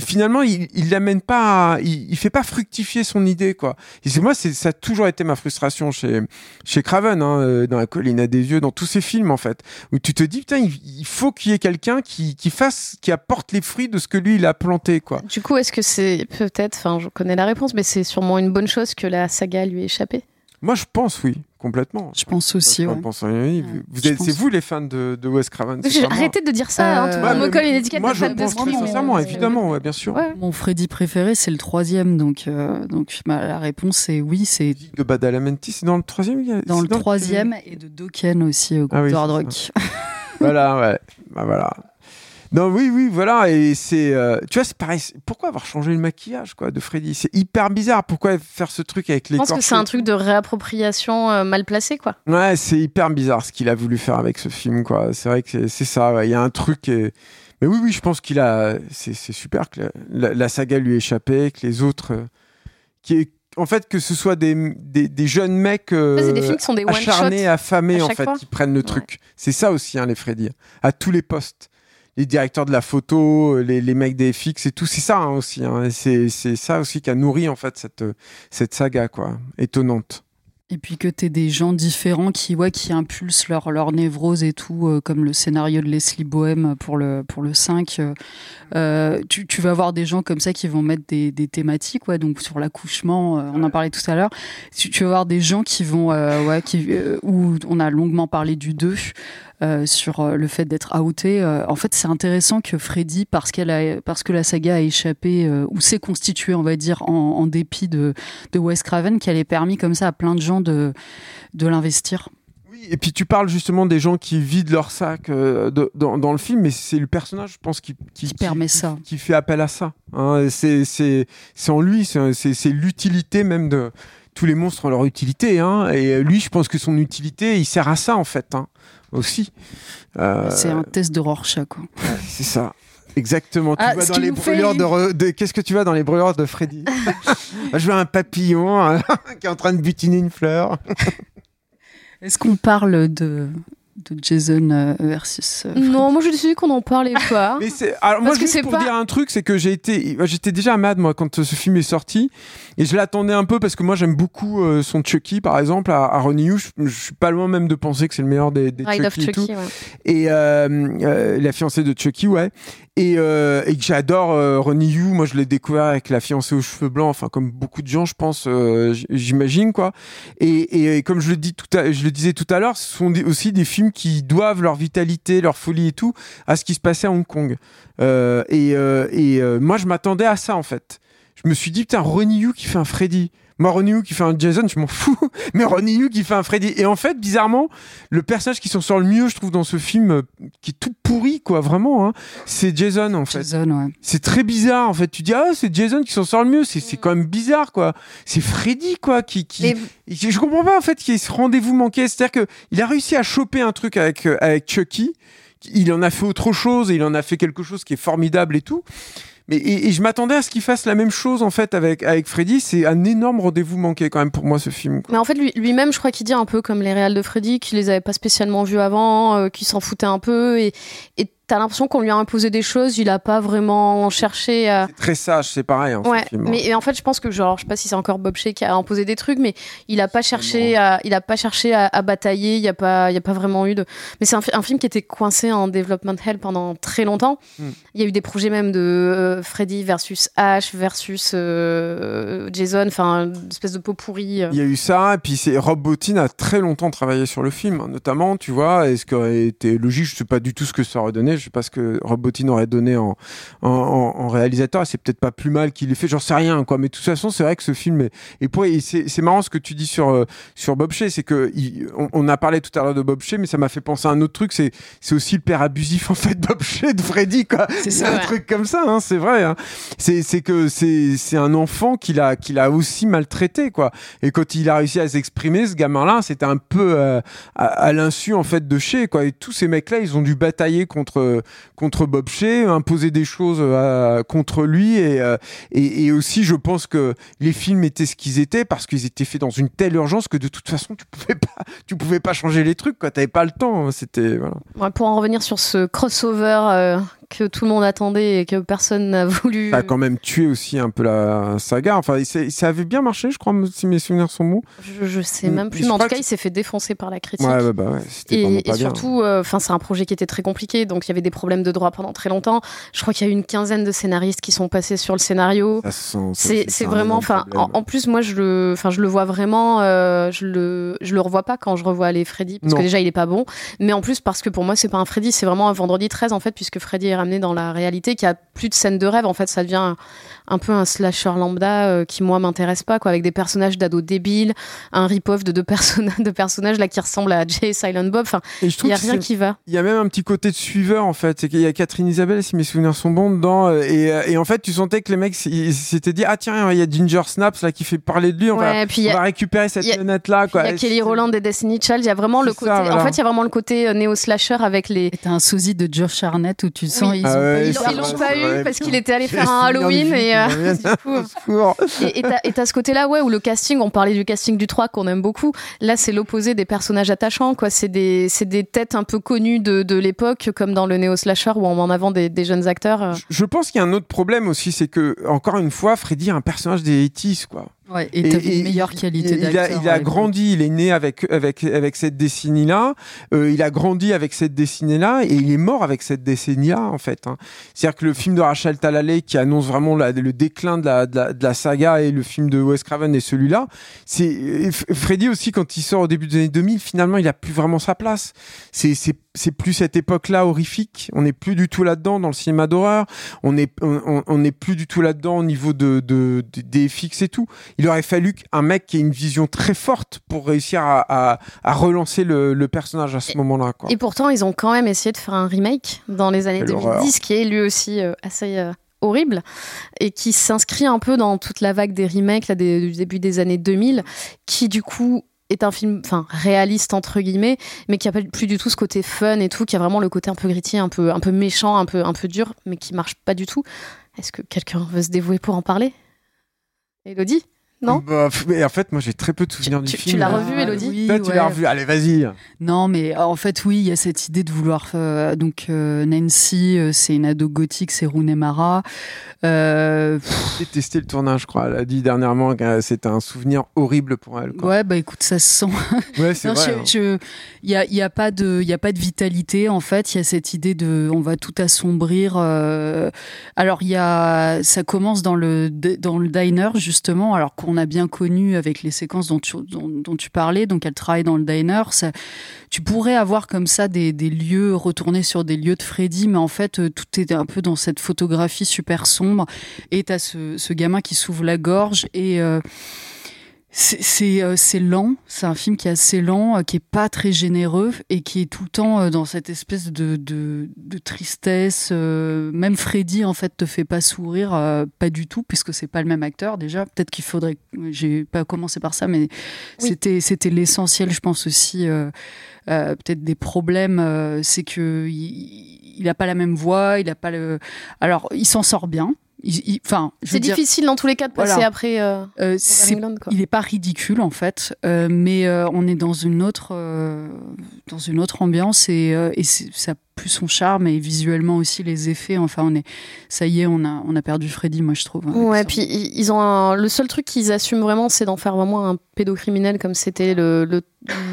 finalement, il, il pas, il, il, fait pas fructifier son idée, quoi. Et c'est moi, c'est, ça a toujours été ma frustration chez, chez Craven, hein, euh, dans La colline à des yeux, dans tous ces films, en fait, où tu te dis, putain, il, faut qu'il y ait quelqu'un qui, qui fasse, qui apporte les fruits de ce que lui, il a planté, quoi. Du coup, est-ce que c'est peut-être, enfin, je connais la réponse, mais c'est sûrement une bonne chose que la saga lui ait échappé? Moi, je pense, oui, complètement. Je pense aussi, ouais. pense, oui, vous- êtes- C'est vous les fans de, de Wes Craven arrêté de dire ça. hein, Euh, tout le Ouais, monde me mais colle une étiquette Moi, de je fan de pense très Scream, sincèrement, mais- évidemment, ouais, bien sûr. Ouais. Mon Freddy préféré, c'est le troisième, donc, euh, donc bah, la réponse c'est oui, c'est De Badalamenti, c'est dans le troisième il y a- dans le troisième et de Dokken aussi au groupe Ah oui, de Hard c'est Rock. Voilà, ouais. Bah, voilà. Non, oui, oui, voilà. Et c'est. euh, tu vois, c'est pareil. Pourquoi avoir changé le maquillage, quoi, de Freddy? C'est hyper bizarre. Pourquoi faire ce truc avec les Je pense que c'est un truc de réappropriation euh, mal placé, quoi. Ouais, c'est hyper bizarre ce qu'il a voulu faire avec ce film, quoi. C'est vrai que c'est- ça. ouais. Il y a un truc. est- Mais oui, oui, je pense qu'il a. C'est super que la, saga lui ait échappé, que les autres. euh, qui est... En fait, que ce soit des, des, des jeunes mecs. euh, des films qui sont des acharnés, affamés, en fait, fois. qui prennent le truc. C'est ça aussi, hein, les Freddy. À tous les postes. Les directeurs de la photo, les, les mecs des FX et tout, c'est ça hein, aussi. hein. C'est ça aussi qui a nourri en fait cette, cette saga, quoi. Étonnante. Et puis que t'aies des gens différents qui, ouais, qui impulsent leur, leur névrose et tout, euh, comme le scénario de Leslie Bohem pour le, pour le 5. euh, euh, tu, tu vas avoir des gens comme ça qui vont mettre des, des thématiques, ouais, donc sur l'accouchement, euh, on en parlait tout à l'heure. Tu, tu vas avoir des gens qui vont, euh, ouais, qui, euh, où on a longuement parlé du 2, euh, sur euh, le fait d'être outé. Euh, en fait, c'est intéressant que Freddy, parce, qu'elle a, parce que la saga a échappé, ou s'est constituée, on va dire, en, en dépit de, de Wes Craven, qu'elle ait permis comme ça à plein de gens de, de l'investir. Oui, et puis tu parles justement des gens qui vident leur sac euh, de- dans, dans le film, mais c'est le personnage, je pense, qui, Qui permet ça. qui fait appel à ça. hein. C'est c'est- c'est en lui, c'est c'est- c'est l'utilité même de tous les monstres ont leur utilité. Hein, et lui, je pense que son utilité, il sert à ça en fait hein, aussi. Euh, C'est un test de Rorschach, quoi. c'est ça. Exactement. Tu Ah, vas dans les fait- de, re- de- Qu'est-ce que tu vas dans les brûleurs de Freddy Je vois un papillon hein, qui est en train de butiner une fleur. Est-ce qu'on parle de, de Jason euh, versus. euh, Non, moi je décidé qu'on en parlait pas. Mais c'est alors moi Parce juste c'est pour pas- dire un truc, c'est que j'ai été j'étais déjà mad moi quand ce film est sorti et je l'attendais un peu parce que moi j'aime beaucoup euh, son Chucky par exemple à, à Ronnie Yu, je, suis pas loin même de penser que c'est le meilleur des, des Ride of Chucky, et tout. Chucky, ouais. et euh, euh, la fiancée de Chucky ouais et, euh, et que j'adore euh, Ronnie Yu. Moi je l'ai découvert avec la fiancée aux cheveux blancs. Enfin comme beaucoup de gens je pense euh, j'imagine quoi. Et, et, et comme je le dis tout à, je le disais tout à l'heure ce sont aussi des films qui doivent leur vitalité leur folie et tout à ce qui se passait à Hong Kong. Euh, et euh, et euh, moi je m'attendais à ça en fait. Je me suis dit putain Ronnie Yu qui fait un Freddy moi Ronnie Yu qui fait un Jason je m'en fous. Mais Ronnie Yu qui fait un Freddy. Et en fait bizarrement le personnage qui s'en sort le mieux je trouve dans ce film euh, qui est tout pourri quoi vraiment hein, c'est Jason en fait. Jason, ouais. c'est très bizarre en fait. Tu dis ah c'est Jason qui s'en sort le mieux. C'est c'est quand même bizarre quoi. C'est Freddy quoi qui, qui... Et je comprends pas en fait qu'il y ait ce rendez-vous manqué. C'est-à-dire que il a réussi à choper un truc avec euh, avec Chucky. Il en a fait autre chose et il en a fait quelque chose qui est formidable et tout mais et, je m'attendais à ce qu'il fasse la même chose en fait avec avec Freddy c'est un énorme rendez-vous manqué quand même pour moi ce film. Mais en fait, lui- lui-même, je crois qu'il dit un peu comme les réals de Freddy, qu'il les avait pas spécialement vus avant, euh, qu'il s'en foutait un peu. Et et t'as l'impression qu'on lui a imposé des choses, il a pas vraiment cherché à. c'est très sage c'est pareil hein, ce Ouais, film, hein. mais en fait, je pense que genre, je sais pas si c'est encore Bob Shea qui a imposé des trucs, mais il a pas cherché, à, il a pas cherché à, à batailler. Il y a pas, il y a pas vraiment eu de. Mais c'est un, fi- un film qui était coincé en development hell pendant très longtemps. Hmm. Il y a eu des projets même de euh, Freddy versus Ash versus euh, Jason, enfin, une espèce de pot pourri. euh. Il y a eu ça, et puis c'est Rob Bottin a très longtemps travaillé sur le film, hein, notamment, tu vois, et ce qui été logique, je sais pas du tout ce que ça aurait donné, je sais pas ce que Rob Bottin aurait donné en, en, en- en réalisateur, c'est peut-être pas plus mal qu'il ait fait, j'en sais rien, quoi, mais de toute façon, c'est vrai que ce film est, et pour, c'est marrant ce que tu dis sur, euh, sur Bob Shea, c'est que, il- on, on a parlé tout à l'heure de Bob Shea, mais ça m'a fait penser à un autre truc, c'est c'est aussi le père abusif, en fait, Bob Shea de Freddy, quoi. C'est un Ouais. truc comme ça, hein, c'est vrai, hein. C'est c'est que c'est c'est un enfant qu'il a, qu'il a aussi maltraité, quoi. Et quand il a réussi à s'exprimer, ce gamin-là, c'était un peu euh, à, à l'insu en fait de Shea, quoi. Et tous ces mecs-là, ils ont dû batailler contre contre Bob Shea, imposer des choses euh, contre lui, et, euh, et et aussi, je pense que les films étaient ce qu'ils étaient parce qu'ils étaient faits dans une telle urgence que de toute façon, tu pouvais pas, tu pouvais pas changer les trucs, quoi. T'avais pas le temps. hein. C'était voilà. Pour en revenir sur ce crossover euh, que tout le monde attendait et que personne n'a voulu. Ça a quand même tué aussi un peu la saga. Enfin, ça avait bien marché, je crois, si mes souvenirs sont bons. Je, je sais même plus, mais, en tout cas, il s'est fait défoncer par la critique. Ouais, bah ouais, et, et surtout, euh, c'est un projet qui était très compliqué, donc il y avait des problèmes de droit pendant très longtemps. Je crois qu'il y a eu une quinzaine de scénaristes qui sont passés sur le scénario. C'est vraiment, enfin, en, plus, moi, je le, enfin, je le vois vraiment, euh, je le, je le revois pas quand je revois les Freddy, parce que déjà, il est pas bon, mais en plus parce que pour moi, c'est pas un Freddy, c'est vraiment un vendredi 13 en fait, puisque Freddy est ramené dans la réalité, qui a plus de scènes de rêve. En fait, ça devient un peu un slasher lambda euh, qui moi m'intéresse pas quoi avec des personnages d'ados débiles un rip-off de deux personnages de personnages là qui ressemblent à Jay Silent Bob. Enfin il y a rien qui va. Il y a même un petit côté de suiveur en fait. C'est qu'il y a Catherine Isabelle si mes souvenirs sont bons dedans euh, et, euh, et en fait tu sentais que les mecs s'étaient dit ah tiens il y a Ginger Snaps là qui fait parler de lui. On, va, on va récupérer cette lunette là quoi. il y a Kelly Rowland et Destiny Child. Il y a vraiment le côté en fait il y a vraiment le côté néo slasher avec les t'as un sosie de Josh Arnett où tu sens ils, ah ils l'ont pas eu parce qu'il était allé faire un Halloween et et t'as ce côté-là, ouais, où le casting, on parlait du casting du 3 qu'on aime beaucoup. Là, c'est l'opposé des personnages attachants, quoi. C'est des, des têtes un peu connues de, de l'époque, comme dans le néo-slasher où on met en avant des, des jeunes acteurs. Je, pense qu'il y a un autre problème aussi, c'est que, encore une fois, Freddy est un personnage des 80 quoi. Ouais, et, t'as une meilleure qualité d'acteur. Il a, il a grandi, il est né avec, avec, avec cette décennie-là, euh, il a grandi avec cette décennie-là, et il est mort avec cette décennie-là, en fait. Hein. C'est-à-dire que le film de Rachel Talalay, qui annonce vraiment la, le déclin de la, de la, de, la, saga, et le film de Wes Craven et celui-là, c'est Freddy aussi, quand il sort au début des années 2000, finalement, il a plus vraiment sa place. C'est c'est plus cette époque-là horrifique. On n'est plus du tout là-dedans dans le cinéma d'horreur. On n'est on, on est plus du tout là-dedans au niveau de, de, des FX et tout. Il aurait fallu un mec qui ait une vision très forte pour réussir à, à, à relancer le, le, personnage à ce moment-là. Et pourtant, ils ont quand même essayé de faire un remake dans les années 2010, qui est lui aussi euh, assez euh, horrible et qui s'inscrit un peu dans toute la vague des remakes là, du début des années 2000, qui du coup est un film réaliste entre guillemets mais qui a plus du tout ce côté fun et tout qui a vraiment le côté un peu gritty un peu un peu méchant un peu un peu dur mais qui marche pas du tout. Est-ce que quelqu'un veut se dévouer pour en parler? Elodie? Non bah, mais En fait, moi, j'ai très peu de souvenirs du film. Tu l'as revu, Elodie oui, tu l'as revu. Allez, vas-y. Non, mais en fait, oui, il y a cette idée de vouloir. Euh, donc, euh, Nancy, euh, c'est une ado gothique, c'est Runemara. Euh... J'ai détesté le tournage, je crois. Elle a dit dernièrement que c'était un souvenir horrible pour elle. Quoi. Ouais, bah écoute, ça se sent. Ouais, c'est vrai. Hein. Il n'y a, y a, pas de, y a pas de vitalité, en fait. Il y a cette idée de. On va tout assombrir. Alors, il y a. Ça commence dans le, dans le diner, justement. Alors qu'on a bien connu avec les séquences dont tu, dont, tu parlais. Donc, elle travaille dans le diner. Tu pourrais avoir comme ça des, lieux, retourner sur des lieux de Freddy, mais en fait, euh, tout est un peu dans cette photographie super sombre. Et tu as ce, gamin qui s'ouvre la gorge et. Euh, c'est lent, c'est un film qui est assez lent, euh, qui est pas très généreux et qui est tout le temps euh, dans cette espèce de, de, de tristesse. même Freddy en fait te fait pas sourire, pas du tout, puisque c'est pas le même acteur déjà. Peut-être qu'il faudrait, j'ai pas commencé par ça, mais c'était c'était l'essentiel, je pense aussi. Peut-être des problèmes, c'est que il, il a pas la même voix, il a pas le. Alors il s'en sort bien, Enfin, c'est difficile dans tous les cas de passer après. Euh, euh il n'est pas ridicule en fait, euh, mais euh, on est dans une autre, dans une autre ambiance et, et ça a plus son charme et visuellement aussi les effets. Enfin, on est, ça y est, on a, on a perdu Freddy, moi je trouve. Hein, ouais, puis ils ont le seul truc qu'ils assument vraiment, c'est d'en faire vraiment un pédocriminel comme c'était le, le,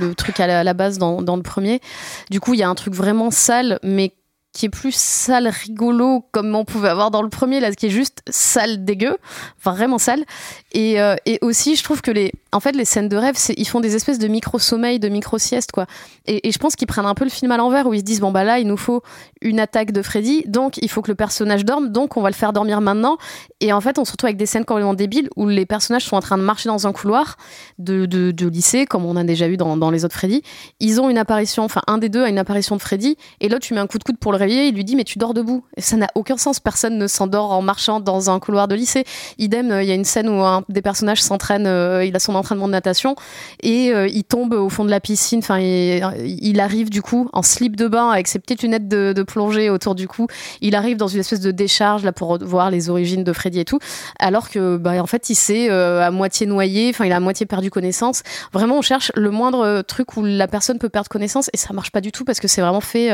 le, truc à la, à la base dans, dans le premier. Du coup, il y a un truc vraiment sale, mais qui est plus sale, rigolo, comme on pouvait avoir dans le premier, là, qui est juste sale, dégueu, vraiment sale. Et, euh, et aussi, je trouve que les, en fait, les scènes de rêve, ils font des espèces de micro-sommeil, de micro-sieste, quoi. Et, je pense qu'ils prennent un peu le film à l'envers, où ils se disent, bon, bah là, il nous faut une attaque de Freddy, donc il faut que le personnage dorme, donc on va le faire dormir maintenant. Et en fait, on se retrouve avec des scènes complètement débiles, où les personnages sont en train de marcher dans un couloir de, de, lycée, comme on a déjà vu dans, dans, les autres Freddy. Ils ont une apparition, enfin, un des deux a une apparition de Freddy, et l'autre, tu mets un coup de coude pour le il lui dit, mais tu dors debout. Ça n'a aucun sens, personne ne s'endort en marchant dans un couloir de lycée. Idem, euh, il y a une scène où un des personnages s'entraîne, euh, il a son entraînement de natation, et euh, il tombe au fond de la piscine. Enfin, il, arrive du coup en slip de bain avec ses petites lunettes de, plongée autour du cou. Il arrive dans une espèce de décharge là pour voir les origines de Freddy et tout, alors que bah, en fait il s'est à moitié noyé. Enfin, il a à moitié perdu connaissance. Vraiment, on cherche le moindre truc où la personne peut perdre connaissance et ça marche pas du tout parce que c'est vraiment fait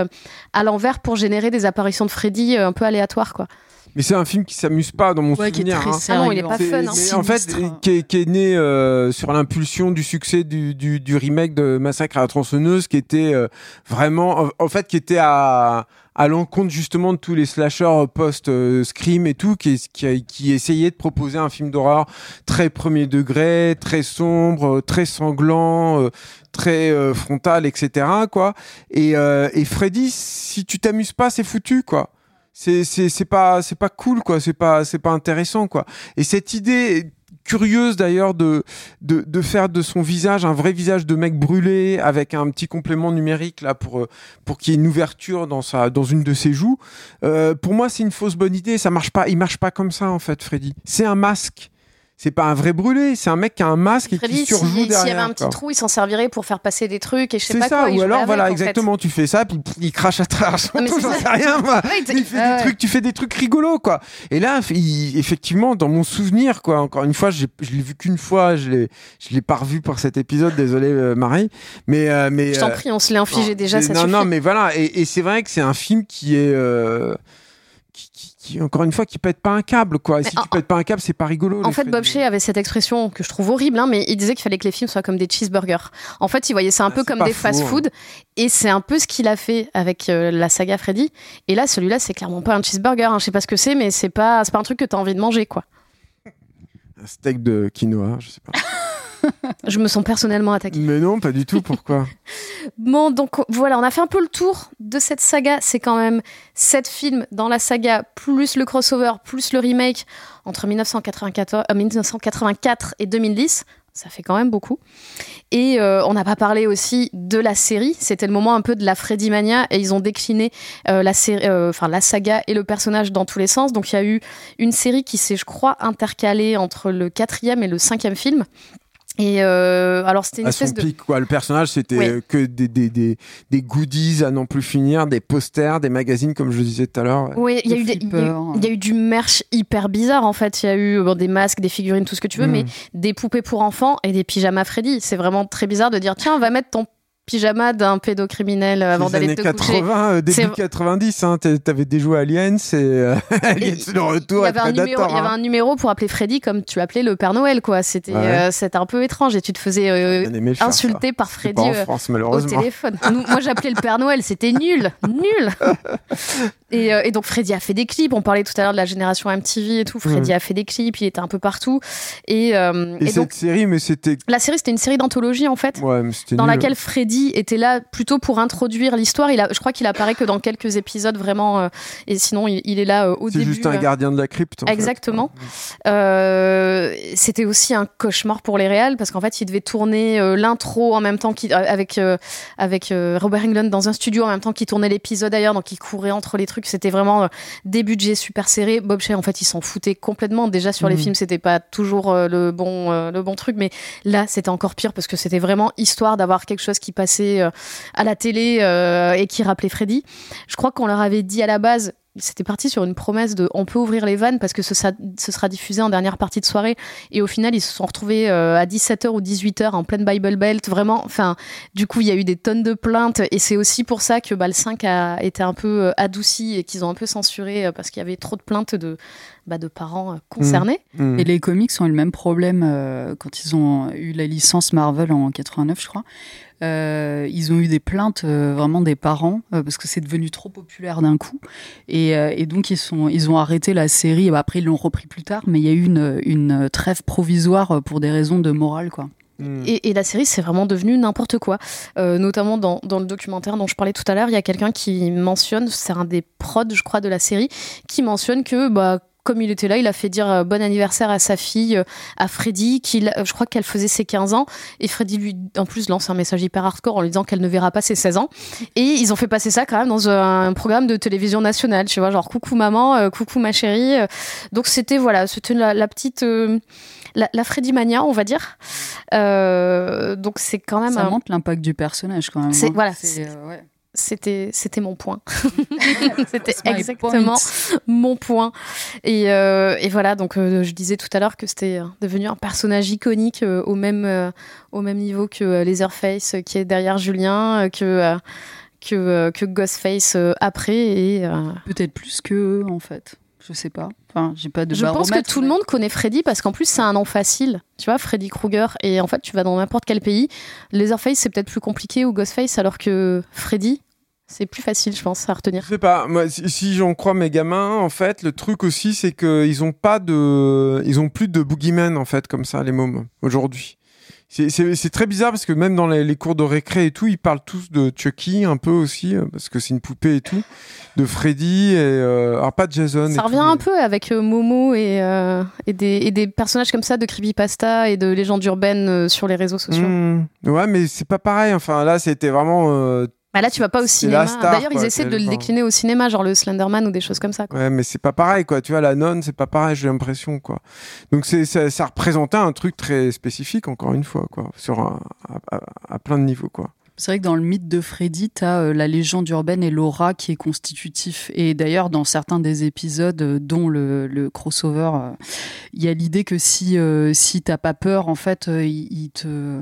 à l'envers pour générer des apparitions de Freddy un peu aléatoires, quoi. Mais c'est un film qui s'amuse pas dans mon Ouais, qui est souvenir. très hein. Ah non, il est pas fun. hein. mais en fait, qui est, qui est né euh, sur l'impulsion du succès du, du, du remake de Massacre à la tronçonneuse, qui était euh, vraiment, en, en fait, qui était à, à l'encontre justement de tous les slashers post-scream et tout, qui, qui, essayait de proposer un film d'horreur très premier degré, très sombre, euh, très sanglant, euh, très euh, frontal, etc. Quoi. Et, euh, et Freddy, si tu t'amuses pas, c'est foutu, quoi c'est c'est pas c'est pas cool quoi. C'est pas c'est pas intéressant quoi. Et cette idée curieuse d'ailleurs de, de de faire de son visage un vrai visage de mec brûlé avec un petit complément numérique là pour euh, pour qu'il y ait une ouverture dans sa dans une de ses joues euh, pour moi c'est une fausse bonne idée. Ça marche pas il marche pas comme ça en fait Freddy. C'est un masque c'est pas un vrai brûlé c'est un mec qui a un masque et qui surjoue s'il y derrière avait un petit trou, il s'en servirait pour faire passer des trucs et je sais pas ça, quoi. ou alors avec, voilà, fait. exactement, tu fais ça, puis il crache à travers son c'est j'en sais rien, moi. Ouais, il- il fait ah des ouais. trucs, tu fais des trucs rigolos, quoi. Et là, il- effectivement, dans mon souvenir, quoi, encore une fois, je l'ai vu qu'une fois, je l'ai, je l'ai pas revu pour cet épisode, désolé, euh, Marie. Mais, euh, mais. Je t'en euh, prie, on se l'est infligé non, déjà, ça non, suffit. non, mais voilà, et, et c'est vrai que c'est un film qui est. euh, qui, encore une fois, qui pète pas un câble, quoi. Si en- tu pètes pas un câble, c'est pas rigolo. En fait. Bob Shea avait cette expression que je trouve horrible, hein, mais il disait qu'il fallait que les films soient comme des cheeseburgers. En fait, il voyait ça un Ah, peu comme des faux, hein. fast-food, et c'est un peu ce qu'il a fait avec euh, la saga Freddy. Et là, celui-là, c'est clairement pas un cheeseburger. hein. Je sais pas ce que c'est, mais c'est pas, c'est pas un truc que t'as envie de manger, quoi. Un steak de quinoa, je sais pas. Je me sens personnellement attaquée. mais non, pas du tout, pourquoi? Bon, donc voilà, on a fait un peu le tour de cette saga. C'est quand même sept films dans la saga, plus le crossover, plus le remake entre 1994, euh, 1984 et 2010. Ça fait quand même beaucoup. Et euh, on n'a pas parlé aussi de la série. C'était le moment un peu de la Freddy Mania et ils ont décliné euh, la, série, euh, enfin, la saga et le personnage dans tous les sens. Donc il y a eu une série qui s'est, je crois, intercalée entre le quatrième et le cinquième film. Et euh, alors c'était une à son espèce de pic, quoi. Le personnage, c'était Oui. euh, que des, des, des, des goodies à n'en plus finir, des posters, des magazines, comme je disais tout à l'heure. Oui, il y, a eu des- il y a eu- flippers. il y a eu du merch hyper bizarre en fait. Il y a eu bon, des masques, des figurines, tout ce que tu veux, Mm. mais des poupées pour enfants et des pyjamas Freddy. C'est vraiment très bizarre de dire tiens, on va mettre ton pyjama d'un pédocriminel euh, avant d'aller te coucher. 80, euh, début C'est- 90, hein, t'a- t'avais des jouets Aliens et euh, Aliens Et le retour Il y, avait un numéro, il y avait hein. un numéro pour appeler Freddy comme tu appelais le Père Noël, quoi. C'était Ouais. euh, un peu étrange et tu te faisais euh, insulter par ça. Freddy France, au téléphone. Nous- moi, j'appelais le Père Noël, c'était nul, nul. Et, euh, et donc, Freddy a fait des clips. On parlait tout à l'heure de la génération MTV et tout. Freddy a fait des clips, il était un peu partout. Et, euh, Et, et cette donc, série, mais c'était. la série, c'était une série d'anthologie en fait. Ouais, Dans nul. laquelle Freddy était là plutôt pour introduire l'histoire. Il a, je crois qu'il apparaît que dans quelques épisodes vraiment, euh, et sinon il, il est là au C'est début. juste un gardien de la crypte. en. Exactement. C'était aussi un cauchemar pour les réals parce qu'en fait, ils devaient tourner l'intro en même temps euh, avec avec Robert Englund dans un studio en même temps qu'il tournait l'épisode ailleurs, donc ils couraient entre les trucs. C'était vraiment euh, des budgets super serrés. Bob Shea, en fait, il s'en foutait complètement. Déjà sur les Mhm. films, c'était pas toujours euh, le bon euh, le bon truc, mais là, c'était encore pire parce que c'était vraiment histoire d'avoir quelque chose qui passait à la télé et qui rappelait Freddy. Je crois qu'on leur avait dit à la base, c'était parti sur une promesse de on peut ouvrir les vannes parce que ce, sera diffusé en dernière partie de soirée. Et au final, ils se sont retrouvés euh, à 17h ou 18h en pleine Bible Belt. Vraiment, enfin, du coup, il y a eu des tonnes de plaintes. Et c'est aussi pour ça que bah, le 5 a été un peu euh, adouci et qu'ils ont un peu censuré euh, parce qu'il y avait trop de plaintes de, bah, de parents euh, concernés. Mm. Et les comics ont eu le même problème euh, quand ils ont eu la licence Marvel en 89, je crois. Euh, ils ont eu des plaintes euh, vraiment des parents euh, parce que c'est devenu trop populaire d'un coup et, euh, et donc ils sont ils ont arrêté la série Bah, après ils l'ont repris plus tard mais il y a eu une, une trêve provisoire pour des raisons de morale quoi Mm. Et, et la série, c'est vraiment devenu n'importe quoi. Euh, notamment dans, dans le documentaire dont je parlais tout à l'heure, il y a quelqu'un qui mentionne, c'est un des prods, je crois, de la série, qui mentionne que, bah, comme il était là, il a fait dire euh, bon anniversaire à sa fille, euh, à Freddy, qu'il, euh, je crois qu'elle faisait ses 15 ans, et Freddy lui, en plus, lance un message hyper hardcore en lui disant qu'elle ne verra pas ses 16 ans. Et ils ont fait passer ça quand même dans un programme de télévision nationale, tu vois, genre coucou maman, coucou ma chérie. Donc c'était, voilà, c'était la, la petite. euh, la, la Freddy Mania, on va dire. Euh, donc c'est quand même ça un- montre l'impact du personnage quand même C'est- hein. voilà, C'est, c'est- euh, ouais. C'était c'était mon point. c'était exactement point. mon point. Et, euh, et voilà, donc euh, je disais tout à l'heure que c'était euh, devenu un personnage iconique euh, au même euh, au même niveau que euh, Leatherface euh, qui est derrière Julien, euh, que euh, que, que Ghostface après. et Peut-être plus que en fait. Je sais pas. Enfin, j'ai pas de Je pense que tout le monde connaît Freddy parce qu'en plus c'est un nom facile. Tu vois, Freddy Krueger. Et en fait, tu vas dans n'importe quel pays. Leatherface c'est peut-être plus compliqué ou Ghostface alors que Freddy, c'est plus facile, je pense, à retenir. Je sais pas. Moi, si, j'en crois mes gamins, en fait, le truc aussi, c'est qu'ils ont pas de, ils ont plus de boogeyman en fait comme ça, les mômes aujourd'hui. C'est très bizarre parce que même dans les, cours de récré et tout, ils parlent tous de Chucky un peu aussi euh, parce que c'est une poupée et tout, de Freddy et euh, alors pas de Jason. Ça revient un peu avec euh, Momo et, et, des, et, des, personnages comme ça de creepypasta et de légendes urbaines sur les réseaux sociaux. Mmh. Ouais, mais c'est pas pareil. Enfin là, c'était vraiment bah là, tu vas pas au cinéma. D'ailleurs, ils essaient de le décliner au cinéma, genre le Slenderman ou des choses comme ça. Quoi. Ouais, mais c'est pas pareil, quoi. Tu vois, la nonne, c'est pas pareil, j'ai l'impression, quoi. Donc, c'est, ça, ça, représentait un truc très spécifique, encore une fois, quoi, sur à, à plein de niveaux, quoi. C'est vrai que dans le mythe de Freddy, tu as euh, la légende urbaine et l'aura qui est constitutif. Et d'ailleurs, dans certains des épisodes, euh, dont le, crossover, euh, il y a l'idée que si, si t'as pas peur, en fait, il, te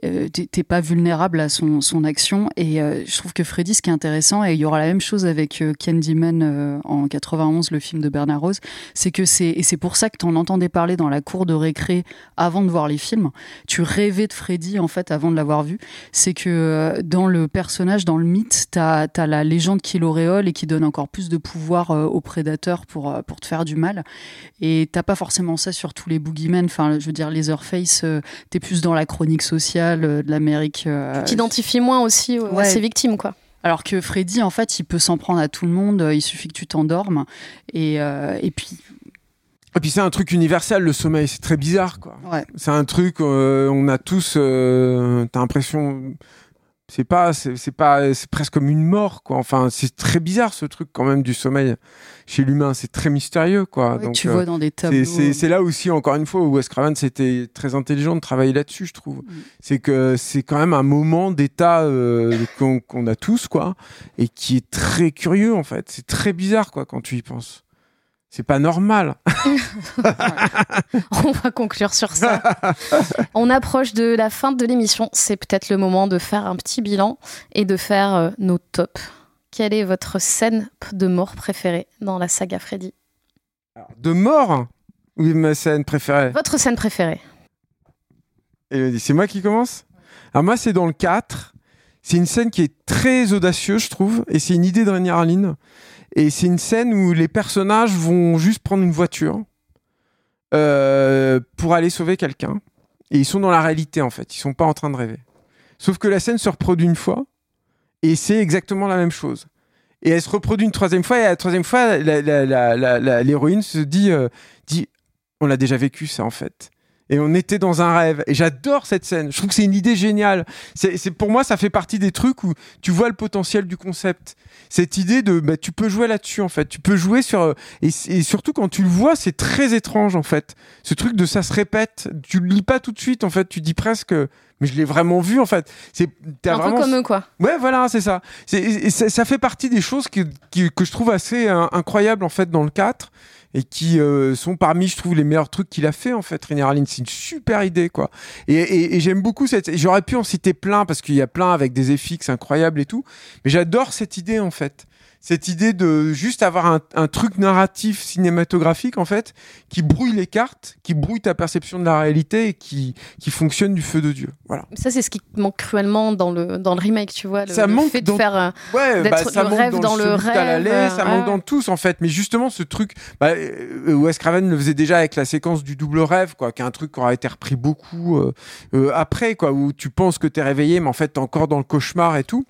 t'es pas vulnérable à son, action. Et je trouve que Freddy, ce qui est intéressant, et il y aura la même chose avec Candyman en 91, le film de Bernard Rose, c'est que c'est, et c'est pour ça que tu en entendais parler dans la cour de récré avant de voir les films. Tu rêvais de Freddy, en fait, avant de l'avoir vu. C'est que euh, dans le personnage, dans le mythe, tu as, la légende qui l'auréole et qui donne encore plus de pouvoir euh, aux prédateurs pour, euh, pour te faire du mal. Et t'as pas forcément ça sur tous les boogeymen. Enfin, je veux dire, Leatherface, tu es plus dans la chronique sociale de l'Amérique. tu t'identifies moins aussi à ses victimes, quoi. Alors que Freddy, en fait, il peut s'en prendre à tout le monde. Il suffit que tu t'endormes. Et, et puis, et puis c'est un truc universel, le sommeil, c'est très bizarre, quoi. C'est un truc, on a tous, t'as l'impression, c'est pas c'est pas c'est presque comme une mort quoi. Enfin c'est très bizarre ce truc quand même du sommeil chez l'humain. C'est très mystérieux quoi. Donc, tu vois euh, dans des tableaux. c'est là aussi encore une fois où Wes Craven c'était très intelligent de travailler là-dessus je trouve. Mm. c'est que c'est quand même un moment d'état euh, qu'on a tous quoi et qui est très curieux en fait. C'est très bizarre quoi quand tu y penses c'est pas normal. On va conclure sur ça. On approche de la fin de l'émission. C'est peut-être le moment de faire un petit bilan et de faire euh, nos tops. Quelle est votre scène de mort préférée dans la saga Freddy? De mort? Oui, ma scène préférée. Votre scène préférée c'est moi qui commence? Alors moi, c'est dans le 4. C'est une scène qui est très audacieuse, je trouve, et c'est une idée de Rainier Arline. Et c'est une scène où les personnages vont juste prendre une voiture euh, pour aller sauver quelqu'un. Et ils sont dans la réalité, en fait. Ils sont pas en train de rêver. Sauf que la scène se reproduit une fois, et c'est exactement la même chose. Et elle se reproduit une troisième fois, et la troisième fois, l'héroïne se dit, euh, dit, on a déjà vécu ça, en fait et on était dans un rêve. Et j'adore cette scène. Je trouve que c'est une idée géniale. C'est pour moi, ça fait partie des trucs où tu vois le potentiel du concept. Cette idée de, bah, tu peux jouer là-dessus en fait. Tu peux jouer sur euh, et, surtout quand tu le vois, c'est très étrange en fait. Ce truc de ça se répète. Tu le lis pas tout de suite en fait. Tu dis presque, mais je l'ai vraiment vu en fait. C'est un vraiment... peu comme eux quoi. Ouais, voilà, c'est ça. Ça fait partie des choses que je trouve assez euh, incroyables en fait dans le 4 et qui euh, sont parmi, je trouve, les meilleurs trucs qu'il a fait en fait. Rainier c'est une super idée quoi. Et, et, j'aime beaucoup cette. J'aurais pu en citer plein parce qu'il y a plein avec des FX incroyables et tout, mais j'adore cette idée en fait cette idée de juste avoir un, un, truc narratif cinématographique en fait qui brouille les cartes, qui brouille ta perception de la réalité et qui, qui fonctionne du feu de Dieu. Voilà. Ça c'est ce qui manque cruellement dans le dans le remake, tu vois, le, ça manque fait de faire euh, ouais, bah, ça le rêve dans, le rêve. Euh, ça manque dans tous en fait, mais justement ce truc, bah, euh, Wes Craven le faisait déjà avec la séquence du double rêve, quoi, qui est un truc qui aura été repris beaucoup après, quoi, où tu penses que t'es réveillé, mais en fait t'es encore dans le cauchemar et tout.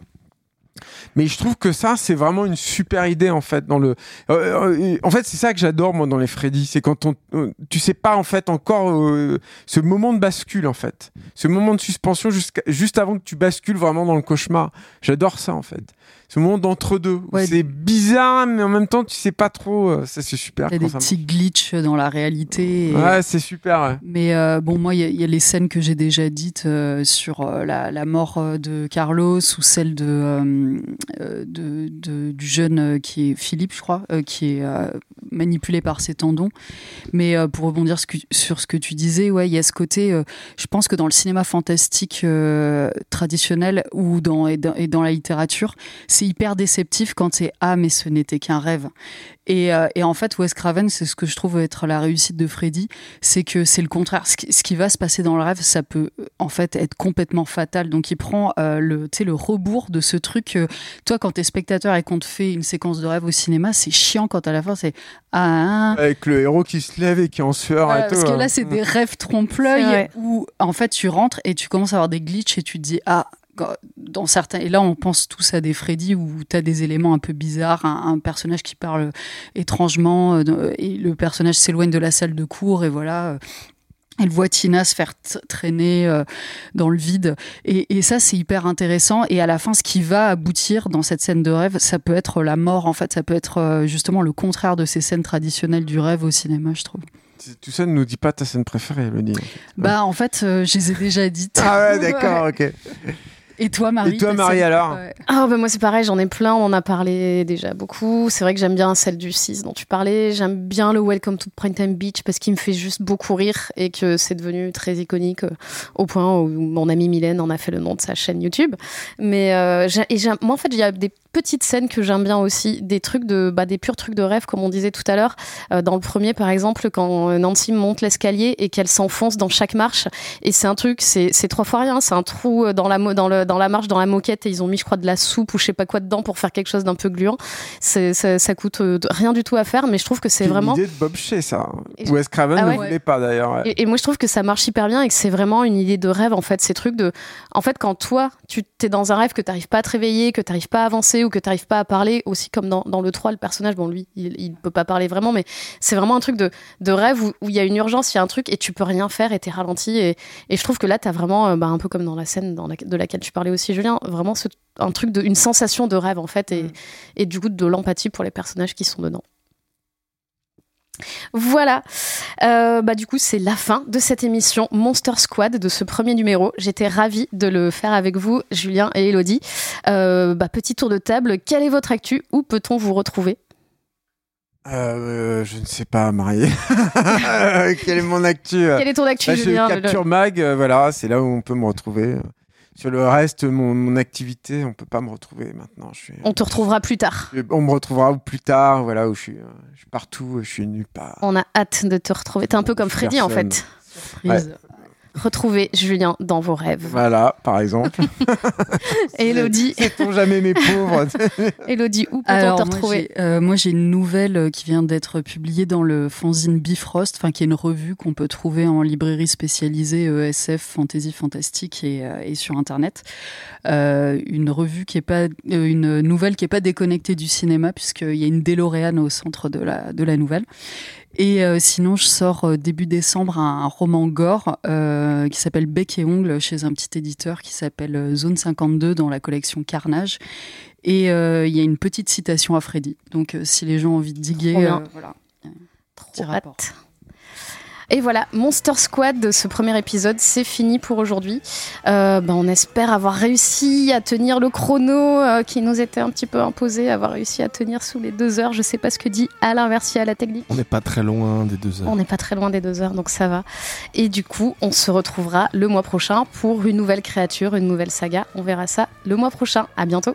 Mais je trouve que ça, c'est vraiment une super idée en fait. Dans le, euh, euh, en fait, c'est ça que j'adore moi dans les Freddy, c'est quand on, euh, tu sais pas en fait encore ce moment de bascule en fait, ce moment de suspension juste avant que tu bascules vraiment dans le cauchemar. J'adore ça en fait ce monde entre deux. C'est bizarre, mais en même temps, tu sais pas trop. Euh, ça, c'est super. Il y a des petits glitches dans la réalité. Ouais, c'est super. Mais euh, bon, moi, il y, a les scènes que j'ai déjà dites euh, sur la, mort de Carlos ou celle de, de, du jeune qui est Philippe, je crois, qui est manipulé par ses tendons. Mais pour rebondir sur ce que tu disais, ouais, il y a ce côté. je pense que dans le cinéma fantastique traditionnel ou dans et, dans et dans la littérature, c'est hyper déceptif quand c'est ah mais ce n'était qu'un rêve. Et, et, en fait, Wes Craven, c'est ce que je trouve être la réussite de Freddy, c'est que c'est le contraire. Ce qui, ce qui, va se passer dans le rêve, ça peut en fait être complètement fatal. Donc il prend le, le rebours de ce truc. toi, quand t'es spectateur et qu'on te fait une séquence de rêve au cinéma, c'est chiant quand à la fin c'est ah, avec le héros qui se lève et qui est en sueur et tout. Parce que là, c'est des rêves trompe-l'œil où en fait tu rentres et tu commences à avoir des glitches et tu te dis ah dans certains et là on pense tous à des Freddy où tu as des éléments un peu bizarres un, personnage qui parle étrangement euh, et le personnage s'éloigne de la salle de cours et voilà euh, elle voit Tina se faire traîner euh, dans le vide. Et, ça, c'est hyper intéressant. Et à la fin, ce qui va aboutir dans cette scène de rêve, ça peut être la mort, en fait. Ça peut être euh, justement le contraire de ces scènes traditionnelles du rêve au cinéma, je trouve. Tout ça ne nous dit pas ta scène préférée, Elodie. Bah, en fait, euh, je les ai déjà dites. Ah ouais, d'accord, ok. Et toi, Marie Et toi, Marie, alors Ah, bah, moi, c'est pareil, j'en ai plein, on en a parlé déjà beaucoup. C'est vrai que j'aime bien celle du 6 dont tu parlais. J'aime bien le Welcome to Primetime Beach parce qu'il me fait juste beaucoup rire et que c'est devenu très iconique euh, au point où mon amie Mylène en a fait le nom de sa chaîne YouTube. Mais euh, et moi, en fait, il y a des petites scènes que j'aime bien aussi, des trucs de, bah, des purs trucs de rêve, comme on disait tout à l'heure. Euh, dans le premier, par exemple, quand Nancy monte l'escalier et qu'elle s'enfonce dans chaque marche, et c'est un truc, c'est trois fois rien, c'est un trou dans la, dans, le, dans la marche, dans la moquette, et ils ont mis, je crois, de la soupe ou je sais pas quoi dedans pour faire quelque chose d'un peu gluant. Ça, ça coûte euh, rien du tout à faire, mais je trouve que c'est vraiment. une idée de Bob Shea, ça. Wes Craven ah ne voulait pas d'ailleurs. Et, moi, je trouve que ça marche hyper bien et que c'est vraiment une idée de rêve, en fait. Ces trucs de. En fait, quand toi, tu es dans un rêve que tu n'arrives pas à te réveiller, que tu n'arrives pas à avancer ou que tu n'arrives pas à parler, aussi comme dans, dans, le 3, le personnage, bon, lui, il, ne peut pas parler vraiment, mais c'est vraiment un truc de, de rêve où il y a une urgence, il y a un truc et tu peux rien faire et tu es ralenti. Et, et, je trouve que là, tu as vraiment, euh, bah, un peu comme dans la scène dans de laquelle tu parlais aussi, Julien, vraiment ce, un truc de, une sensation de rêve, en fait, et, mm. et du coup, de l'empathie pour les personnages qui sont dedans. Voilà, euh, bah du coup c'est la fin de cette émission Monster Squad de ce premier numéro. J'étais ravie de le faire avec vous, Julien et Elodie. Euh, bah, petit tour de table, quelle est votre actu? Où peut-on vous retrouver? Euh, je ne sais pas, Marie. Quel est mon actu? Quel est ton actu, bah, Julien? Je Capture Mag, voilà, c'est là où on peut me retrouver. Sur le reste, mon, activité, on peut pas me retrouver maintenant. Je suis, on te retrouvera plus tard. on me retrouvera plus tard, voilà, où je suis, euh, je suis partout, je suis nulle part. On a hâte de te retrouver. T'es un peu comme Freddy en fait. Surprise. Retrouvez Julien dans vos rêves. Voilà, par exemple. Elodie. Sait-on jamais mes pauvres Elodie, où peut-on te retrouver euh, Moi, j'ai une nouvelle euh, qui vient d'être publiée dans le fanzine Bifrost, enfin qui est une revue qu'on peut trouver en librairie spécialisée ESF, fantasy fantastique et, euh, et sur Internet. une revue qui est pas, une nouvelle qui est pas déconnectée du cinéma puisqu'il y a une DeLorean au centre de la, de la nouvelle. Et euh, sinon, je sors euh, début décembre un, roman gore euh, qui s'appelle Bec et Ongle chez un petit éditeur qui s'appelle Zone 52 dans la collection Carnage. Et il y a une petite citation à Freddy. Donc, si les gens ont envie de diguer, voilà. Trop hâte. Et voilà, Monster Squad, ce premier épisode, c'est fini pour aujourd'hui. Euh, ben, on espère avoir réussi à tenir le chrono euh, qui nous était un petit peu imposé, avoir réussi à tenir sous les deux heures. Je sais pas ce que dit Alain Versier à la technique. On n'est pas très loin des deux heures. On n'est pas très loin des deux heures, donc ça va. Et du coup, on se retrouvera le mois prochain pour une nouvelle créature, une nouvelle saga. On verra ça le mois prochain. À bientôt.